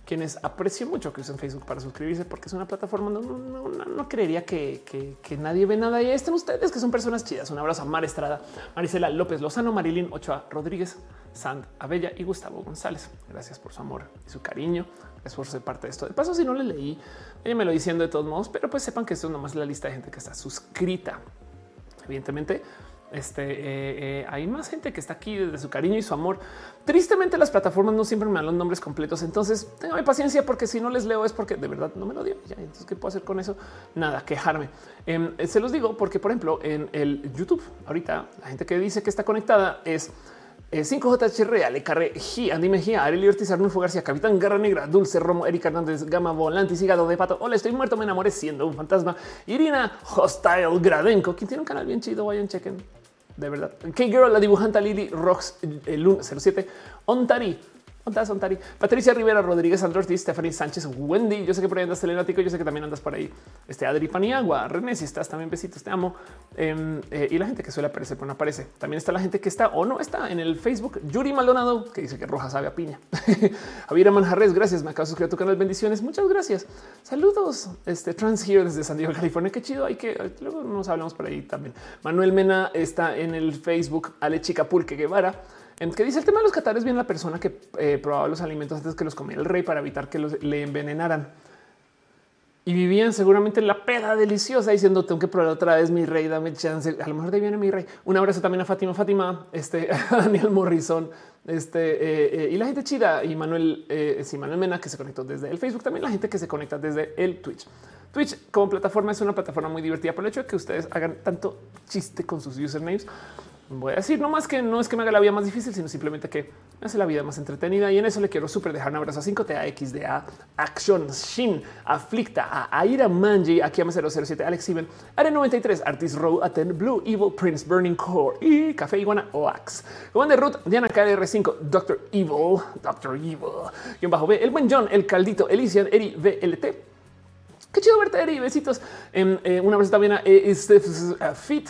quienes aprecio mucho que usen Facebook para suscribirse porque es una plataforma. No, no, no, no creería que, que, que, nadie ve nada. Y están ustedes que son personas chidas. Un abrazo a Mar Estrada, Marisela López Lozano, Marilyn Ochoa Rodríguez, Sand Abella y Gustavo González. Gracias por su amor y su cariño. Es por ser parte de esto. De paso, si no le leí, me lo diciendo de todos modos, pero pues sepan que esto es nomás la lista de gente que está suscrita. Evidentemente, este eh, eh, hay más gente que está aquí desde su cariño y su amor. Tristemente, las plataformas no siempre me dan los nombres completos. Entonces, tengan paciencia porque si no les leo es porque de verdad no me lo dio. Entonces, ¿qué puedo hacer con eso? Nada, quejarme. Em, se los digo porque, por ejemplo, en el YouTube, ahorita la gente que dice que está conectada es 5JHR, Ale Carre, G, Andy Mejía, Arely Ortiz, Arnulfo García, Capitán Garra Negra, Dulce Romo, Erika Hernández, Gama Volante, Sigado de Pato. Hola, estoy muerto, me enamoré siendo un fantasma. Irina Hostile Gradenko, quien tiene un canal bien chido, vayan, chequen. De verdad. K-Girl, la dibujanta Lily Rocks, el 07, Ontari, Ontari, Patricia Rivera, Rodríguez Andrés, Stephanie Sánchez, Wendy. Yo sé que por ahí andas telenático. Yo sé que también andas por ahí. Este Adri Paniagua, René, si estás también besitos, te amo. Em, eh, y la gente que suele aparecer, pero no aparece. También está la gente que está o no está en el Facebook. Yuri Maldonado, que dice que roja sabe a piña. Javier Manjarres, gracias. Me acabo de suscribir a tu canal. Bendiciones. Muchas gracias. Saludos. Este Trans Here desde San Diego, California. Qué chido. Hay que luego nos hablamos por ahí también. Manuel Mena está en el Facebook. Ale Chica Pulque Guevara en que dice el tema de los catares viene la persona que eh, probaba los alimentos antes que los comía el rey para evitar que los, le envenenaran. Y vivían seguramente en la peda deliciosa diciendo tengo que probar otra vez mi rey, dame chance. A lo mejor de ahí viene mi rey. Un abrazo también a Fátima, Fátima, este, a Daniel Morrison, este eh, eh, y la gente chida y Manuel, eh, sí, Manuel Mena que se conectó desde el Facebook, también la gente que se conecta desde el Twitch. Twitch como plataforma es una plataforma muy divertida por el hecho de que ustedes hagan tanto chiste con sus usernames voy a decir no más que no es que me haga la vida más difícil, sino simplemente que me hace la vida más entretenida. Y en eso le quiero súper dejar un abrazo a 5T, XDA, Action, Shin, Aflicta, a Aira Manji, aquí a 007, Alex Even, Are 93, Artist Row, Aten, Blue, Evil, Prince, Burning Core y Café Iguana, Oax. Juan de Ruth, Diana KR5, Doctor Evil, Doctor Evil, y un bajo B, el buen John, el caldito, Elysian, Eri, VLT. Qué chido verte, Eri. Besitos. Eh, eh, un abrazo también a, eh, a Fit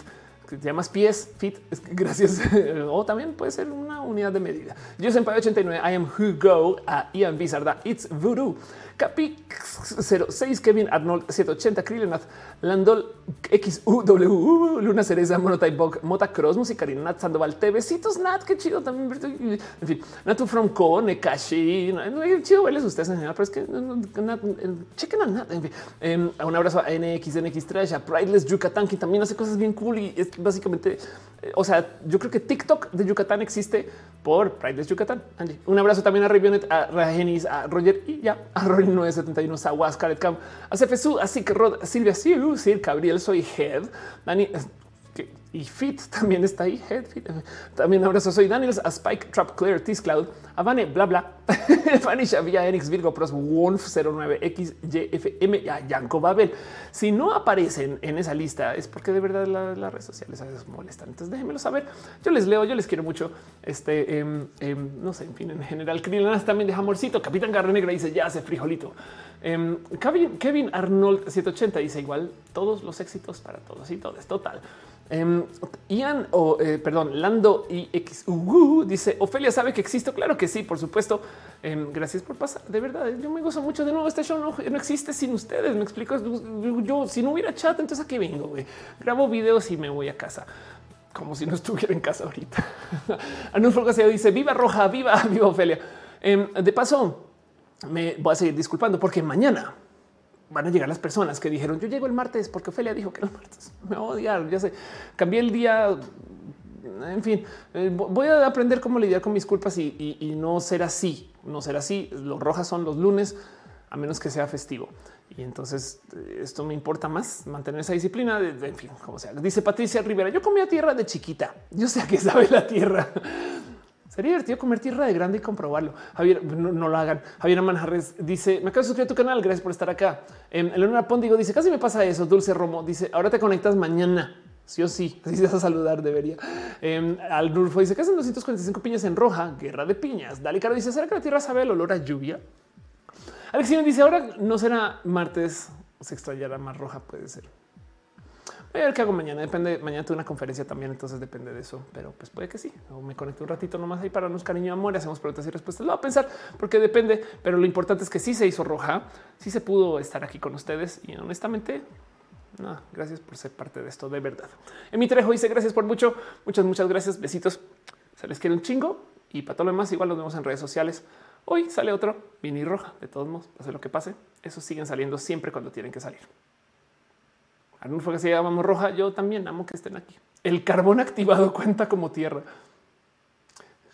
llamas pies fit. Gracias. o también puede ser una unidad de medida. Yo soy 89. I am who go a Ian Bizarda. It's voodoo. Capi 06 Kevin Arnold 780 Krillenath Landol XUW Luna Cereza Monotype Bog Mota Cross Musicarina Nat Sandoval T Besitos Nat qué chido también en fin Natu from Co Nekashi chido verles ustedes en general pero es que chequen a Nat en fin em, un abrazo a NX NX Trash a Prideless Yucatán que también hace cosas bien cool y es básicamente o sea, yo creo que TikTok de Yucatán existe por Prideless Yucatán. Un abrazo también a Revionet, a Ragenis, a Roger y ya a Rory 971, Sawas, Caret Cam, a CFSU, a Rod, a Silvia Siu, Sir Gabriel, soy Head, Dani, y Fit también está ahí. Head, fit. También abrazo. Soy Daniels, a Spike, Trap, Clear, Tis Cloud, a Vane, bla, bla. Vanisha, Vía, Enix, Virgo, Pros, Wolf 09, X, Y, a Yanko Babel. Si no aparecen en esa lista es porque de verdad las redes sociales a veces molestan. Entonces déjenmelo saber. Yo les leo, yo les quiero mucho. Este, em, em, no sé, en fin, en general. Krilanas también de amorcito. Capitán Garra Negra dice ya hace frijolito. Em, Kevin, Kevin Arnold 780 dice igual todos los éxitos para todos y todos. Total. Um, Ian o eh, perdón, Lando y X dice Ofelia sabe que existo. Claro que sí, por supuesto. Um, gracias por pasar. De verdad, yo me gozo mucho de nuevo. Este show no, existe sin ustedes. Me explico. Yo, si no hubiera chat, entonces a qué vengo? Grabo videos y me voy a casa como si no estuviera en casa ahorita. Anuncio dice viva Roja, viva, viva Ofelia. Um, de paso, me voy a seguir disculpando porque mañana van a llegar las personas que dijeron yo llego el martes porque Ophelia dijo que el martes me va odiar. Ya sé, cambié el día. En fin, eh, voy a aprender cómo lidiar con mis culpas y, no ser así, no ser así. Los rojas son los lunes, a menos que sea festivo. Y entonces eh, esto me importa más mantener esa disciplina. en fin, como sea. Dice Patricia Rivera: Yo comía tierra de chiquita. Yo sé a qué sabe la tierra. Sería divertido comer tierra de grande y comprobarlo. Javier, no, lo hagan. Javier Manjarres dice: Me acabo de suscribir a tu canal. Gracias por estar acá. Eh, Eleonora Pondigo dice: Casi me pasa eso. Dulce Romo dice: Ahora te conectas mañana. Sí o sí, así vas a saludar, debería. Eh, Al Nurfo dice que hacen 245 piñas en roja, guerra de piñas. Dale Caro dice: ¿Será que la tierra sabe el olor a lluvia? Alex dice: Ahora no será martes, se extrañará más roja, puede ser. Voy a ver qué hago mañana. Depende. Mañana tengo una conferencia también, entonces depende de eso. Pero pues puede que sí. Me conecto un ratito nomás ahí para unos cariño amor y hacemos preguntas y respuestas. Lo voy a pensar porque depende. Pero lo importante es que sí se hizo roja. Sí se pudo estar aquí con ustedes y honestamente no, gracias por ser parte de esto de verdad. En mi trejo dice gracias por mucho. Muchas, muchas gracias. Besitos. Se les quiere un chingo y para todo lo demás, igual nos vemos en redes sociales. Hoy sale otro mini roja. De todos modos, pase lo que pase, esos siguen saliendo siempre cuando tienen que salir. Arnulfo se llamamos roja. Yo también amo que estén aquí. El carbón activado cuenta como tierra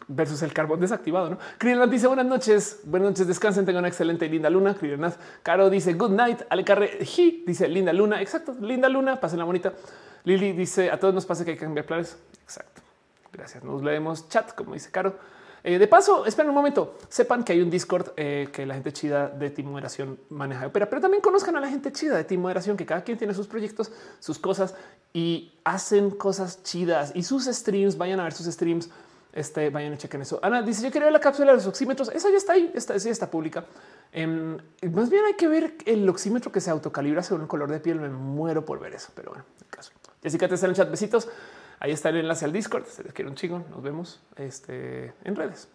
versus el carbón desactivado. No Krillanath dice buenas noches, buenas noches, descansen, tengan una excelente y linda luna. Krillanath Caro dice good night. Ale Carre dice linda luna. Exacto, linda luna, pasen la bonita. Lili dice a todos nos pasa que hay que cambiar planes. Exacto. Gracias. Nos leemos chat, como dice Caro. Eh, de paso, esperen un momento. Sepan que hay un Discord eh, que la gente chida de Team Moderación maneja opera, pero también conozcan a la gente chida de Team Moderación, que cada quien tiene sus proyectos, sus cosas y hacen cosas chidas y sus streams. Vayan a ver sus streams. Este vayan a chequen eso. Ana dice: Yo quería ver la cápsula de los oxímetros. Esa ya está ahí. Esta sí está pública. Em, más bien hay que ver el oxímetro que se autocalibra según el color de piel. Me muero por ver eso, pero bueno, el caso. Jessica te está en el chat. Besitos. Ahí está el enlace al Discord. Se les quiere un chico. Nos vemos este, en redes.